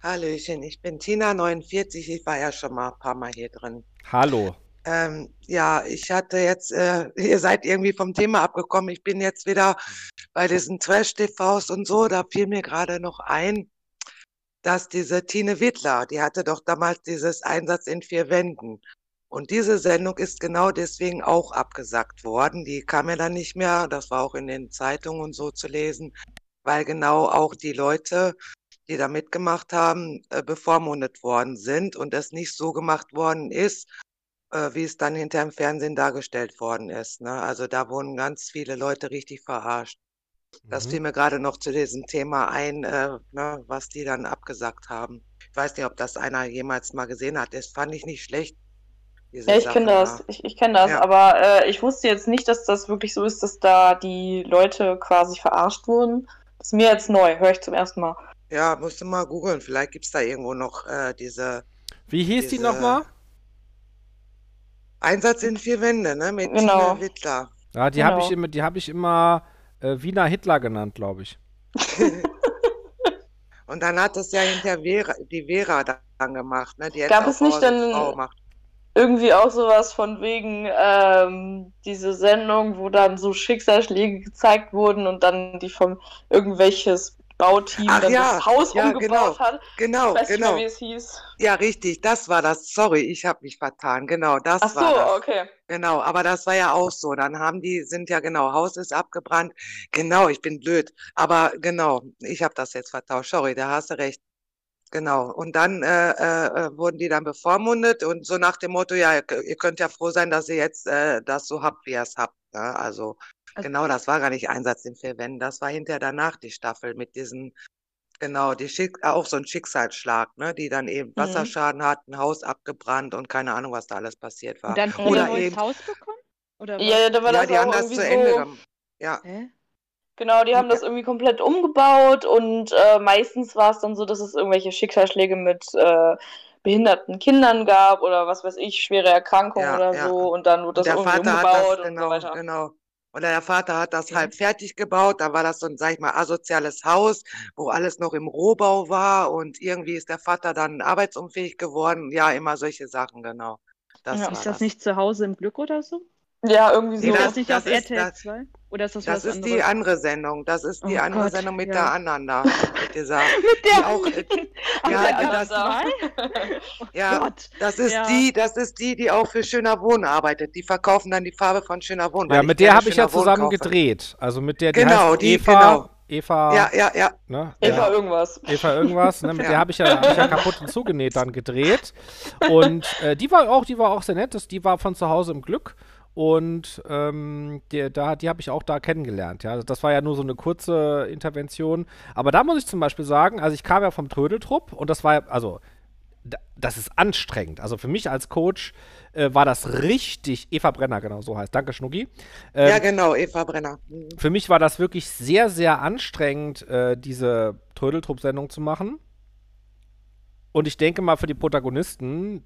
Hallöchen, ich bin Tina, 49. Ich war ja schon mal ein paar Mal hier drin. Hallo. Ähm, ja, ich hatte jetzt, äh, ihr seid irgendwie vom Thema abgekommen. Ich bin jetzt wieder bei diesen Trash-TVs und so. Da fiel mir gerade noch ein, dass diese Tine Wittler, die hatte doch damals dieses Einsatz in vier Wänden. Und diese Sendung ist genau deswegen auch abgesagt worden. Die kam ja dann nicht mehr. Das war auch in den Zeitungen und so zu lesen, weil genau auch die Leute, die da mitgemacht haben, äh, bevormundet worden sind und es nicht so gemacht worden ist, wie es dann hinter im Fernsehen dargestellt worden ist. Ne? Also da wurden ganz viele Leute richtig verarscht. Das mhm. fiel mir gerade noch zu diesem Thema ein, äh, ne, was die dann abgesagt haben. Ich weiß nicht, ob das einer jemals mal gesehen hat. Das fand ich nicht schlecht. Ja, ich kenne das. Ich, ich kenne das, ja. aber äh, ich wusste jetzt nicht, dass das wirklich so ist, dass da die Leute quasi verarscht wurden. Das ist mir jetzt neu, höre ich zum ersten Mal. Ja, musst du mal googeln. Vielleicht gibt es da irgendwo noch äh, diese. Wie hieß diese, die nochmal? Einsatz in vier Wände, ne? Mit genau. Tina Wittler. Ja, die genau. habe ich immer, die habe ich immer äh, Wiener Hitler genannt, glaube ich. Und dann hat das ja hinter Vera, die Vera dann gemacht, ne? Die Gab es nicht dann irgendwie auch sowas von wegen ähm, diese Sendung, wo dann so Schicksalsschläge gezeigt wurden und dann die vom irgendwelches Bauteam Ach, dann ja, das Haus ja, umgebaut genau, hat. Genau, ich weiß genau. Nicht mehr, wie es hieß. Ja, richtig, das war das. Sorry, ich habe mich vertan. Genau, das Ach war so, das. okay. Genau, aber das war ja auch so. Dann haben die, sind ja genau, Haus ist abgebrannt. Genau, ich bin blöd. Aber genau, ich habe das jetzt vertauscht. Sorry, da hast du recht. Genau. Und dann äh, äh, wurden die dann bevormundet und so nach dem Motto, ja, ihr könnt ja froh sein, dass ihr jetzt äh, das so habt, wie ihr es habt. Ne? Also, also, genau, das war gar nicht Einsatz in vier Wänden. Das war hinterher danach die Staffel mit diesen Genau, die Schick auch so ein Schicksalsschlag, ne, die dann eben Mhm. Wasserschaden hatten, Haus abgebrannt und keine Ahnung, was da alles passiert war. Und dann haben die ein eben Haus bekommen? Oder was? Ja, da war ja, das die haben das irgendwie zu Ende so. gem ja. Hä? Genau, die haben das irgendwie komplett umgebaut und äh, meistens war es dann so, dass es irgendwelche Schicksalsschläge mit äh, behinderten Kindern gab oder was weiß ich, schwere Erkrankungen Ja, oder ja. so und dann wurde Und das der irgendwie Vater hat das umgebaut und so genau, weiter. genau. Oder der Vater hat das Okay. halb fertig gebaut, da war das so ein, sag ich mal, asoziales Haus, wo alles noch im Rohbau war und irgendwie ist der Vater dann arbeitsunfähig geworden. Ja, immer solche Sachen, genau. Das Ja. Ist das das. nicht zu Hause im Glück oder so? Ja, irgendwie Nee, so. Ist das- das nicht das auf ist- RTL das- 2? Oder ist das Das was ist die andere Sendung. Das ist die Oh andere Gott, Sendung mit ja. der anderen da. Mit dieser, Mit der auch, äh, ja, das, da. Oh ja, Gott. das ist Ja. die, das ist die, die auch für Schöner Wohnen arbeitet. Die verkaufen dann die Farbe von Schöner Wohnen. Ja, mit der habe ich ja zusammen kaufe. gedreht. Also mit der, die Genau, heißt die, Eva. genau. Eva. Ja, ja, ja. Ne? Eva Ja. irgendwas. Eva irgendwas, ne? Mit Ja. der habe ich, ja, hab ich ja kaputt und zugenäht dann gedreht. Und äh, die war auch, die war auch sehr nett. Das, die war von zu Hause im Glück. Und ähm, die, da, die habe ich auch da kennengelernt. Ja, das war ja nur so eine kurze Intervention. Aber da muss ich zum Beispiel sagen, also ich kam ja vom Trödeltrupp und das war ja, also das ist anstrengend. Also für mich als Coach äh, war das richtig, Eva Brenner, genau so heißt. Danke, Schnucki. Ähm, ja, genau, Eva Brenner. Mhm. Für mich war das wirklich sehr, sehr anstrengend, äh, diese Trödeltrupp-Sendung zu machen. Und ich denke mal für die Protagonisten,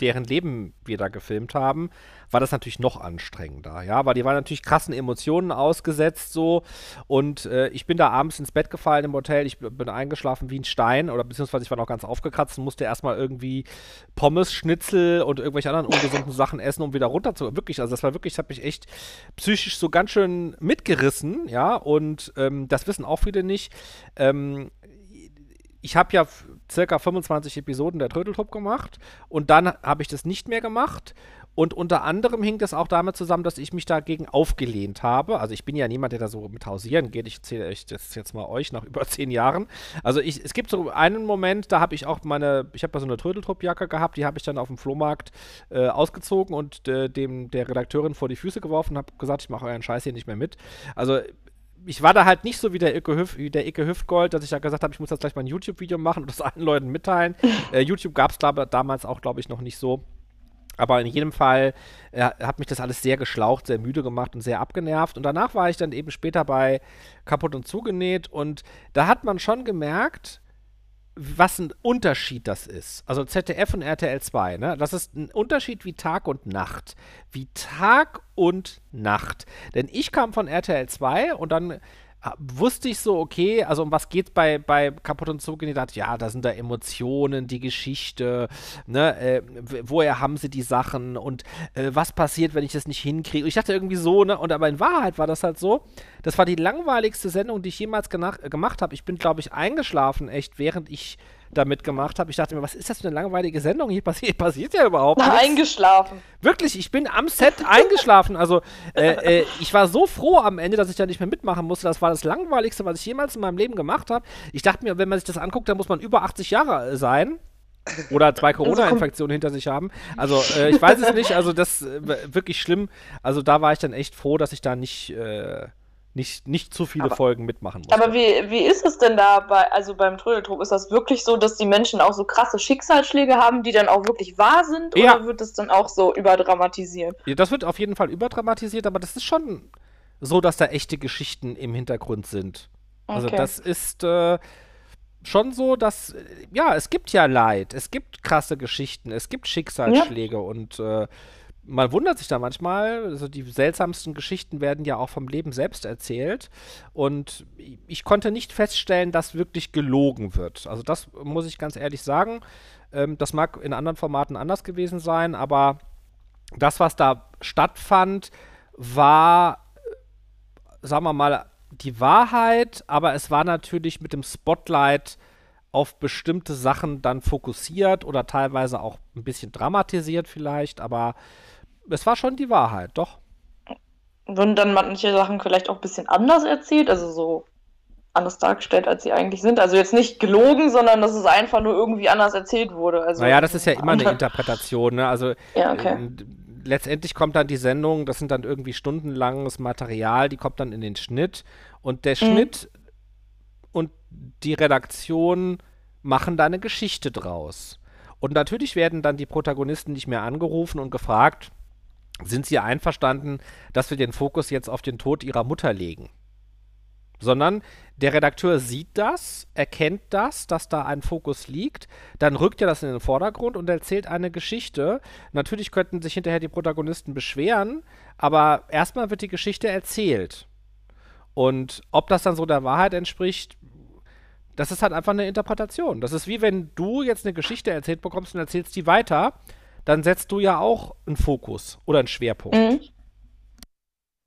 deren Leben wir da gefilmt haben, war das natürlich noch anstrengender, ja, weil die waren natürlich krassen Emotionen ausgesetzt so. Und äh, ich bin da abends ins Bett gefallen im Hotel, ich bin eingeschlafen wie ein Stein oder beziehungsweise ich war noch ganz aufgekratzt und musste erstmal irgendwie Pommes, Schnitzel und irgendwelche anderen ungesunden Sachen essen, um wieder runter zu, wirklich, also das war wirklich, das hat mich echt psychisch so ganz schön mitgerissen, ja, und ähm, das wissen auch viele nicht, ähm, ich habe ja circa 25 Episoden der Trödeltrupp gemacht und dann habe ich das nicht mehr gemacht. Und unter anderem hing das auch damit zusammen, dass ich mich dagegen aufgelehnt habe. Also ich bin ja niemand, der da so mit hausieren geht. Ich erzähle euch das jetzt mal euch nach über zehn Jahren. Also ich, es gibt so einen Moment, da habe ich auch meine, ich habe da so eine Trödeltruppjacke gehabt, die habe ich dann auf dem Flohmarkt äh, ausgezogen und äh, dem der Redakteurin vor die Füße geworfen und habe gesagt, ich mache euren Scheiß hier nicht mehr mit. Also ich war da halt nicht so wie der Icke, Hüf, der Icke Hüftgold, dass ich da gesagt habe, ich muss jetzt gleich mal ein YouTube-Video machen und das allen Leuten mitteilen. äh, YouTube gab es damals auch, glaube ich, noch nicht so. Aber in jedem Fall äh, hat mich das alles sehr geschlaucht, sehr müde gemacht und sehr abgenervt. Und danach war ich dann eben später bei Kaputt und Zugenäht und da hat man schon gemerkt, was ein Unterschied das ist. Also ZDF und RTL 2, ne? Das ist ein Unterschied wie Tag und Nacht. Wie Tag und Nacht. Denn ich kam von RTL 2 und dann wusste ich so, okay, also um was geht bei, bei Kaputt und Zug? ja, da sind da Emotionen, die Geschichte, ne, äh, woher haben sie die Sachen und äh, was passiert, wenn ich das nicht hinkriege? Ich dachte irgendwie so, ne, und aber in Wahrheit war das halt so, das war die langweiligste Sendung, die ich jemals gemacht habe. Ich bin, glaube ich, eingeschlafen, echt, während ich da mitgemacht habe. Ich dachte mir, was ist das für eine langweilige Sendung? Hier passiert, passiert ja überhaupt nichts. Eingeschlafen. Wirklich, ich bin am Set eingeschlafen. Also, äh, äh, ich war so froh am Ende, dass ich da nicht mehr mitmachen musste. Das war das Langweiligste, was ich jemals in meinem Leben gemacht habe. Ich dachte mir, wenn man sich das anguckt, dann muss man über 80 Jahre sein. Oder zwei Corona-Infektionen hinter sich haben. Also, äh, ich weiß es nicht. Also, das äh, wirklich schlimm. Also, da war ich dann echt froh, dass ich da nicht äh, nicht, nicht zu viele aber, Folgen mitmachen muss. Aber wie, wie ist es denn da bei, also beim Trödeltrupp? Ist das wirklich so, dass die Menschen auch so krasse Schicksalsschläge haben, die dann auch wirklich wahr sind? Ja. Oder wird das dann auch so überdramatisiert? Ja, das wird auf jeden Fall überdramatisiert, aber das ist schon so, dass da echte Geschichten im Hintergrund sind. Also okay. das ist äh, schon so, dass, ja, es gibt ja Leid, es gibt krasse Geschichten, es gibt Schicksalsschläge ja. und äh, man wundert sich da manchmal, also die seltsamsten Geschichten werden ja auch vom Leben selbst erzählt. Und ich konnte nicht feststellen, dass wirklich gelogen wird. Also das muss ich ganz ehrlich sagen. Ähm, das mag in anderen Formaten anders gewesen sein, aber das, was da stattfand, war, sagen wir mal, die Wahrheit, aber es war natürlich mit dem Spotlight auf bestimmte Sachen dann fokussiert oder teilweise auch ein bisschen dramatisiert vielleicht, aber es war schon die Wahrheit, doch. Wurden dann manche Sachen vielleicht auch ein bisschen anders erzählt, also so anders dargestellt, als sie eigentlich sind. Also jetzt nicht gelogen, sondern dass es einfach nur irgendwie anders erzählt wurde. Also, naja, das ist ja immer eine Interpretation, ne? Also ja, okay. äh, letztendlich kommt dann die Sendung, das sind dann irgendwie stundenlanges Material, die kommt dann in den Schnitt und der mhm. Schnitt und die Redaktion machen da eine Geschichte draus. Und natürlich werden dann die Protagonisten nicht mehr angerufen und gefragt, sind sie einverstanden, dass wir den Fokus jetzt auf den Tod ihrer Mutter legen. Sondern der Redakteur sieht das, erkennt das, dass da ein Fokus liegt, dann rückt er das in den Vordergrund und erzählt eine Geschichte. Natürlich könnten sich hinterher die Protagonisten beschweren, aber erstmal wird die Geschichte erzählt. Und ob das dann so der Wahrheit entspricht, das ist halt einfach eine Interpretation. Das ist wie wenn du jetzt eine Geschichte erzählt bekommst und erzählst die weiter dann setzt du ja auch einen Fokus oder einen Schwerpunkt. Mhm.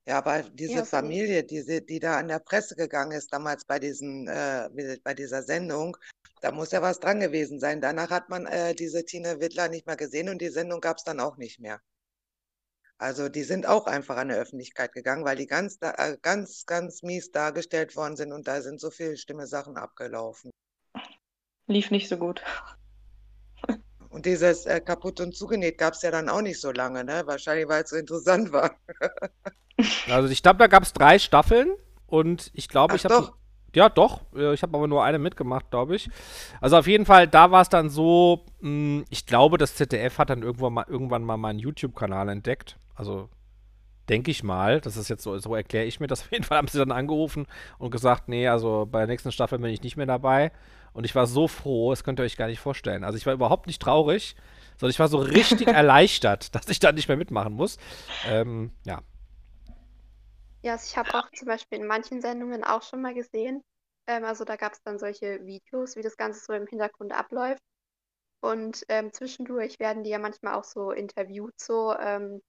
Ja, aber diese ja, Familie, diese, die da an der Presse gegangen ist, damals bei, diesen, äh, bei dieser Sendung, da muss ja was dran gewesen sein. Danach hat man äh, diese Tine Wittler nicht mehr gesehen und die Sendung gab es dann auch nicht mehr. Also die sind auch einfach an die Öffentlichkeit gegangen, weil die ganz, äh, ganz, ganz mies dargestellt worden sind und da sind so viele schlimme Sachen abgelaufen. Lief nicht so gut. Und dieses äh, kaputt und zugenäht gab es ja dann auch nicht so lange, ne? Wahrscheinlich, weil es so interessant war. also ich glaube, da gab es drei Staffeln und ich glaube, ich habe ja, doch. Ich habe aber nur eine mitgemacht, glaube ich. Also auf jeden Fall, da war es dann so, mh, hm, ich glaube, das ZDF hat dann irgendwann mal, irgendwann mal meinen YouTube-Kanal entdeckt. Also denke ich mal, das ist jetzt so, so erkläre ich mir das. Auf jeden Fall haben sie dann angerufen und gesagt, nee, also bei der nächsten Staffel bin ich nicht mehr dabei. Und ich war so froh, das könnt ihr euch gar nicht vorstellen. Also ich war überhaupt nicht traurig, sondern ich war so richtig erleichtert, dass ich da nicht mehr mitmachen muss. Ähm, ja. Ja, also ich habe auch zum Beispiel in manchen Sendungen auch schon mal gesehen. Ähm, also da gab es dann solche Videos, wie das Ganze so im Hintergrund abläuft. Und ähm, zwischendurch werden die ja manchmal auch so interviewt, so, ähm,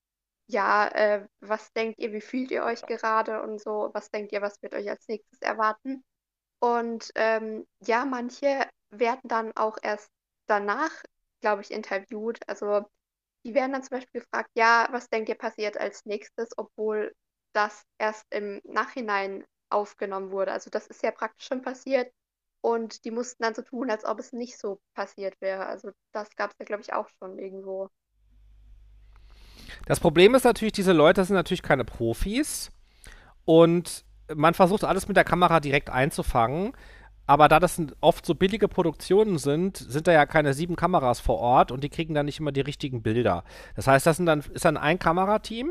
ja, äh, was denkt ihr, wie fühlt ihr euch gerade und so, was denkt ihr, was wird euch als nächstes erwarten? Und ähm, ja, manche werden dann auch erst danach, glaube ich, interviewt. Also die werden dann zum Beispiel gefragt, ja, was denkt ihr passiert als nächstes, obwohl das erst im Nachhinein aufgenommen wurde. Also das ist ja praktisch schon passiert und die mussten dann so tun, als ob es nicht so passiert wäre. Also das gab es ja, glaube ich, auch schon irgendwo. Das Problem ist natürlich, diese Leute sind natürlich keine Profis und man versucht alles mit der Kamera direkt einzufangen. Aber da das oft so billige Produktionen sind, sind da ja keine sieben Kameras vor Ort und die kriegen dann nicht immer die richtigen Bilder. Das heißt, das dann, ist dann ein Kamerateam,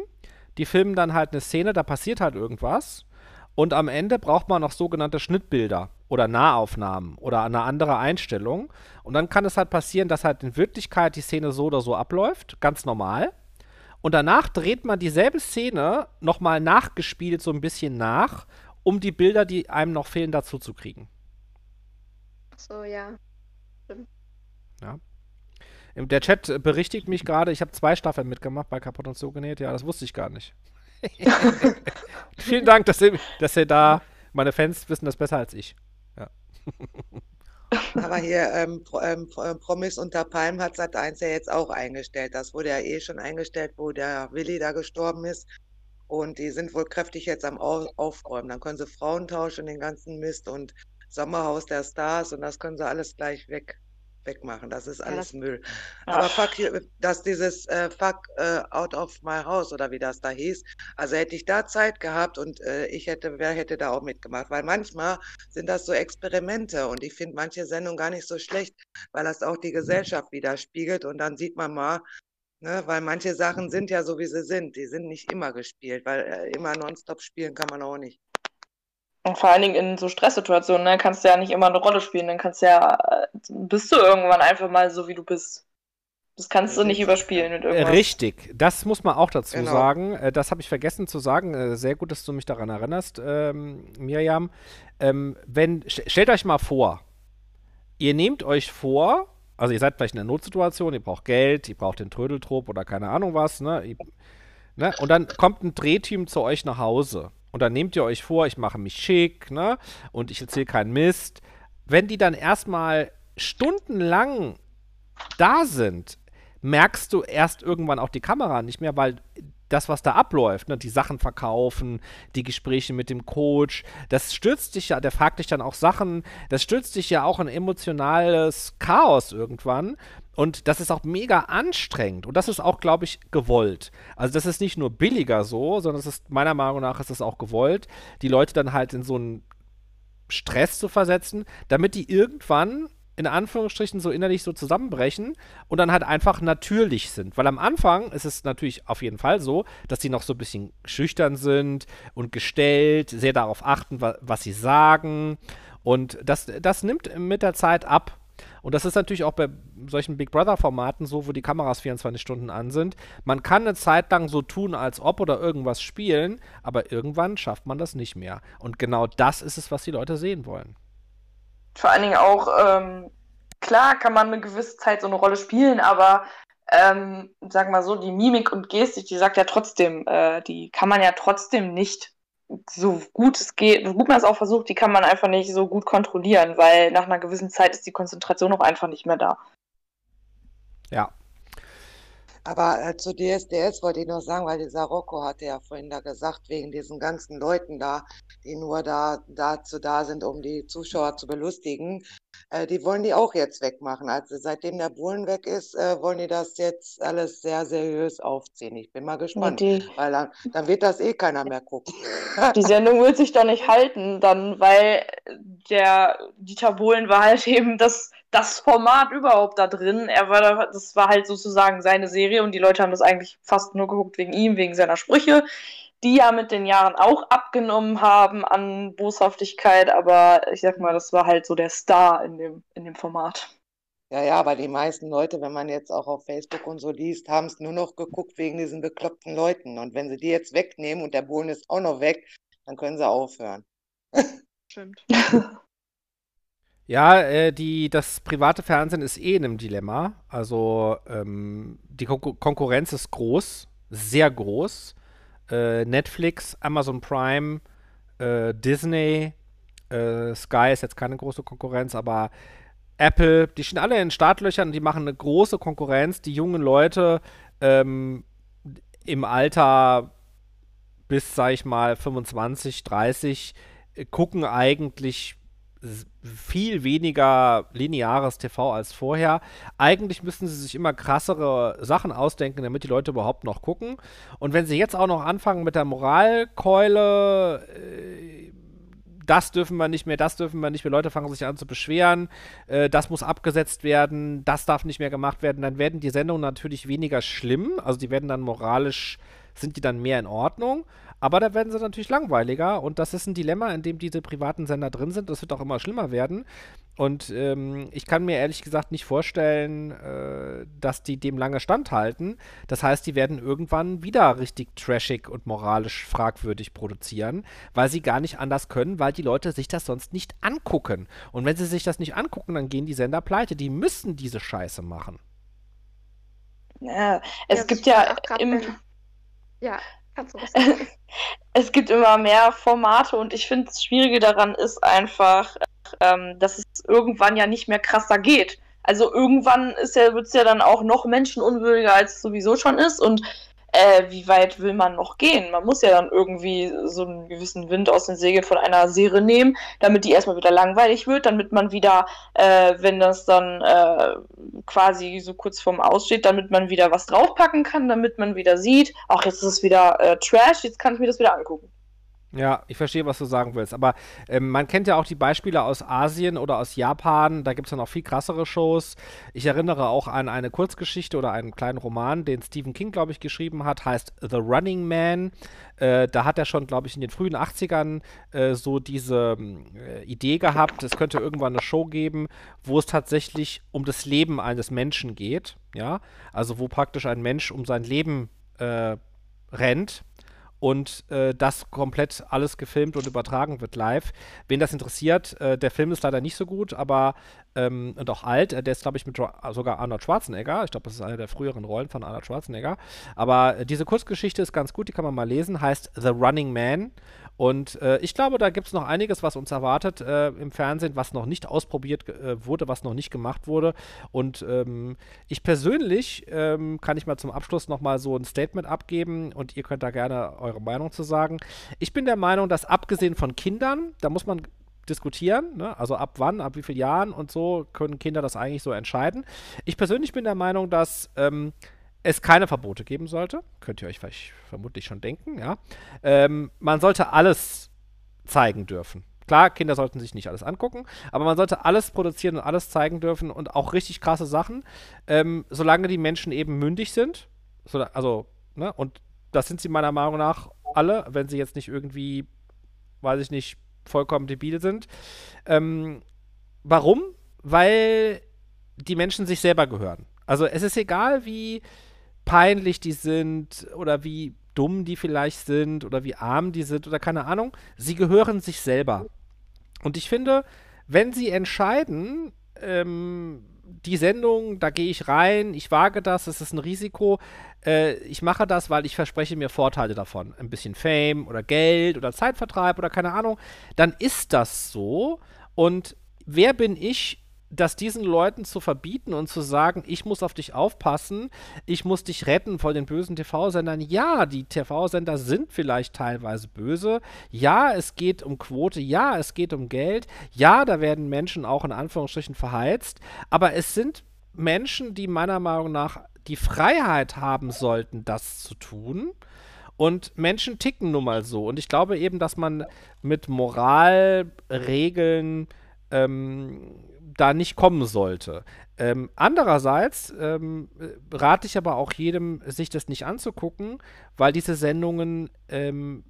die filmen dann halt eine Szene, da passiert halt irgendwas. Und am Ende braucht man noch sogenannte Schnittbilder oder Nahaufnahmen oder eine andere Einstellung. Und dann kann es halt passieren, dass halt in Wirklichkeit die Szene so oder so abläuft, ganz normal. Und danach dreht man dieselbe Szene nochmal nachgespielt so ein bisschen nach, um die Bilder, die einem noch fehlen, dazu zu kriegen. So, ja. Stimmt. Ja. Der Chat berichtigt mich gerade, ich habe zwei Staffeln mitgemacht bei Kaputt und so genäht. Ja, das wusste ich gar nicht. Vielen Dank, dass ihr, dass ihr da, meine Fans wissen das besser als ich. Ja. Aber hier ähm, ähm, äh, Promis unter Palm hat Sat 1 ja jetzt auch eingestellt. Das wurde ja eh schon eingestellt, wo der Willi da gestorben ist. Und die sind wohl kräftig jetzt am Aufräumen. Dann können sie Frauen tauschen, den ganzen Mist und Sommerhaus der Stars und das können sie alles gleich weg wegmachen. Das ist alles ja, Müll. Aber fuck, dass dieses äh, Fuck äh, out of my house oder wie das da hieß, also hätte ich da Zeit gehabt und äh, ich hätte, wer hätte da auch mitgemacht? Weil manchmal sind das so Experimente und ich finde manche Sendungen gar nicht so schlecht, weil das auch die Gesellschaft widerspiegelt und dann sieht man mal, Ne, weil manche Sachen sind ja so, wie sie sind. Die sind nicht immer gespielt, weil äh, immer nonstop spielen kann man auch nicht. Und vor allen Dingen in so Stresssituationen, ne, kannst du ja nicht immer eine Rolle spielen. Dann kannst du ja, äh, bist du irgendwann einfach mal so, wie du bist. Das kannst du nicht überspielen mit irgendwas. Richtig, das muss man auch dazu genau. sagen. Äh, das habe ich vergessen zu sagen. Äh, sehr gut, dass du mich daran erinnerst, ähm, Miriam. Ähm, wenn, stellt euch mal vor, ihr nehmt euch vor, also ihr seid vielleicht in einer Notsituation, ihr braucht Geld, ihr braucht den Trödeltrupp oder keine Ahnung was, ne? Ihr, ne? Und dann kommt ein Drehteam zu euch nach Hause und dann nehmt ihr euch vor, ich mache mich schick, ne? Und ich erzähle keinen Mist. Wenn die dann erstmal stundenlang da sind, merkst du erst irgendwann auch die Kamera nicht mehr, weil das, was da abläuft, ne, die Sachen verkaufen, die Gespräche mit dem Coach, das stürzt dich ja, der fragt dich dann auch Sachen, das stürzt dich ja auch in emotionales Chaos irgendwann. Und das ist auch mega anstrengend. Und das ist auch, glaube ich, gewollt. Also das ist nicht nur billiger so, sondern es ist, meiner Meinung nach, ist es auch gewollt, die Leute dann halt in so einen Stress zu versetzen, damit die irgendwann in Anführungsstrichen so innerlich so zusammenbrechen und dann halt einfach natürlich sind. Weil am Anfang ist es natürlich auf jeden Fall so, dass sie noch so ein bisschen schüchtern sind und gestellt, sehr darauf achten, wa was sie sagen. Und das, das nimmt mit der Zeit ab. Und das ist natürlich auch bei solchen Big Brother-Formaten so, wo die Kameras 24 Stunden an sind. Man kann eine Zeit lang so tun, als ob oder irgendwas spielen, aber irgendwann schafft man das nicht mehr. Und genau das ist es, was die Leute sehen wollen. Vor allen Dingen auch, ähm, klar kann man eine gewisse Zeit so eine Rolle spielen, aber ähm, sag mal so, die Mimik und Gestik, die sagt ja trotzdem, äh, die kann man ja trotzdem nicht so gut es geht, so gut man es auch versucht, die kann man einfach nicht so gut kontrollieren, weil nach einer gewissen Zeit ist die Konzentration auch einfach nicht mehr da. Ja. Aber äh, zu DSDS wollte ich noch sagen, weil dieser Rocco hatte ja vorhin da gesagt, wegen diesen ganzen Leuten da, die nur da dazu da sind, um die Zuschauer zu belustigen, äh, die wollen die auch jetzt wegmachen. Also seitdem der Bullen weg ist, äh, wollen die das jetzt alles sehr seriös aufziehen. Ich bin mal gespannt, die, weil dann, dann, wird das eh keiner mehr gucken. Die Sendung wird sich doch nicht halten, dann, weil der Dieter Bohlen war halt eben das, das Format überhaupt da drin. Er war da, das war halt sozusagen seine Serie und die Leute haben das eigentlich fast nur geguckt wegen ihm, wegen seiner Sprüche die ja mit den Jahren auch abgenommen haben an Boshaftigkeit, aber ich sag mal, das war halt so der Star in dem, in dem Format. Ja, ja, aber die meisten Leute, wenn man jetzt auch auf Facebook und so liest, haben es nur noch geguckt wegen diesen bekloppten Leuten. Und wenn sie die jetzt wegnehmen und der Bohlen ist auch noch weg, dann können sie aufhören. Stimmt. Ja, äh, die, das private Fernsehen ist eh in einem Dilemma. Also ähm, die Kon Konkurrenz ist groß, sehr groß äh, Netflix, Amazon Prime, äh, Disney, äh, Sky ist jetzt keine große Konkurrenz, aber Apple, die stehen alle in Startlöchern und die machen eine große Konkurrenz. Die jungen Leute ähm, im Alter bis, sag ich mal, 25, 30 äh, gucken eigentlich viel weniger lineares TV als vorher. Eigentlich müssten sie sich immer krassere Sachen ausdenken, damit die Leute überhaupt noch gucken. Und wenn sie jetzt auch noch anfangen mit der Moralkeule, äh, das dürfen wir nicht mehr, das dürfen wir nicht mehr, Leute fangen sich an zu beschweren, äh, das muss abgesetzt werden, das darf nicht mehr gemacht werden, dann werden die Sendungen natürlich weniger schlimm, also die werden dann moralisch, sind die dann mehr in Ordnung, aber da werden sie natürlich langweiliger und das ist ein Dilemma, in dem diese privaten Sender drin sind. Das wird auch immer schlimmer werden. Und ähm, ich kann mir ehrlich gesagt nicht vorstellen, äh, dass die dem lange standhalten. Das heißt, die werden irgendwann wieder richtig trashig und moralisch fragwürdig produzieren, weil sie gar nicht anders können, weil die Leute sich das sonst nicht angucken. Und wenn sie sich das nicht angucken, dann gehen die Sender pleite. Die müssen diese Scheiße machen. Ja, es ja, gibt ja im. Ja, Kannst du was sagen? es gibt immer mehr Formate und ich finde, das Schwierige daran ist einfach, ähm, dass es irgendwann ja nicht mehr krasser geht. Also irgendwann ja, wird es ja dann auch noch menschenunwürdiger, als es sowieso schon ist. Und äh, wie weit will man noch gehen? Man muss ja dann irgendwie so einen gewissen Wind aus den Segeln von einer Serie nehmen, damit die erstmal wieder langweilig wird, damit man wieder, äh, wenn das dann äh, quasi so kurz vorm Aussteht, damit man wieder was draufpacken kann, damit man wieder sieht, ach, jetzt ist es wieder äh, Trash, jetzt kann ich mir das wieder angucken. Ja, ich verstehe, was du sagen willst. Aber ähm, man kennt ja auch die Beispiele aus Asien oder aus Japan. Da gibt es ja noch viel krassere Shows. Ich erinnere auch an eine Kurzgeschichte oder einen kleinen Roman, den Stephen King, glaube ich, geschrieben hat. Heißt The Running Man. Äh, da hat er schon, glaube ich, in den frühen 80ern äh, so diese äh, Idee gehabt, es könnte irgendwann eine Show geben, wo es tatsächlich um das Leben eines Menschen geht. Ja, also wo praktisch ein Mensch um sein Leben äh, rennt und äh, das komplett alles gefilmt und übertragen wird live. Wen das interessiert, äh, der Film ist leider nicht so gut, aber ähm, und auch alt. Äh, der ist, glaube ich, mit sogar Arnold Schwarzenegger. Ich glaube, das ist eine der früheren Rollen von Arnold Schwarzenegger. Aber äh, diese Kurzgeschichte ist ganz gut, die kann man mal lesen. Heißt The Running Man und äh, ich glaube, da gibt es noch einiges, was uns erwartet äh, im Fernsehen, was noch nicht ausprobiert äh, wurde, was noch nicht gemacht wurde. Und ähm, ich persönlich ähm, kann ich mal zum Abschluss nochmal so ein Statement abgeben und ihr könnt da gerne eure Meinung zu sagen. Ich bin der Meinung, dass abgesehen von Kindern, da muss man diskutieren, ne? also ab wann, ab wie vielen Jahren und so können Kinder das eigentlich so entscheiden. Ich persönlich bin der Meinung, dass ähm, es keine Verbote geben sollte. Könnt ihr euch vielleicht vermutlich schon denken, ja. Ähm, man sollte alles zeigen dürfen. Klar, Kinder sollten sich nicht alles angucken, aber man sollte alles produzieren und alles zeigen dürfen und auch richtig krasse Sachen, ähm, solange die Menschen eben mündig sind. So, also, ne, und das sind sie meiner Meinung nach alle, wenn sie jetzt nicht irgendwie, weiß ich nicht, vollkommen debil sind. Ähm, warum? Weil die Menschen sich selber gehören. Also es ist egal, wie peinlich die sind oder wie dumm die vielleicht sind oder wie arm die sind oder keine Ahnung. Sie gehören sich selber. Und ich finde, wenn sie entscheiden, ähm, die Sendung, da gehe ich rein, ich wage das, es ist ein Risiko. Äh, ich mache das, weil ich verspreche mir Vorteile davon. Ein bisschen Fame oder Geld oder Zeitvertreib oder keine Ahnung. Dann ist das so. Und wer bin ich, das diesen Leuten zu verbieten und zu sagen, ich muss auf dich aufpassen, ich muss dich retten vor den bösen TV-Sendern. Ja, die TV-Sender sind vielleicht teilweise böse. Ja, es geht um Quote. Ja, es geht um Geld. Ja, da werden Menschen auch in Anführungsstrichen verheizt. Aber es sind Menschen, die meiner Meinung nach die Freiheit haben sollten, das zu tun. Und Menschen ticken nun mal so. Und ich glaube eben, dass man mit Moralregeln ähm, da nicht kommen sollte. Ähm, andererseits ähm, rate ich aber auch jedem, sich das nicht anzugucken, weil diese Sendungen ähm,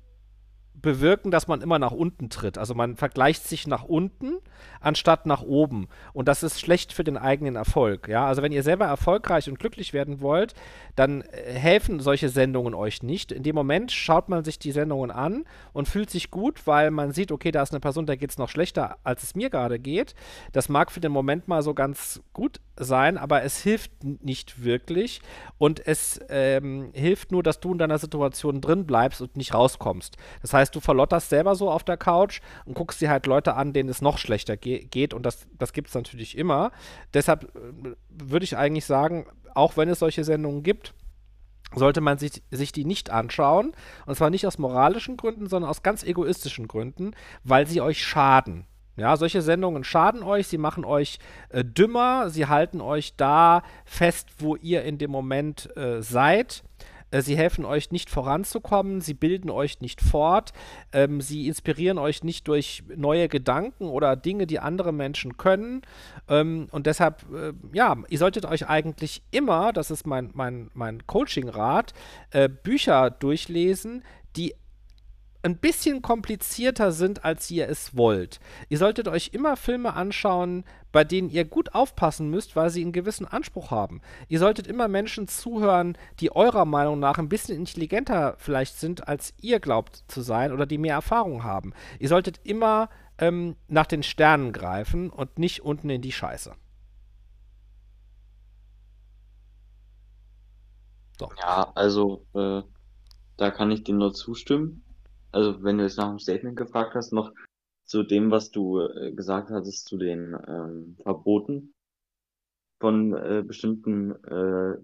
bewirken, dass man immer nach unten tritt. Also man vergleicht sich nach unten anstatt nach oben. Und das ist schlecht für den eigenen Erfolg. Ja? Also wenn ihr selber erfolgreich und glücklich werden wollt, dann äh, helfen solche Sendungen euch nicht. In dem Moment schaut man sich die Sendungen an und fühlt sich gut, weil man sieht, okay, da ist eine Person, der geht es noch schlechter, als es mir gerade geht. Das mag für den Moment mal so ganz gut sein, aber es hilft nicht wirklich. Und es ähm, hilft nur, dass du in deiner Situation drin bleibst und nicht rauskommst. Das heißt, du verlotterst selber so auf der Couch und guckst dir halt Leute an, denen es noch schlechter geht geht und das, das gibt es natürlich immer. Deshalb äh, würde ich eigentlich sagen, auch wenn es solche Sendungen gibt, sollte man sich, sich die nicht anschauen. Und zwar nicht aus moralischen Gründen, sondern aus ganz egoistischen Gründen, weil sie euch schaden. Ja, solche Sendungen schaden euch, sie machen euch äh, dümmer, sie halten euch da fest, wo ihr in dem Moment äh, seid. Äh, sie helfen euch nicht voranzukommen, sie bilden euch nicht fort, ähm, sie inspirieren euch nicht durch neue Gedanken oder Dinge, die andere Menschen können. Ähm, und deshalb, äh, ja, ihr solltet euch eigentlich immer, das ist mein, mein, mein Coaching-Rat, äh, Bücher durchlesen, die ein bisschen komplizierter sind, als ihr es wollt. Ihr solltet euch immer Filme anschauen, bei denen ihr gut aufpassen müsst, weil sie einen gewissen Anspruch haben. Ihr solltet immer Menschen zuhören, die eurer Meinung nach ein bisschen intelligenter vielleicht sind, als ihr glaubt zu sein oder die mehr Erfahrung haben. Ihr solltet immer ähm, nach den Sternen greifen und nicht unten in die Scheiße. So. Ja, also äh, da kann ich dir nur zustimmen also wenn du jetzt nach dem Statement gefragt hast, noch zu dem, was du äh, gesagt hattest, zu den ähm, Verboten von äh, bestimmten äh,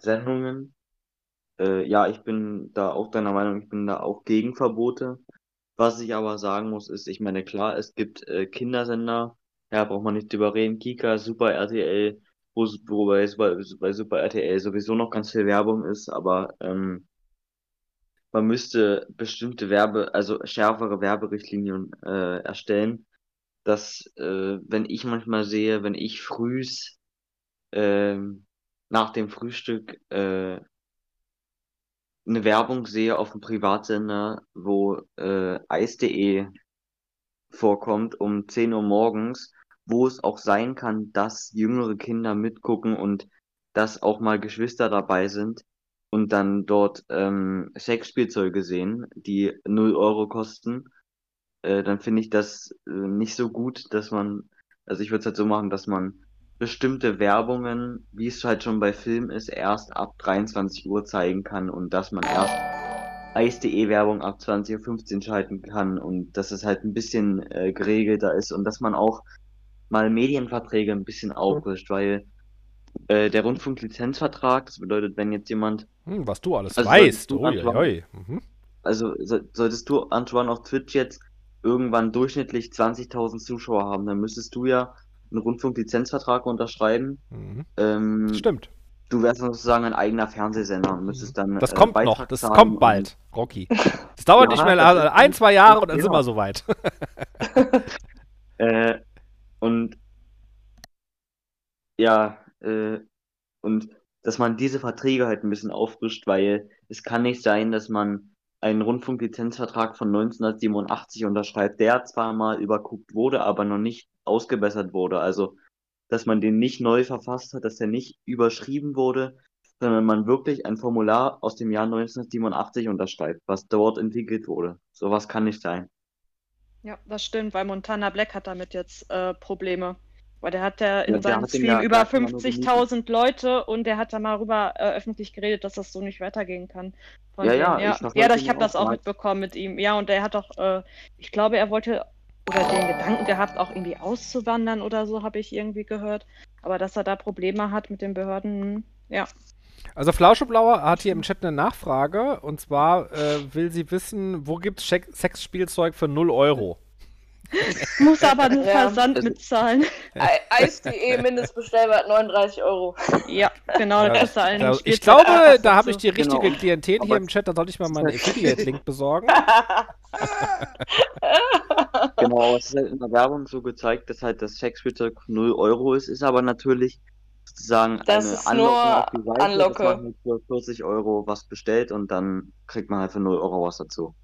Sendungen. Äh, ja, ich bin da auch deiner Meinung, ich bin da auch gegen Verbote. Was ich aber sagen muss, ist, ich meine, klar, es gibt äh, Kindersender, ja, braucht man nicht drüber reden, Kika, Super RTL, wo, wo bei, bei Super RTL sowieso noch ganz viel Werbung ist, aber ähm, man müsste bestimmte Werbe, also schärfere Werberichtlinien äh, erstellen, dass äh, wenn ich manchmal sehe, wenn ich frühs äh, nach dem Frühstück äh, eine Werbung sehe auf dem Privatsender, wo äh, Eis.de vorkommt um 10 Uhr morgens, wo es auch sein kann, dass jüngere Kinder mitgucken und dass auch mal Geschwister dabei sind, und dann dort ähm, Sexspielzeuge sehen, die 0 Euro kosten, äh, dann finde ich das äh, nicht so gut, dass man, also ich würde es halt so machen, dass man bestimmte Werbungen, wie es halt schon bei Filmen ist, erst ab 23 Uhr zeigen kann und dass man erst Eis.de Werbung ab 20.15 Uhr schalten kann und dass es halt ein bisschen äh, geregelter ist und dass man auch mal Medienverträge ein bisschen aufrischt, weil äh, der Rundfunklizenzvertrag, das bedeutet, wenn jetzt jemand. Hm, was du alles also weißt. Du, oi, oi. Mhm. Also so, solltest du, Antoine, auf Twitch jetzt irgendwann durchschnittlich 20.000 Zuschauer haben, dann müsstest du ja einen Rundfunklizenzvertrag unterschreiben. Mhm. Ähm, Stimmt. Du wärst sozusagen ein eigener Fernsehsender und müsstest dann. Das äh, kommt noch, das kommt bald, Rocky. Das dauert ja, nicht mehr, also ein, zwei Jahre und dann sind wir soweit. äh, und ja, äh, und dass man diese Verträge halt ein bisschen auffrischt, weil es kann nicht sein, dass man einen Rundfunklizenzvertrag von 1987 unterschreibt, der zwar mal überguckt wurde, aber noch nicht ausgebessert wurde. Also, dass man den nicht neu verfasst hat, dass der nicht überschrieben wurde, sondern man wirklich ein Formular aus dem Jahr 1987 unterschreibt, was dort entwickelt wurde. Sowas kann nicht sein. Ja, das stimmt, weil Montana Black hat damit jetzt äh, Probleme. Weil der hat ja in ja, seinem Stream ja, über 50.000 Leute und der hat da mal rüber äh, öffentlich geredet, dass das so nicht weitergehen kann. Von ja, ja, ja, ich, ja, ich habe das auch mitbekommen mit ihm. Ja, und er hat auch, äh, ich glaube, er wollte oder den Gedanken gehabt, auch irgendwie auszuwandern oder so, habe ich irgendwie gehört. Aber dass er da Probleme hat mit den Behörden, ja. Also Flauscheblauer hat hier im Chat eine Nachfrage und zwar äh, will sie wissen, wo gibt es Sexspielzeug für 0 Euro? Muss aber den Versand ja. mitzahlen. Eis.de Mindestbestellwert 39 Euro. Ja, genau. Ja, das da, ich glaube, da habe ich die richtige genau. Klientel hier im Chat. Da sollte ich mal meinen Affiliate-Link besorgen. genau, es ist halt in der Werbung so gezeigt, dass halt das Sexspielzeug 0 Euro ist, ist aber natürlich sozusagen das eine Anlockung auf die Seite, Anlocke. dass man halt für 40 Euro was bestellt und dann kriegt man halt für 0 Euro was dazu.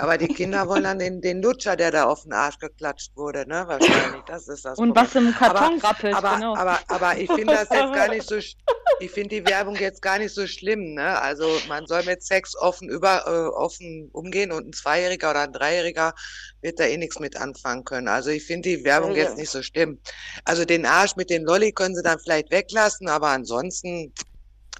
Aber die Kinder wollen dann den, den Lutscher, der da auf den Arsch geklatscht wurde, ne? Wahrscheinlich. Das ist das. Und was im Karton aber, rappelt, aber, genau. Aber, aber, ich finde das jetzt gar nicht so, ich finde die Werbung jetzt gar nicht so schlimm, ne? Also man soll mit Sex offen über, äh, offen umgehen und ein Zweijähriger oder ein Dreijähriger wird da eh nichts mit anfangen können. Also ich finde die Werbung ja. jetzt nicht so schlimm. Also den Arsch mit den Lolli können sie dann vielleicht weglassen, aber ansonsten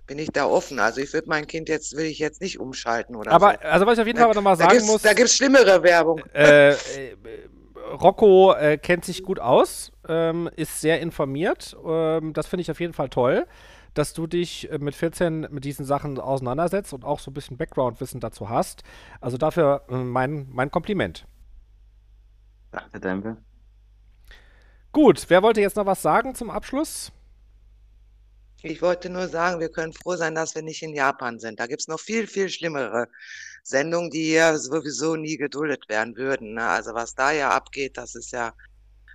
bin ich da offen. Also ich würde mein Kind jetzt, will ich jetzt nicht umschalten oder aber, so. Also was ich auf jeden Fall nochmal sagen muss. Da gibt es schlimmere Werbung. Äh, äh, Rocco äh, kennt sich gut aus, ähm, ist sehr informiert. Ähm, das finde ich auf jeden Fall toll, dass du dich äh, mit 14 mit diesen Sachen auseinandersetzt und auch so ein bisschen Background-Wissen dazu hast. Also dafür äh, mein, mein Kompliment. Danke, danke. Gut, wer wollte jetzt noch was sagen zum Abschluss? Ich wollte nur sagen, wir können froh sein, dass wir nicht in Japan sind. Da gibt es noch viel, viel schlimmere Sendungen, die hier sowieso nie geduldet werden würden. Ne? Also was da ja abgeht, das ist ja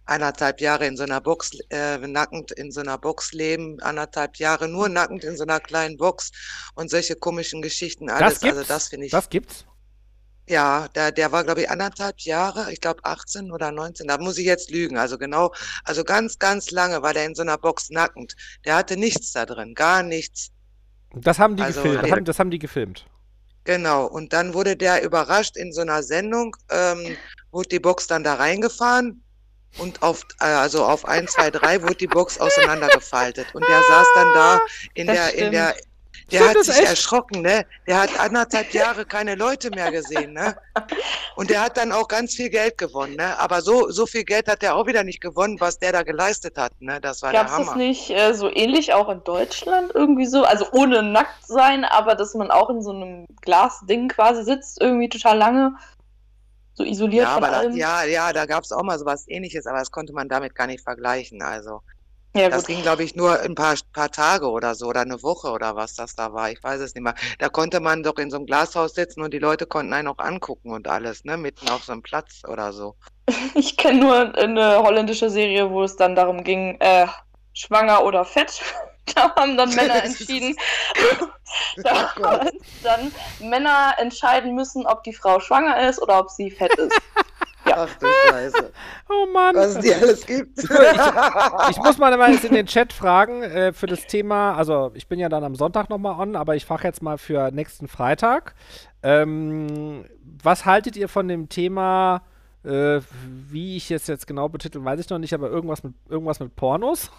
anderthalb Jahre in so einer Box, äh, nackend in so einer Box leben, anderthalb Jahre nur nackend in so einer kleinen Box und solche komischen Geschichten alles. Das gibt's? Also das finde ich. Das gibt's? Ja, der, der war, glaube ich, anderthalb Jahre, ich glaube 18 oder 19, da muss ich jetzt lügen. Also genau, also ganz, ganz lange war der in so einer Box nackend. Der hatte nichts da drin, gar nichts. Das haben die also, gefilmt. Das haben, das haben die gefilmt. Genau, und dann wurde der überrascht in so einer Sendung, ähm, wurde die Box dann da reingefahren und auf, äh, also auf 1, 2, 3 wurde die Box auseinandergefaltet. Und der saß dann da in das der, stimmt. in der, der Stimmt hat sich echt? erschrocken, ne? Der hat anderthalb Jahre keine Leute mehr gesehen, ne? Und der hat dann auch ganz viel Geld gewonnen, ne? Aber so, so viel Geld hat er auch wieder nicht gewonnen, was der da geleistet hat, ne? Das war Gab's der Hammer. das nicht äh, so ähnlich auch in Deutschland irgendwie so? Also ohne nackt sein, aber dass man auch in so einem Glasding quasi sitzt, irgendwie total lange so isoliert ja, von aber allem. Da, ja, ja, da gab es auch mal sowas ähnliches, aber das konnte man damit gar nicht vergleichen. Also ja, das ging, glaube ich, nur ein paar, paar Tage oder so oder eine Woche oder was das da war. Ich weiß es nicht mehr. Da konnte man doch in so einem Glashaus sitzen und die Leute konnten einen auch angucken und alles, ne? Mitten auf so einem Platz oder so. Ich kenne nur eine holländische Serie, wo es dann darum ging, äh, schwanger oder fett. Da haben dann Männer entschieden, da haben dann Männer entscheiden müssen, ob die Frau schwanger ist oder ob sie fett ist. Ja. Ach du Scheiße. Oh Mann. Was es die alles gibt. ich, ich, muss mal jetzt in den Chat fragen äh, für das Thema, also ich bin ja dann am Sonntag nochmal on, aber ich frage jetzt mal für nächsten Freitag. Ähm, was haltet ihr von dem Thema, äh, wie ich es jetzt genau betitel, weiß ich noch nicht, aber irgendwas mit, irgendwas mit Pornos?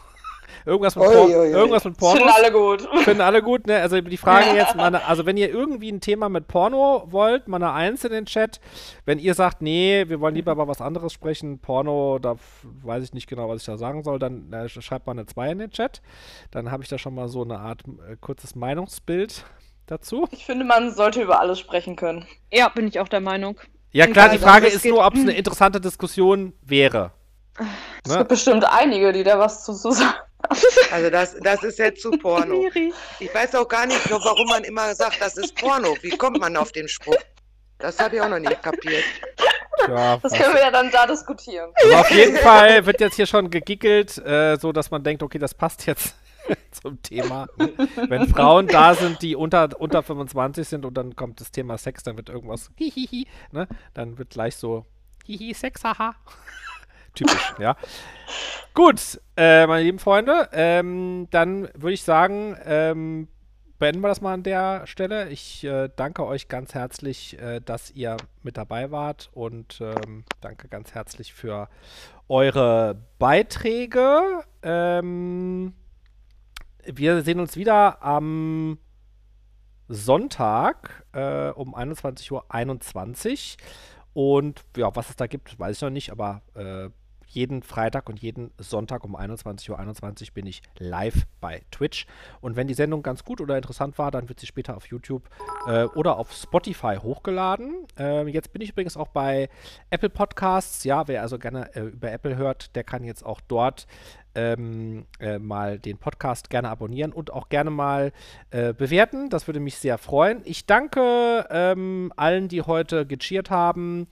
Irgendwas mit, Por oi, irgendwas mit Pornos. Finden alle gut. Finden alle gut, ne? Also die Frage jetzt, meine, also wenn ihr irgendwie ein Thema mit Porno wollt, mal eine Eins in den Chat. Wenn ihr sagt, nee, wir wollen lieber über was anderes sprechen, Porno, da weiß ich nicht genau, was ich da sagen soll, dann äh, schreibt mal eine Zwei in den Chat. Dann habe ich da schon mal so eine Art äh, kurzes Meinungsbild dazu. Ich finde, man sollte über alles sprechen können. Ja, bin ich auch der Meinung. Ja, klar, die Frage ist nur, ob es eine interessante Diskussion wäre. Es ne? gibt bestimmt einige, die da was zu, zu sagen. Also das, das ist jetzt zu Porno. Ich weiß auch gar nicht, warum man immer sagt, das ist Porno. Wie kommt man auf den Spruch? Das habe ich auch noch nicht kapiert. Ja, das können wir ja dann da diskutieren. Aber auf jeden Fall wird jetzt hier schon gegickelt, äh, so dass man denkt, okay, das passt jetzt zum Thema. Wenn Frauen da sind, die unter, unter 25 sind und dann kommt das Thema Sex, dann wird irgendwas hihihi, ne? Dann wird gleich so hihi, Sex, haha. Typisch, ja. Gut, äh, meine lieben Freunde, ähm, dann würde ich sagen, ähm, beenden wir das mal an der Stelle. Ich äh, danke euch ganz herzlich, äh, dass ihr mit dabei wart und ähm, danke ganz herzlich für eure Beiträge. Ähm, wir sehen uns wieder am Sonntag äh, um 21.21 Uhr. Und ja, was es da gibt, weiß ich noch nicht, aber äh, jeden Freitag und jeden Sonntag um 21.21 Uhr 21 bin ich live bei Twitch. Und wenn die Sendung ganz gut oder interessant war, dann wird sie später auf YouTube äh, oder auf Spotify hochgeladen. Äh, jetzt bin ich übrigens auch bei Apple Podcasts. Ja, wer also gerne äh, über Apple hört, der kann jetzt auch dort ähm, äh, mal den Podcast gerne abonnieren und auch gerne mal äh, bewerten. Das würde mich sehr freuen. Ich danke ähm, allen, die heute gecheert haben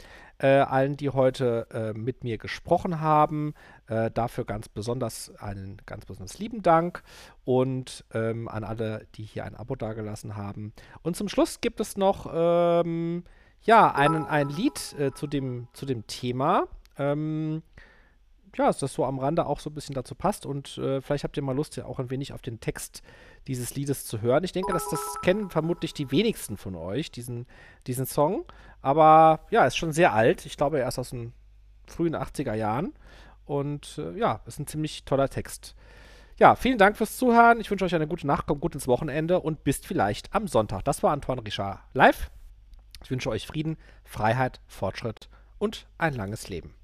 allen, die heute äh, mit mir gesprochen haben. Äh, dafür ganz besonders einen ganz besonders lieben Dank und ähm, an alle, die hier ein Abo dagelassen haben. Und zum Schluss gibt es noch ähm, ja, einen, ein Lied äh, zu, dem, zu dem Thema. Ähm, ja, dass das so am Rande auch so ein bisschen dazu passt und äh, vielleicht habt ihr mal Lust, ja auch ein wenig auf den Text dieses Liedes zu hören. Ich denke, dass das kennen vermutlich die wenigsten von euch, diesen, diesen Song. Aber ja, ist schon sehr alt. Ich glaube, er ist aus den frühen 80er Jahren. Und äh, ja, ist ein ziemlich toller Text. Ja, vielen Dank fürs Zuhören. Ich wünsche euch eine gute Nacht, kommt gut ins Wochenende und bis vielleicht am Sonntag. Das war Antoine Richard live. Ich wünsche euch Frieden, Freiheit, Fortschritt und ein langes Leben.